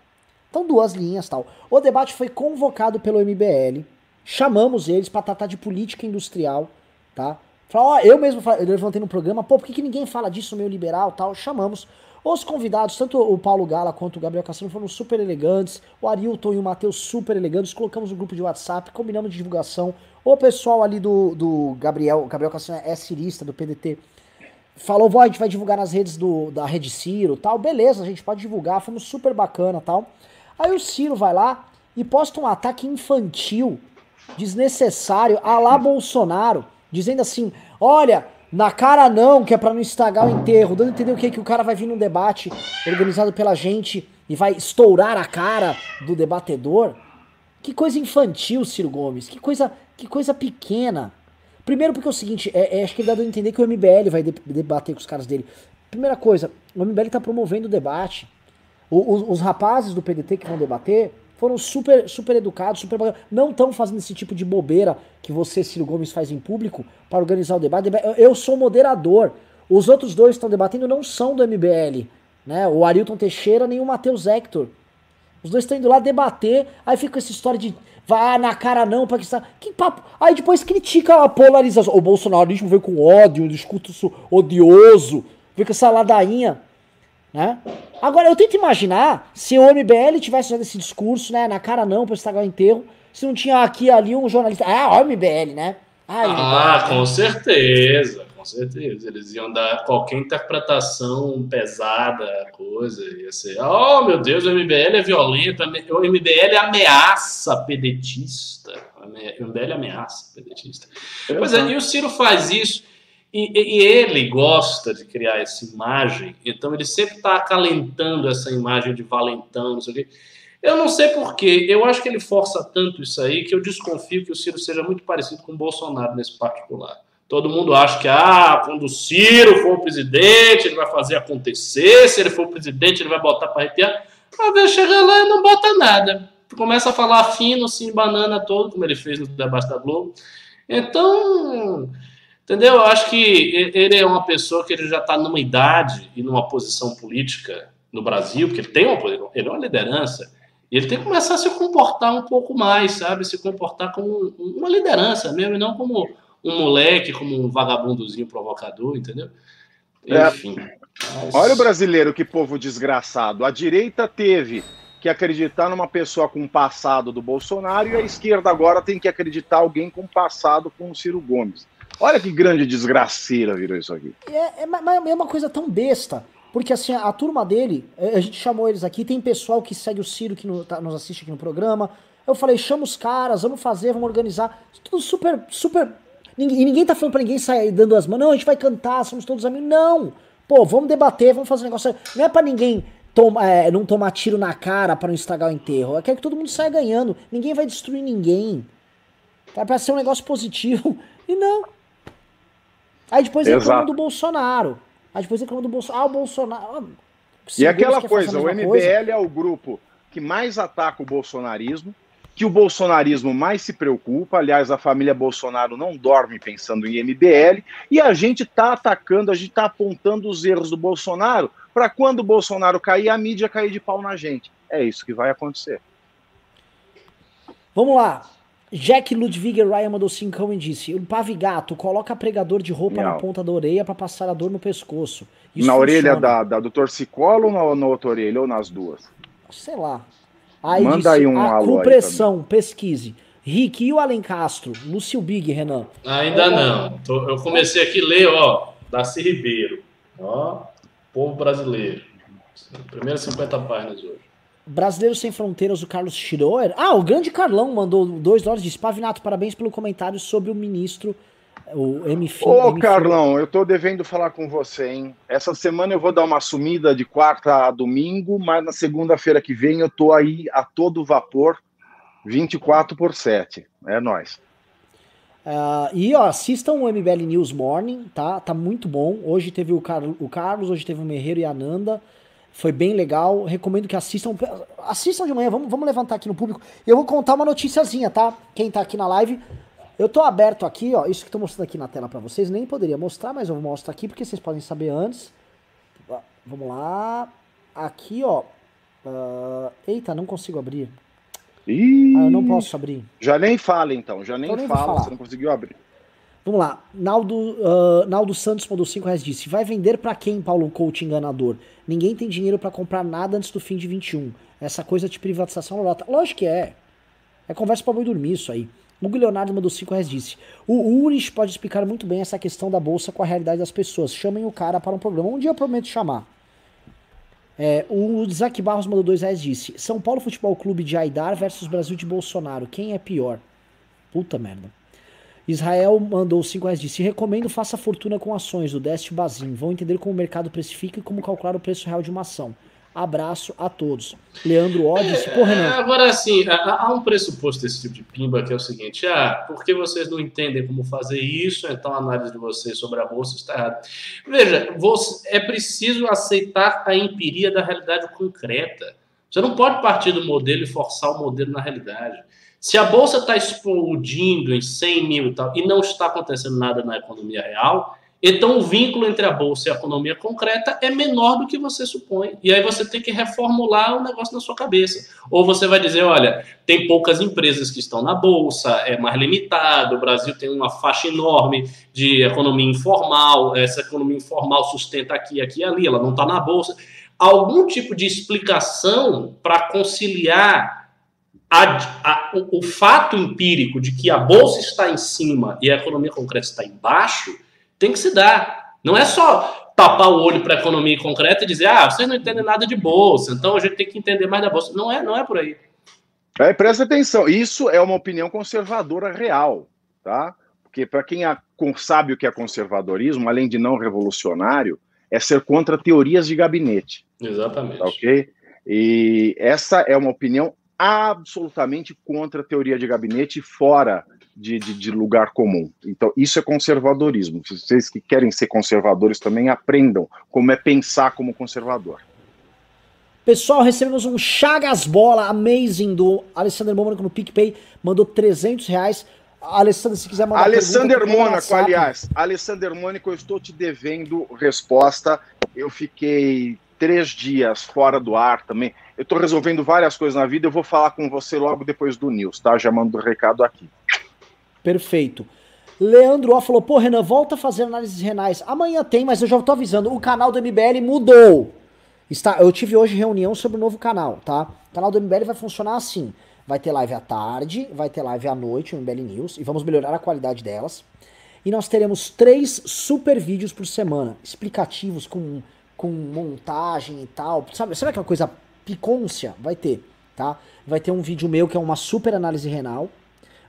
A: Então, duas linhas tal. O debate foi convocado pelo MBL. Chamamos eles para tratar de política industrial tá? Fala, ó, eu mesmo eu levantei no programa, pô, por que, que ninguém fala disso meio liberal tal? Chamamos. Os convidados, tanto o Paulo Gala quanto o Gabriel Cassino, foram super elegantes. O Arilton e o Matheus super elegantes. Colocamos no grupo de WhatsApp, combinamos de divulgação. O pessoal ali do, do Gabriel, Gabriel Cassino é cirista do PDT, falou, vó, a gente vai divulgar nas redes do, da Rede Ciro tal. Beleza, a gente pode divulgar, fomos super bacana tal. Aí o Ciro vai lá e posta um ataque infantil, desnecessário, a lá Bolsonaro dizendo assim: olha, na cara não, que é para não estragar o enterro, dando a entender o que que o cara vai vir num debate organizado pela gente e vai estourar a cara do debatedor. Que coisa infantil, Ciro Gomes, que coisa, que coisa pequena. Primeiro porque é o seguinte, é, é, acho que ele dá a entender que o MBL vai de, debater com os caras dele. Primeira coisa, o MBL tá promovendo o debate. O, o, os rapazes do PDT que vão debater foram super, super educados, super não estão fazendo esse tipo de bobeira que você, Ciro Gomes, faz em público para organizar o debate. Eu sou moderador. Os outros dois que estão debatendo não são do MBL, né? O Arilton Teixeira nem o Matheus Hector. Os dois estão indo lá debater, aí fica essa história de vai na cara não, Paquistão. Que papo. Aí depois critica a polarização. O bolsonarismo veio com ódio, um discurso odioso, veio com essa ladainha. Né? Agora, eu tento imaginar se o MBL tivesse fazendo esse discurso, né? Na cara não, pra estragar o enterro, se não tinha aqui ali um jornalista. Ah, o MBL, né?
C: Ah, ah com certeza, com certeza. Eles iam dar qualquer interpretação pesada, coisa, ia ser, oh meu Deus, o MBL é violento, o MBL ameaça pedetista. O MBL ameaça pedetista. Pois é, e o Ciro faz isso. E, e, ele gosta de criar essa imagem, então ele sempre está acalentando essa imagem de valentão, não sei o quê. Eu não sei porquê, eu acho que ele força tanto isso aí que eu desconfio que o Ciro seja muito parecido com o Bolsonaro nesse particular. Todo mundo acha que, ah, quando o Ciro for o presidente, ele vai fazer acontecer, se ele for o presidente, ele vai botar para arrepiar. Às vezes chega lá e não bota nada. Começa a falar fino, assim, banana todo, como ele fez no debate da Globo. Então, Entendeu? Eu acho que ele é uma pessoa que ele já está numa idade e numa posição política no Brasil, porque ele tem uma ele é uma liderança, e ele tem que começar a se comportar um pouco mais, sabe? Se comportar como uma liderança mesmo, e não como um moleque, como um vagabundozinho provocador, entendeu?
B: É. Enfim. É. Mas... Olha o brasileiro, que povo desgraçado. A direita teve que acreditar numa pessoa com passado do Bolsonaro e a esquerda agora tem que acreditar alguém com passado com o Ciro Gomes. Olha que grande desgraceira virou isso aqui.
A: É, é, é uma coisa tão besta. Porque assim, a turma dele, é, a gente chamou eles aqui, tem pessoal que segue o Ciro que no, tá, nos assiste aqui no programa. Eu falei, chama os caras, vamos fazer, vamos organizar. Tudo super, super. E ninguém tá falando pra ninguém sair dando as mãos. Não, a gente vai cantar, somos todos amigos. Não! Pô, vamos debater, vamos fazer um negócio. Não é pra ninguém toma, é, não tomar tiro na cara para não estragar o enterro. É que todo mundo saia ganhando. Ninguém vai destruir ninguém. É pra ser um negócio positivo. <laughs> E não. Aí depois reclamam do Bolsonaro. Aí depois reclamam do Bolsonaro. Ah, o Bolsonaro. Ah,
B: e aquela coisa, o MBL coisa. é o grupo que mais ataca o bolsonarismo, que o bolsonarismo mais se preocupa. Aliás, a família Bolsonaro não dorme pensando em MBL. E a gente está atacando, a gente está apontando os erros do Bolsonaro para quando o Bolsonaro cair, a mídia cair de pau na gente. É isso que vai acontecer.
A: Vamos lá. Jack Ludwig Ryan mandou cincão e disse: O pavigato coloca pregador de roupa Miau. na ponta da orelha para passar a dor no pescoço.
B: Isso na funciona. orelha da, da, do torcicolo ou na, na outra orelha ou nas duas?
A: Sei lá. Aí Manda disse, aí um a alô pressão, pesquise. Rick e o Alencastro? Lúcio Big, Renan.
C: Ainda não. Tô, eu comecei aqui a ler, ó, Darcy Ribeiro. Ó, povo brasileiro. Primeiras 50 páginas hoje.
A: Brasileiros Sem Fronteiras, o Carlos Schroer. Ah, o grande Carlão mandou dois dólares de Pavinato, parabéns pelo comentário sobre o ministro, o MF.
B: Ô, Carlão, eu tô devendo falar com você, hein? Essa semana eu vou dar uma sumida de quarta a domingo, mas na segunda-feira que vem eu tô aí a todo vapor, 24 por 7. É nós.
A: Uh, e ó, assistam o MBL News Morning, tá? Tá muito bom. Hoje teve o, Car o Carlos, hoje teve o Merreiro e a Nanda. Foi bem legal. Recomendo que assistam. Assistam de manhã, vamos, vamos levantar aqui no público. Eu vou contar uma noticiazinha, tá? Quem tá aqui na live. Eu tô aberto aqui, ó. Isso que eu tô mostrando aqui na tela para vocês. Nem poderia mostrar, mas eu vou mostrar aqui porque vocês podem saber antes. Vamos lá. Aqui, ó. Uh, eita, não consigo abrir.
B: Ih,
A: ah, eu não posso abrir.
B: Já nem fala então, já nem, nem fala, você não conseguiu abrir.
A: Vamos lá. Naldo, uh, Naldo Santos mandou 5 reais disse: Vai vender para quem, Paulo Coach enganador? Ninguém tem dinheiro para comprar nada antes do fim de 21. Essa coisa de privatização lota. Lógico que é. É conversa pra boi dormir isso aí. Hugo Leonardo mandou 5 reais disse: O Urich pode explicar muito bem essa questão da bolsa com a realidade das pessoas. Chamem o cara para um programa. Um dia eu prometo chamar. É, o Isaac Barros mandou 2 reais disse: São Paulo Futebol Clube de Aidar versus Brasil de Bolsonaro. Quem é pior? Puta merda. Israel mandou 5 reais disse: recomendo faça fortuna com ações do Deste Bazin. Vão entender como o mercado precifica e como calcular o preço real de uma ação. Abraço a todos. Leandro Ó disse,
C: é, Renan. Agora, assim, há, um pressuposto desse tipo de pimba que é o seguinte: ah, porque vocês não entendem como fazer isso, então a análise de vocês sobre a bolsa está errada. Veja, você, é preciso aceitar a empiria da realidade concreta. Você não pode partir do modelo e forçar o modelo na realidade. Se a bolsa está explodindo em 100 mil e tal, e não está acontecendo nada na economia real, então o vínculo entre a bolsa e a economia concreta é menor do que você supõe. E aí você tem que reformular o negócio na sua cabeça. Ou você vai dizer: olha, tem poucas empresas que estão na bolsa, é mais limitado, o Brasil tem uma faixa enorme de economia informal, essa economia informal sustenta aqui, aqui e ali, ela não está na bolsa. algum tipo de explicação para conciliar a, a, o, o, fato empírico de que a bolsa está em cima e a economia concreta está embaixo, tem que se dar. Não é só tapar o olho para a economia concreta e dizer, ah, vocês não entendem nada de bolsa, então a gente tem que entender mais da bolsa. Não é, não é por aí.
B: É, presta atenção, isso é uma opinião conservadora real, tá? Porque para quem sabe o que é conservadorismo, além de não revolucionário, é ser contra teorias de gabinete.
C: Exatamente.
B: Tá ok? E essa é uma opinião absolutamente contra a teoria de gabinete fora de, de, de, lugar comum. Então, isso é conservadorismo. Vocês que querem ser conservadores também aprendam como é pensar como conservador.
A: Pessoal, recebemos um Chagas Bola Amazing do Alessandro Mônaco no PicPay. Mandou 300 reais. Alessandro, se quiser mandar
B: Alessandro Mônaco, aliás. Alessandro Mônaco, eu estou te devendo resposta. Eu fiquei três dias fora do ar também. Eu estou resolvendo várias coisas na vida. Eu vou falar com você logo depois do News, tá? Já mando o recado aqui.
A: Perfeito. Leandro O falou: pô, Renan, volta a fazer análises renais. Amanhã tem, mas eu já estou avisando. O canal do MBL mudou. Está, eu tive hoje reunião sobre o novo canal, tá? O canal do MBL vai funcionar assim. Vai ter live à tarde, vai ter live à noite, o MBL News, e vamos melhorar a qualidade delas. E nós teremos três super vídeos por semana, explicativos com, com montagem e tal. Sabe, sabe aquela coisa picôncia? Vai ter, tá? Vai ter um vídeo meu que é uma super análise renal.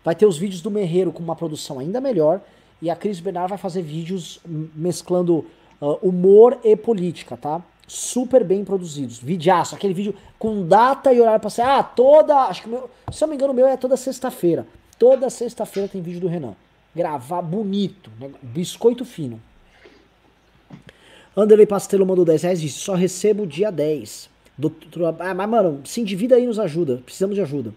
A: Vai ter os vídeos do Merreiro com uma produção ainda melhor. E a Cris Bernard vai fazer vídeos mesclando uh, humor e política, tá? super bem produzidos. Videaço, aquele vídeo com data e horário pra ser. Ah, toda. Acho que meu. Se eu não me engano, o meu é toda sexta-feira. Toda sexta-feira tem vídeo do Renan. Gravar bonito. Né? Biscoito fino. Anderley Pastelo mandou 10 reais e disse: só recebo dia 10. Doutora, ah, mas, mano, se endivida aí nos ajuda. Precisamos de ajuda.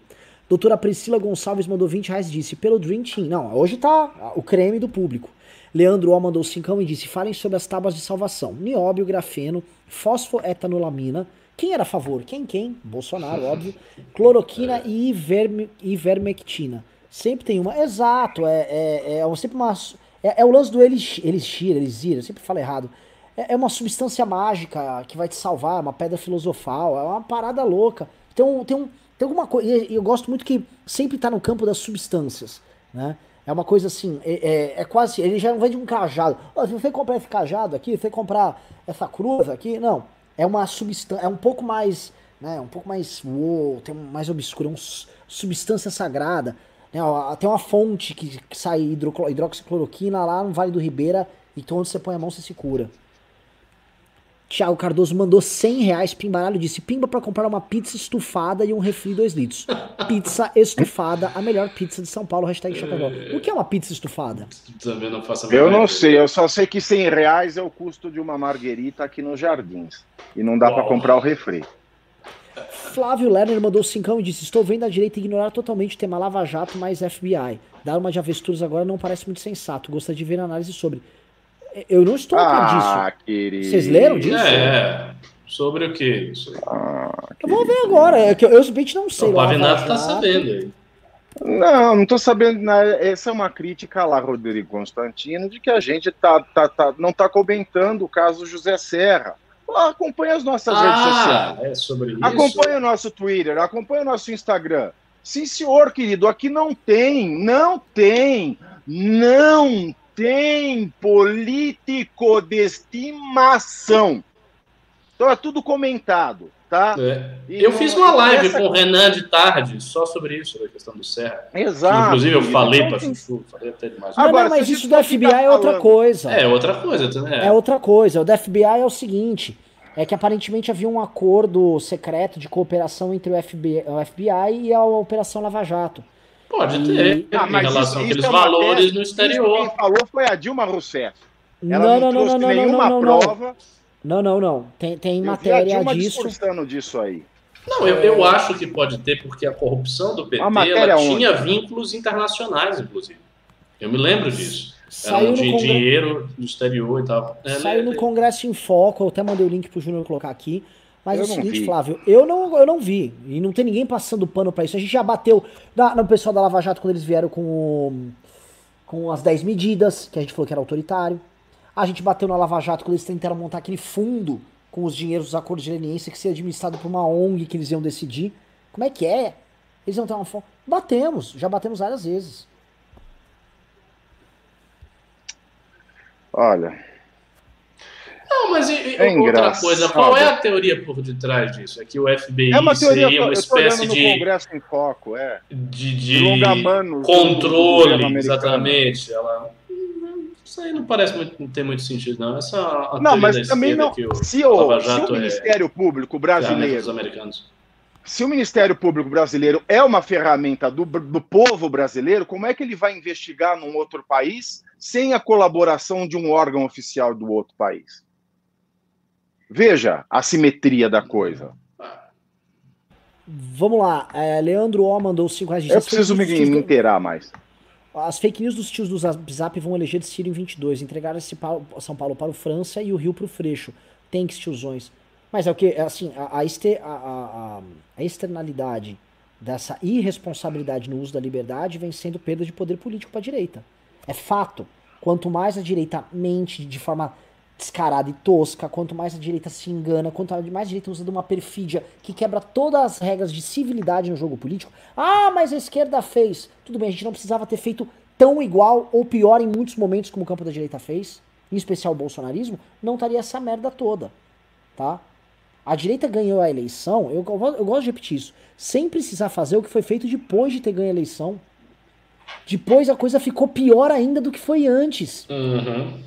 A: Doutora Priscila Gonçalves mandou 20 reais e disse: pelo Dream Team. Não, hoje tá o creme do público. Leandro O mandou 5 e disse: falem sobre as tábuas de salvação. Nióbio, grafeno, fosfoetanolamina. Quem era a favor? Quem, quem? Bolsonaro, <laughs> óbvio. Cloroquina e iverme, ivermectina. Sempre tem uma. Exato, é, é, é sempre uma. É, é, o lance do elixir, elixir, elixir, eu sempre falo errado. É, é, uma substância mágica que vai te salvar, é uma pedra filosofal, é uma parada louca. Tem, tem, um, tem alguma coisa. E eu gosto muito que sempre tá no campo das substâncias, né? É uma coisa assim, é, é, é quase. Ele já não vende um cajado. Oh, você foi comprar esse cajado aqui, você comprar essa cruz aqui. Não. É uma substância. É um pouco mais. Né, um pouco mais. Uou, tem mais obscuro. É uma substância sagrada. Né, ó, tem uma fonte que, que sai hidroxicloroquina lá no Vale do Ribeira. Então onde você põe a mão você se cura. Thiago Cardoso mandou 100 reais pimbaralho disse pimba para comprar uma pizza estufada e um refri 2 litros. pizza estufada, a melhor pizza de São Paulo, hashtag Chacadol. O que é uma pizza estufada?
C: Também não faço
B: a Eu não sei, eu só sei que 100 reais é o custo de uma marguerita aqui nos Jardins. E não dá para comprar o refri.
A: Flávio Lerner mandou 5 e disse: Estou vendo a direita ignorar totalmente o tema Lava Jato mais FBI. Dar uma de avestruz agora não parece muito sensato. Gostaria de ver análise sobre. Eu não estou a par disso. Ah, querido. Vocês leram disso?
C: É. Sobre o quê?
A: Ah, eu vou ver agora. É que eu, eu simplesmente não sei. O
C: Pavinato tá sabendo aí.
B: Não, não estou sabendo. Né? Essa é uma crítica lá, Rodrigo Constantino, de que a gente tá, tá, tá, não está comentando o caso José Serra. acompanha as nossas ah, redes sociais.
C: É sobre isso.
B: Acompanha o nosso Twitter, acompanha o nosso Instagram. Sim, senhor, querido, aqui não tem, não tem, não tem político de estimação. Então é tudo comentado, tá?
C: É. Eu fiz uma live essa... com o Renan de tarde só sobre isso, a questão do Serra.
B: Exato.
C: Inclusive eu falei para Chuchu, falei até demais.
A: Agora, não, mas isso do FBI é outra coisa.
C: É outra coisa,
A: é. é outra coisa. O do FBI é o seguinte, é que aparentemente havia um acordo secreto de cooperação entre o FBI, o FBI e a Operação Lava Jato.
C: Pode ter, ah, em relação àqueles é valores no exterior.
B: Quem falou foi a Dilma Rousseff. Ela não, não, não, não, nenhuma não, não, prova.
A: Não, não, não. Tem, tem matéria
B: a
A: disso.
B: disso aí.
C: Não, eu, eu acho que pode ter, porque a corrupção do PT ela tinha vínculos internacionais, inclusive. Eu me lembro disso. Saiu de congre... dinheiro do exterior e tal.
A: É, Saiu no Congresso em Foco, eu até mandei o link pro Júnior colocar aqui. Mas eu é o seguinte, vi. Flávio, eu não, eu não vi. E não tem ninguém passando pano para isso. A gente já bateu na, no pessoal da Lava Jato quando eles vieram com, com as 10 medidas, que a gente falou que era autoritário. A gente bateu na Lava Jato quando eles tentaram montar aquele fundo com os dinheiros dos acordos de leniência que seria administrado por uma ONG que eles iam decidir. Como é que é? Eles iam ter uma fome. Batemos, já batemos várias vezes.
B: Olha.
C: Não, mas e, é outra coisa, qual é a teoria por detrás disso? É que o FBI
B: é uma teoria,
C: seria uma espécie de.
B: Congresso em Foco, é.
C: De, de controle, exatamente. Ela. Isso aí não parece muito, não tem muito sentido, não. Essa a
B: não, mas também não. Se o, se o Ministério é, Público brasileiro.
C: americanos.
B: Se o Ministério Público brasileiro é uma ferramenta do, do povo brasileiro, como é que ele vai investigar num outro país sem a colaboração de um órgão oficial do outro país? Veja a simetria da coisa.
A: Vamos lá. É, Leandro O mandou 5 reais.
B: Eu preciso me, me inteirar mais.
A: As fake news dos tios do Zap vão eleger de Ciro em 22. Entregaram esse São Paulo para o França e o Rio para o Freixo. Tem que tiozões. Mas é o que? É assim, a, a, a, a, externalidade dessa irresponsabilidade no uso da liberdade vem sendo perda de poder político para a direita. É fato. Quanto mais a direita mente de forma descarada e tosca, quanto mais a direita se engana, quanto mais a direita usa de uma perfídia que quebra todas as regras de civilidade no jogo político. Ah, mas a esquerda fez. Tudo bem, a gente não precisava ter feito tão igual ou pior em muitos momentos como o campo da direita fez, em especial o bolsonarismo, não estaria essa merda toda, tá? A direita ganhou a eleição, eu, eu, gosto de repetir isso, sem precisar fazer o que foi feito depois de ter ganho a eleição. Depois a coisa ficou pior ainda do que foi antes.
C: Uhum.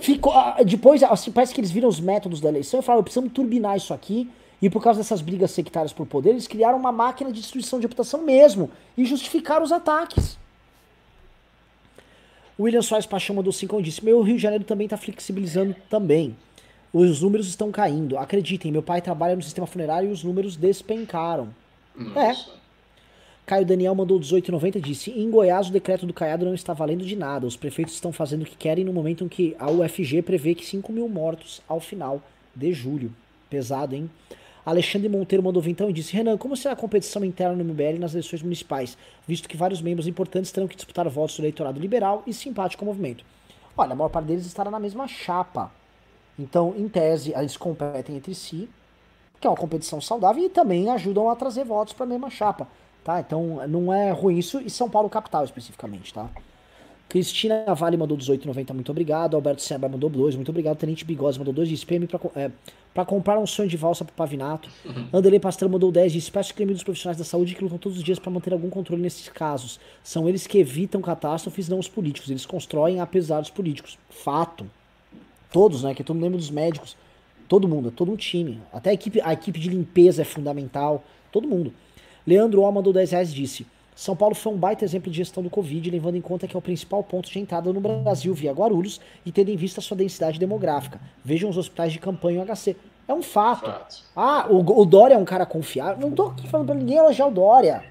A: Ficou, ah, depois, assim, parece que eles viram os métodos da eleição e falaram: precisamos turbinar isso aqui. E por causa dessas brigas sectárias por poder, eles criaram uma máquina de destruição de reputação mesmo. E justificaram os ataques. O William Soares Paixão mandou 5 e disse: Meu Rio de Janeiro também está flexibilizando também. Os números estão caindo. Acreditem, meu pai trabalha no sistema funerário e os números despencaram. Nossa. É. Caio Daniel mandou 18,90 e disse: Em Goiás, o decreto do Caiado não está valendo de nada. Os prefeitos estão fazendo o que querem no momento em que a UFG prevê que 5 mil mortos ao final de julho. Pesado, hein? Alexandre Monteiro mandou vintão e disse: Renan, como será a competição interna no MBL nas eleições municipais, visto que vários membros importantes terão que disputar votos do eleitorado liberal e simpático ao movimento? Olha, a maior parte deles estará na mesma chapa. Então, em tese, eles competem entre si, que é uma competição saudável, e também ajudam a trazer votos para a mesma chapa. Tá? Então não é ruim isso, e São Paulo capital especificamente, tá? Cristina Vale mandou 18,90, muito obrigado. Alberto Seba mandou 2, muito obrigado. Tenente Bigode mandou 2 de SPM pra, é, pra comprar um sonho de valsa pro Pavinato. Uhum. Anderlei Pastrão mandou 10 de espécie crime dos profissionais da saúde que lutam todos os dias para manter algum controle nesses casos. São eles que evitam catástrofes, não os políticos. Eles constroem apesar dos políticos. Fato. Todos, né? Que todo mundo lembra dos médicos. Todo mundo, todo um time. Até a equipe, a equipe de limpeza é fundamental. Todo mundo. Leandro O mandou 10 reais e disse: São Paulo foi um baita exemplo de gestão do Covid, levando em conta que é o principal ponto de entrada no Brasil via Guarulhos e tendo em vista a sua densidade demográfica. Vejam os hospitais de campanha e o HC. É um fato. fato. Ah, o, o, Dória é um cara confiável. Não tô aqui falando pra ninguém elogiar o Dória.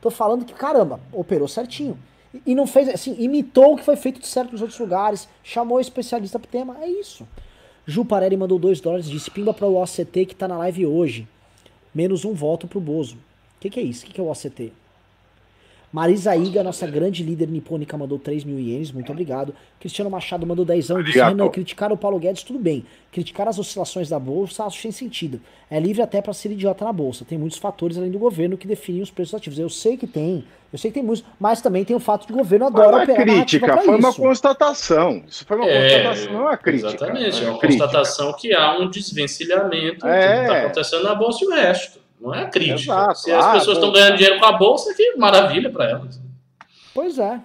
A: Tô falando que, caramba, operou certinho. E, e não fez, assim, imitou o que foi feito de certo nos outros lugares, chamou especialista pro tema. É isso. Ju Parelli mandou 2 dólares, disse: Pimba para o OCT que tá na live hoje. Menos um voto pro Bozo que, que é isso? O que, que é o OCT? Marisa Iga, nossa grande líder nipônica, mandou 3 mil ienes, muito obrigado. Cristiano Machado mandou 10 e disse: Renan, criticar o Paulo Guedes, tudo bem. Criticar as oscilações da bolsa, acho sem sentido. É livre até para ser idiota na bolsa. Tem muitos fatores além do governo que definem os preços ativos. Eu sei que tem, eu sei que tem muitos, mas também tem o fato de o governo adora
B: não é operar crítica, foi uma constatação. Isso foi uma é, constatação, não é uma crítica.
C: Exatamente, é uma crítica. constatação que há um desvencilhamento é. do que está acontecendo na bolsa e o resto. Não é crítica. Exato. Se as ah, pessoas estão ganhando dinheiro com a bolsa, que maravilha para elas.
A: Pois é.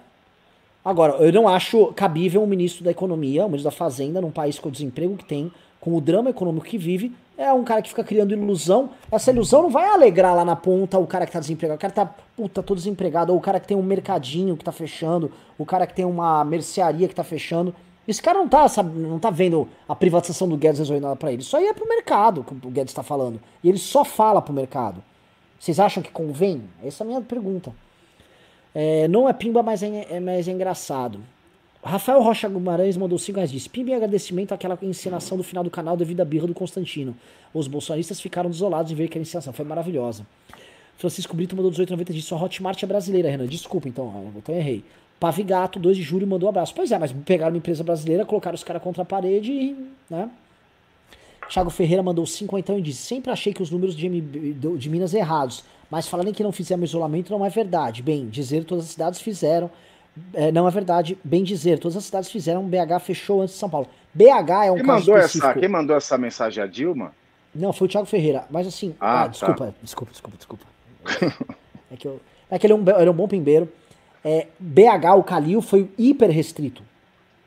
A: Agora, eu não acho cabível um ministro da Economia, um ministro da Fazenda, num país com o desemprego que tem, com o drama econômico que vive, é um cara que fica criando ilusão. Essa ilusão não vai alegrar lá na ponta o cara que tá desempregado. O cara tá, puta, todo desempregado. Ou o cara que tem um mercadinho que tá fechando. O cara que tem uma mercearia que tá fechando. Esse cara não tá, sabe, não tá vendo a privatização do Guedes resolvendo nada pra ele. Isso aí é pro mercado que o Guedes tá falando. E ele só fala pro mercado. Vocês acham que convém? Essa é a minha pergunta. É, não é pimba, mas é, é, mas é engraçado. Rafael Rocha Guimarães mandou 5 reais disse: Pimba em agradecimento àquela encenação do final do canal devido à birra do Constantino. Os bolsonaristas ficaram desolados em ver aquela encenação. Foi maravilhosa. Francisco Brito mandou 18,90 disse: Sua Hotmart é brasileira, Renan. Desculpa, então. Então errei. Pavigato, 2 de julho, mandou um abraço. Pois é, mas pegaram uma empresa brasileira, colocaram os caras contra a parede e. Né? Thiago Ferreira mandou 50 e disse: Sempre achei que os números de, de Minas errados, mas falarem que não fizemos isolamento não é verdade. Bem, dizer todas as cidades fizeram. é, não é verdade. Bem dizer, todas as cidades fizeram. BH fechou antes de São Paulo. BH é um
B: Quem mandou, essa, quem mandou essa mensagem? A Dilma?
A: Não, foi o Thiago Ferreira. Mas assim,
B: Ah,
A: ah,
B: tá.
A: desculpa, desculpa, desculpa, desculpa. É que, eu, é que ele, é um, ele é um bom pimbeiro. É, BH, o Calil, foi hiper restrito.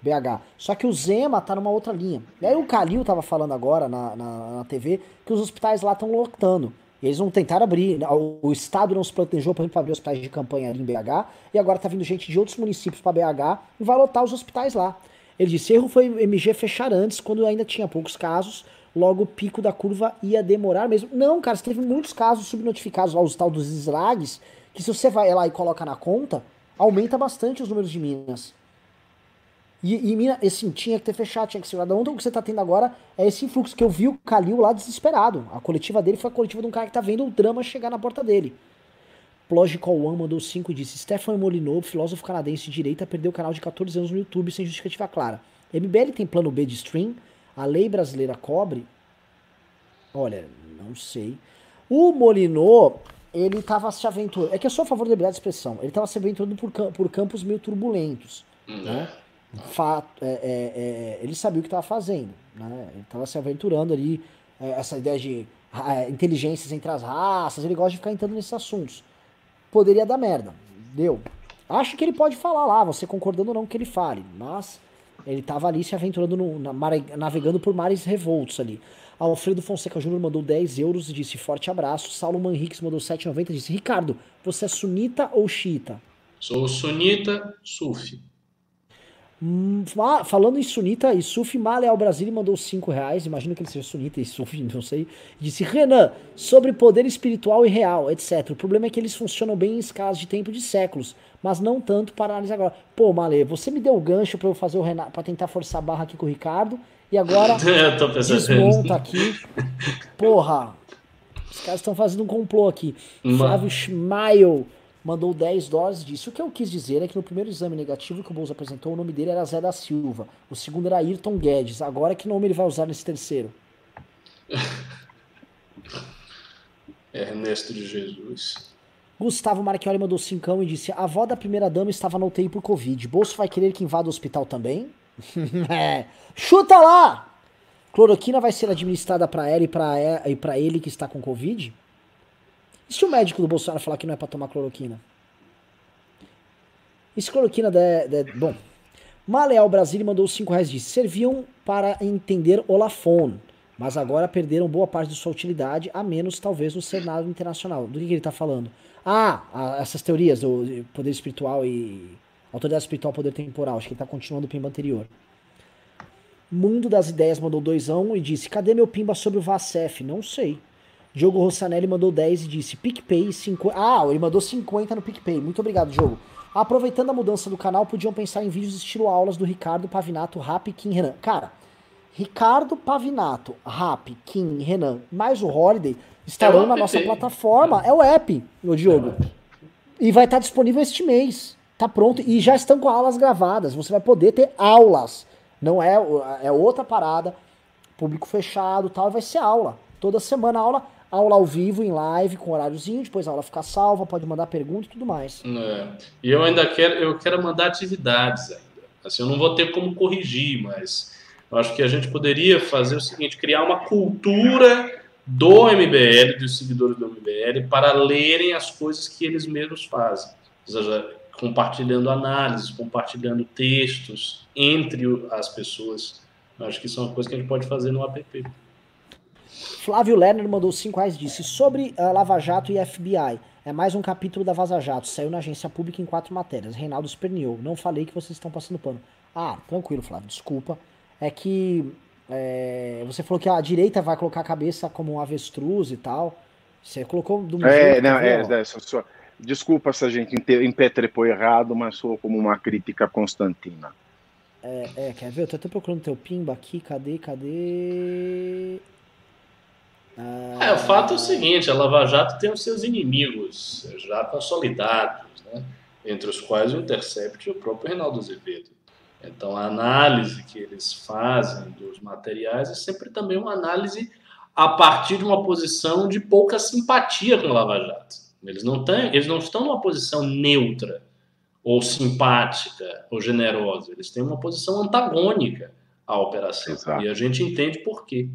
A: BH. Só que o Zema tá numa outra linha. E aí o Calil tava falando agora na, na, na TV que os hospitais lá estão lotando. Eles não tentaram abrir. né? O, Estado não se planejou, por exemplo, para abrir hospitais de campanha ali em BH. E agora tá vindo gente de outros municípios para BH e vai lotar os hospitais lá. Ele disse: erro foi MG fechar antes, quando ainda tinha poucos casos. Logo o pico da curva ia demorar mesmo. Não, cara, teve muitos casos subnotificados lá, os tal dos slags, que se você vai lá e coloca na conta, aumenta bastante os números de Minas. E, e Minas, assim, tinha que ter fechado, tinha que ser segurado. Ontem o que você tá tendo agora é esse influxo, que eu vi o Calil lá desesperado. A coletiva dele foi a coletiva de um cara que tá vendo o drama chegar na porta dele. Logical One mandou 5 e disse: Stefan Molyneux, filósofo canadense de direita, perdeu o canal de 14 anos no YouTube sem justificativa clara. MBL tem plano B de stream? A lei brasileira cobre? Olha, não sei. O Molyneux, ele tava se aventurando. É que eu sou a favor da liberdade de expressão. Ele tava se aventurando por, por campos meio turbulentos. Né? Fato, é, é, é, ele sabia o que estava fazendo. Né? Ele estava se aventurando ali. é, essa ideia de ah, inteligências entre as raças. Ele gosta de ficar entrando nesses assuntos poderia dar merda. Deu. Acho que ele pode falar lá, você concordando ou não que ele fale, mas ele tava ali se aventurando, no, na, navegando por mares revoltos ali. Alfredo Fonseca Júnior mandou 10 euros e disse forte abraço. Saulo Manriques mandou 7,90 e disse Ricardo, você é sunita ou xiita?
C: Sou sunita, sufi.
A: Hum, fa- falando em sunita e sufi, Maleal Brasília mandou 5 reais. Imagino que ele seja sunita e sufi, <laughs> não sei. Disse Renan, sobre poder espiritual e real, etc. O problema é que eles funcionam bem em escalas de tempo de séculos, mas não tanto para análise agora. Pô, Male, você me deu o gancho para eu fazer o Renato, para tentar forçar a barra aqui com o Ricardo, e agora <laughs>
C: Eu tô pensando.
A: desmonta aqui. Porra, os caras estão fazendo um complô aqui.
C: Mano.
A: Flávio Schmail mandou 10 dólares e disse: O que eu quis dizer é que no primeiro exame negativo que o Bolsa apresentou, o nome dele era Zé da Silva. O segundo era Ayrton Guedes. Agora que nome ele vai usar nesse terceiro? <laughs>
C: Ernesto de Jesus.
A: Gustavo Marchioli mandou cincão e disse: A avó da primeira dama estava na UTI por Covid. Bolso vai querer que invada o hospital também? <laughs> É. Chuta lá! Cloroquina vai ser administrada para ela e pra pra ele que está com Covid? E se o médico do Bolsonaro falar que não é pra tomar cloroquina? E se cloroquina der. der- bom. Maleal Brasília mandou 5 reais e disse: Serviam para entender Olafon, mas agora perderam boa parte de sua utilidade, a menos talvez no cenário internacional. Do que, que ele tá falando? Ah, essas teorias do poder espiritual e. Autoridade espiritual, poder temporal. Acho que ele tá continuando o pimba anterior. Mundo das Ideias mandou doisão e disse: Cadê meu pimba sobre o Vacef? Não sei. Diogo Rossanelli mandou 10 e disse: PicPay 50. Ah, ele mandou 50 no PicPay. Muito obrigado, Diogo. Aproveitando a mudança do canal, podiam pensar em vídeos estilo aulas do Ricardo Pavinato, Rap, Kim Renan. Cara, Ricardo Pavinato, Rap, Kim Renan, mais o Holiday estarão
C: É
A: na nossa plataforma. É o app, meu Diogo. E vai estar disponível este mês. Tá pronto. E já estão com aulas gravadas. Você vai poder ter aulas. Não é, é outra parada. Público fechado tal. Vai ser aula. Toda semana aula. Aula ao vivo, em live, com horáriozinho. Depois a aula fica salva. Pode mandar pergunta e tudo mais.
C: É. E eu ainda quero, eu quero mandar atividades ainda. Assim, eu não vou ter como corrigir, mas eu acho que a gente poderia fazer o seguinte, criar uma cultura do MBL, dos seguidores do MBL, para lerem as coisas que eles mesmos fazem. Compartilhando análises, compartilhando textos entre as pessoas. Eu acho que isso é uma coisa que a gente pode fazer no app.
A: Flávio Lerner mandou 5 reais e disse sobre a Lava Jato e FBI. É mais um capítulo da Vaza Jato. Saiu na agência pública em quatro matérias. Reinaldo esperneou. Não falei que vocês estão passando pano. Ah, tranquilo, Flávio. Desculpa. É que é, você falou que a direita vai colocar a cabeça como um avestruz e tal. Você colocou do mesmo
B: É,
A: jeito,
B: não,
A: tá
B: é, é, só- só- desculpa se a gente impetrepou errado, mas sou como uma crítica constantina.
A: É, é, quer ver? Eu tô até procurando teu pimba aqui. Cadê? Cadê? Ah,
C: É, o fato é o seguinte, a Lava Jato tem os seus inimigos já consolidados, né? entre os quais o Intercept e o próprio Reinaldo Azevedo. Então, a análise que eles fazem dos materiais é sempre também uma análise a partir de uma posição de pouca simpatia com a Lava Jato. Eles não, têm, eles não estão numa posição neutra, ou simpática, ou generosa. Eles têm uma posição antagônica à operação. Exato. E a gente entende por quê.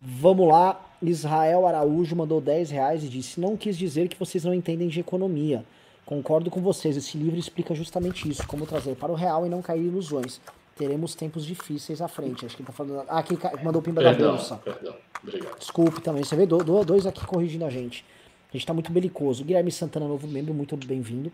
A: Vamos lá. Israel Araújo mandou 10 reais e disse: Não quis dizer que vocês não entendem de economia. Concordo com vocês, esse livro explica justamente isso, como trazer para o real e não cair em ilusões. Teremos tempos difíceis à frente. Acho que ele tá falando. Ah, aqui mandou o pimba perdão, da bolsa. Perdão, obrigado. Desculpe também. Você vê dois aqui corrigindo a gente. A gente tá muito belicoso. Guilherme Santana, novo membro, muito bem-vindo.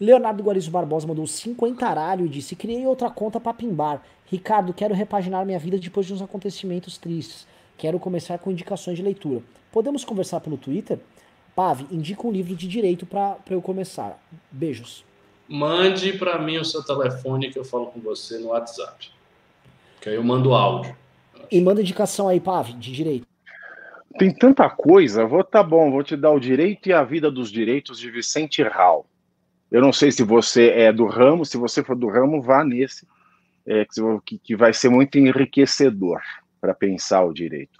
A: Leonardo Guarizo Barbosa mandou 50 aralho e disse: Criei outra conta para pimbar. Ricardo, quero repaginar minha vida depois de uns acontecimentos tristes. Quero começar com indicações de leitura. Podemos conversar pelo Twitter? Pave, indica um livro de direito para eu começar. Beijos.
C: Mande para mim o seu telefone que eu falo com você no WhatsApp. Que aí eu mando áudio.
A: E manda indicação aí, Pave, de direito.
B: Tem tanta coisa. Vou tá bom, vou te dar o direito e a vida dos direitos de Vicente Hall. Eu não sei se você é do ramo, se você for do ramo, vá nesse, é, que, que vai ser muito enriquecedor para pensar o direito.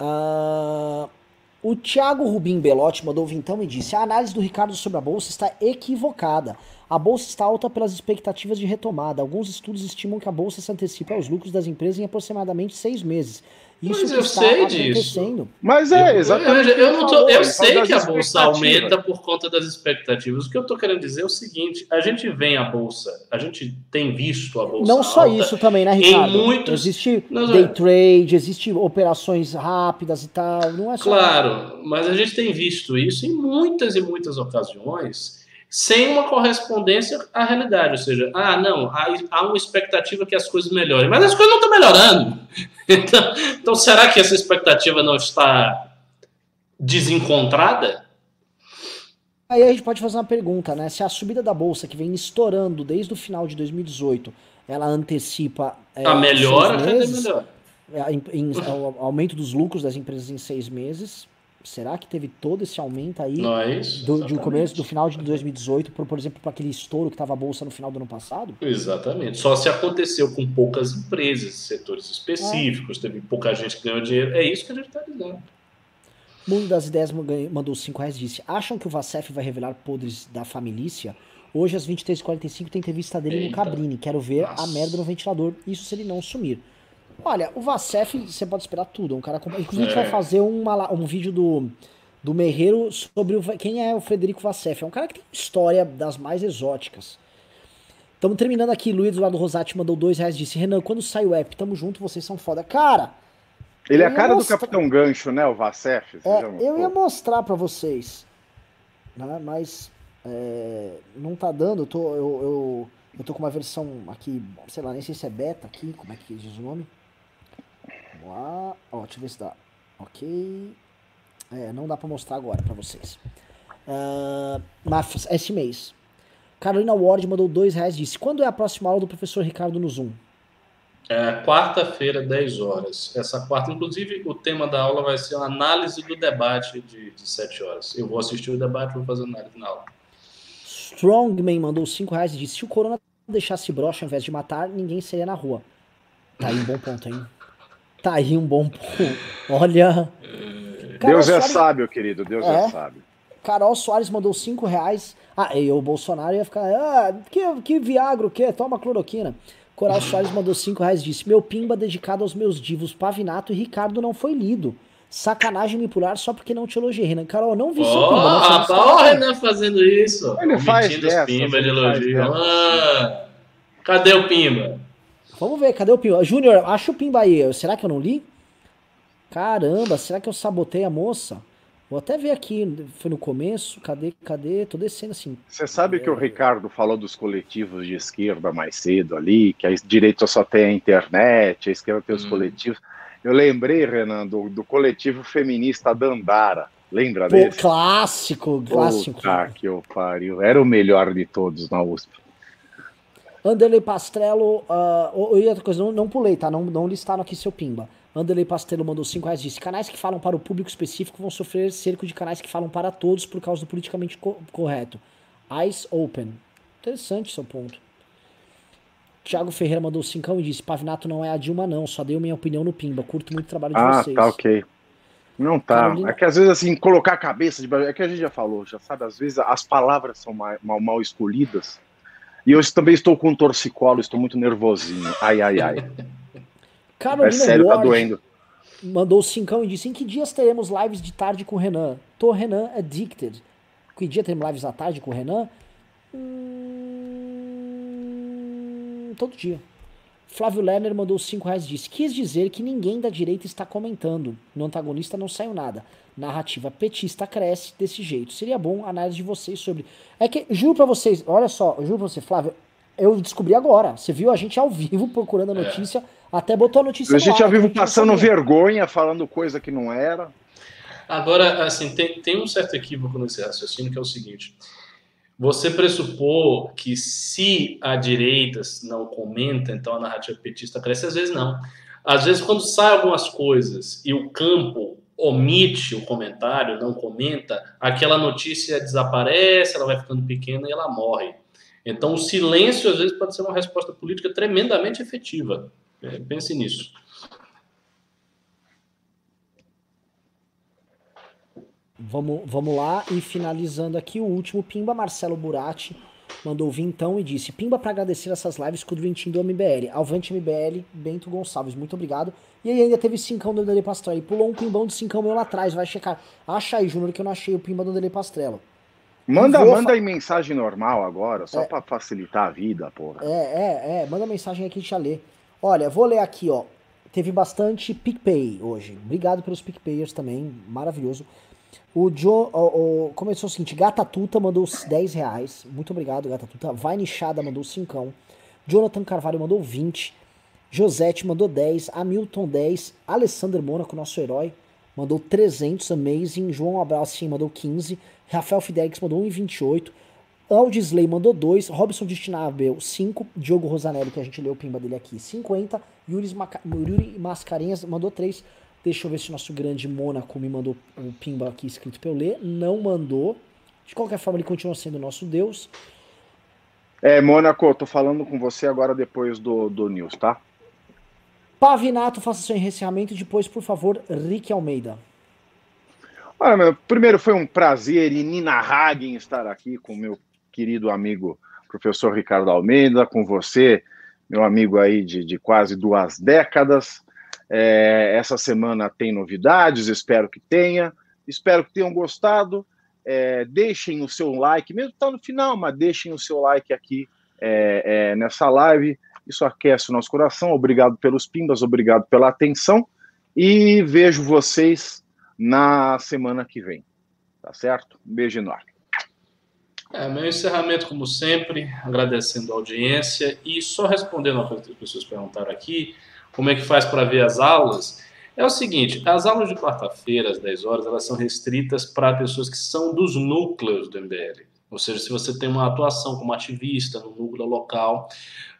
A: Uh, o Thiago Rubim Belotti mandou vintão e disse: a análise do Ricardo sobre a bolsa está equivocada. A bolsa está alta pelas expectativas de retomada. Alguns estudos estimam que a bolsa se antecipa aos lucros das empresas em aproximadamente seis meses.
C: Isso Mas eu sei disso.
B: Mas é, exatamente.
C: Eu, eu, eu, tô, eu sei que a bolsa aumenta por conta das expectativas. O que eu estou querendo dizer é o seguinte: a gente vem a bolsa, a gente tem visto a bolsa.
A: Não só isso também, né, Ricardo? Em muitos... Existe não, day trade, existe operações rápidas e tal. Não é só.
C: Claro, mas a gente tem visto isso em muitas e muitas ocasiões sem uma correspondência à realidade. Ou seja, ah, não, há, há uma expectativa que as coisas melhorem, mas as coisas não estão melhorando. <laughs> Então, então, será que essa expectativa não está desencontrada?
A: Aí a gente pode fazer uma pergunta, né? Se a subida da bolsa que vem estourando desde o final de 2018, ela antecipa.
C: É, a melhora, meses, melhor?
A: É, em, em, o aumento dos lucros das empresas em seis meses, Será que teve todo esse aumento aí
C: Nós,
A: do, do começo, do final de 2018, por, por exemplo, para aquele estouro que estava a bolsa no final do ano passado?
C: Exatamente. Só se aconteceu com poucas empresas, setores específicos, é. teve pouca gente que ganhou dinheiro. É isso que a gente está dizendo.
A: Mundo das Ideias mandou 5 reais e disse: Acham que o Vacef vai revelar podres da família? Hoje, às 23h45, tem entrevista dele Eita. no Cabrini. Quero ver Nossa. a merda no ventilador. Isso se ele não sumir. Olha, o Vacef, você pode esperar tudo. É um cara. Inclusive, a gente vai é. fazer uma, um vídeo do, do Merreiro sobre o, quem é o Frederico Vacef. É um cara que tem história das mais exóticas. Estamos terminando aqui. Luiz Eduardo Rosati mandou dois reais. Disse: Renan, quando sai o app, tamo junto, vocês são foda. Cara.
B: Ele é a cara mostrar... do Capitão Gancho, né? O Vacef.
A: É, eu ia mostrar para vocês. Né, mas. É, não tá dando. Eu tô, eu, eu, eu tô com uma versão aqui, sei lá, nem sei se é beta aqui. Como é que diz o nome? Vamos lá. Ó, deixa eu ver se dá. Ok. É, não dá pra mostrar agora pra vocês. Uh, mas esse mês. Carolina Ward mandou dois reais disse: Quando é a próxima aula do professor Ricardo no Zoom?
C: É quarta-feira, 10 horas. Essa quarta, inclusive, o tema da aula vai ser a análise do debate de, de 7 horas. Eu vou assistir o debate e vou fazer análise na aula.
A: Strongman mandou 5 reais e disse: Se o Corona deixasse brocha ao invés de matar, ninguém seria na rua. Tá aí um bom ponto, hein? Tá aí um bom ponto. Olha.
B: Carol Deus é Soares... sábio, querido. Deus é. é sábio.
A: Carol Soares mandou 5 reais. Ah, e o Bolsonaro ia ficar. Ah, que, que Viagro, que? Toma cloroquina. Coral Soares mandou 5 reais disse: Meu pimba dedicado aos meus divos Pavinato e Ricardo não foi lido. Sacanagem me pular só porque não te elogiei, Renan. Carol, não vi oh, seu pimba.
C: Ah, tá o Renan fazendo isso.
B: Ele faz dessa,
C: pimba de elogio. Ah, cadê o pimba?
A: Vamos ver, cadê o Pimba? Júnior, acha o Pimba aí. Será que eu não li? Caramba, será que eu sabotei a moça? Vou até ver aqui, foi no começo, cadê, cadê? Tô descendo assim.
B: Você sabe é... que o Ricardo falou dos coletivos de esquerda mais cedo ali, que a direita só tem a internet, a esquerda tem os hum. coletivos. Eu lembrei, Renan, do, do coletivo feminista Dandara. Lembra Pô, desse?
A: Clássico, clássico.
B: Ah, que eu pariu. Era o melhor de todos na USP.
A: Anderley Pastrello, uh, e outra coisa, não, não pulei, tá? Não, não listaram aqui seu pimba. Anderley Pastrello mandou 5 reais disse: canais que falam para o público específico vão sofrer cerco de canais que falam para todos por causa do politicamente co correto. Eyes Open. Interessante seu ponto. Thiago Ferreira mandou cincão e disse: Pavinato não é a Dilma, não. Só dei minha opinião no Pimba. Curto muito o trabalho de
B: ah,
A: vocês.
B: tá, ok. Não tá. Carolina... É que às vezes, assim, colocar a cabeça de. É que a gente já falou, já sabe, às vezes as palavras são mal, mal, mal escolhidas. E eu também estou com um torcicolo, estou muito nervosinho. Ai, ai, ai.
A: Carolina é sério, Ward tá doendo. Mandou cincão e disse: Em que dias teremos lives de tarde com o Renan? Tô Renan Addicted. Que dia teremos lives à tarde com o Renan? Hum, todo dia. Flávio Lerner mandou 5 reais e disse: Quis dizer que ninguém da direita está comentando. No antagonista não saiu nada. Narrativa petista cresce desse jeito. Seria bom a análise de vocês sobre. É que, juro pra vocês, olha só, juro pra você, Flávio, eu descobri agora. Você viu a gente ao vivo procurando a é. notícia, é. até botou a notícia.
B: A gente ao vivo passando vergonha, falando coisa que não era.
C: Agora, assim, tem, tem um certo equívoco nesse raciocínio que é o seguinte: você pressupor que se a direita não comenta, então a narrativa petista cresce, às vezes não. Às vezes, quando saem algumas coisas e o campo omite o comentário, não comenta, aquela notícia desaparece, ela vai ficando pequena e ela morre. Então, o silêncio, às vezes, pode ser uma resposta política tremendamente efetiva. É, pense nisso.
A: Vamos, vamos lá e finalizando aqui o último Pimba, Marcelo Burati mandou vintão e disse: Pimba para agradecer essas lives com o Dream do MBL. Alvante MBL, Bento Gonçalves, muito obrigado. E aí ainda teve cincão do Dele Pastrello. E pulou um pimbão de cincão meu lá atrás, vai checar. Acha aí, Júnior, que eu não achei o pimba do Dele Pastrello.
B: Manda, manda aí mensagem normal agora, só é, para facilitar a vida, porra.
A: É, é, é. Manda mensagem aqui, deixa eu ler. Olha, vou ler aqui, ó. Teve bastante PicPay hoje. Obrigado pelos PicPayers também, maravilhoso. O Joe o, o, começou o seguinte: Gata Tuta mandou 10 reais. Muito obrigado, Gata Tuta. Vai Nichada mandou 5. Jonathan Carvalho mandou 20. Josete mandou 10. Hamilton 10. Alessandro Mônaco, nosso herói, mandou 300. Amazing. João Abracin mandou 15. Rafael Fidelix mandou 1,28. Aldisley mandou 2. Robson Destinabel 5. Diogo Rosanelli, que a gente leu o pimba dele aqui, 50. Yuri, Maca... Yuri Mascarenhas mandou 3. Deixa eu ver se o nosso grande Mônaco me mandou o pimba aqui escrito pra eu ler. Não mandou. De qualquer forma, ele continua sendo nosso Deus.
B: É, Mônaco, tô falando com você agora depois do, do news, tá?
A: Pavinato, faça seu encerramento e depois, por favor, Rick Almeida.
B: Olha, meu, primeiro foi um prazer inenarrável estar aqui com meu querido amigo professor Ricardo Almeida, com você, meu amigo aí de, de quase duas décadas. É, essa semana tem novidades, espero que tenha. Espero que tenham gostado. É, deixem o seu like, mesmo que está no final, mas deixem o seu like aqui é, é, nessa live. Isso aquece o nosso coração. Obrigado pelos pimbas, obrigado pela atenção. E vejo vocês na semana que vem. Tá certo? Um beijo enorme.
C: É, meu encerramento, como sempre, agradecendo a audiência e só respondendo a coisa que as pessoas perguntaram aqui como é que faz para ver as aulas, é o seguinte, as aulas de quarta-feira, às 10 horas, elas são restritas para pessoas que são dos núcleos do MBL. Ou seja, se você tem uma atuação como ativista no núcleo local,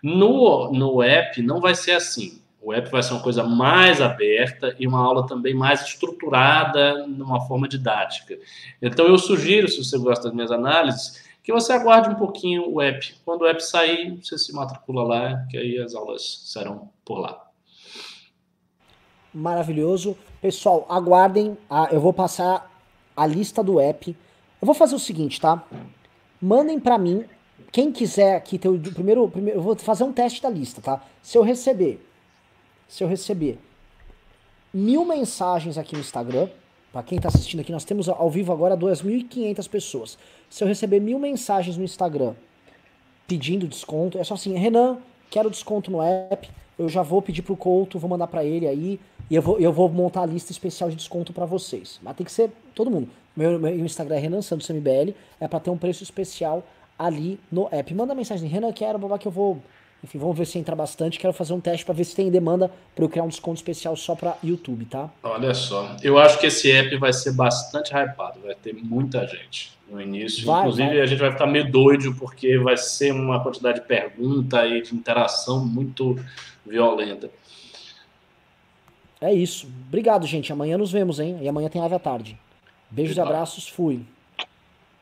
C: no, no app não vai ser assim. O app vai ser uma coisa mais aberta e uma aula também mais estruturada, numa forma didática. Então, eu sugiro, se você gosta das minhas análises, que você aguarde um pouquinho o app. Quando o app sair, você se matricula lá, que aí as aulas serão por lá
A: maravilhoso. Pessoal, aguardem, a, eu vou passar a lista do app. Eu vou fazer o seguinte, tá? Mandem para mim, quem quiser aqui ter o primeiro, primeiro, eu vou fazer um teste da lista, tá? Se eu receber, se eu receber mil mensagens aqui no Instagram, para quem tá assistindo aqui, nós temos ao vivo agora 2.500 pessoas. Se eu receber mil mensagens no Instagram pedindo desconto, é só assim, Renan, quero desconto no app, eu já vou pedir pro Couto, vou mandar para ele aí, e eu vou, eu vou montar a lista especial de desconto para vocês. Mas tem que ser todo mundo. Meu, meu Instagram é Renan Santos MBL, é para ter um preço especial ali no app. Manda mensagem, Renan, quero, babá, que eu vou. Enfim, vamos ver se entra bastante. Quero fazer um teste para ver se tem demanda para eu criar um desconto especial só para YouTube, tá?
C: Olha só, eu acho que esse app vai ser bastante hypado, vai ter muita gente no início. Vai, Inclusive, vai. a gente vai ficar meio doido, porque vai ser uma quantidade de pergunta e de interação muito violenta.
A: É isso. Obrigado, gente. Amanhã nos vemos, hein? E amanhã tem live à tarde. Beijos e abraços. Fui.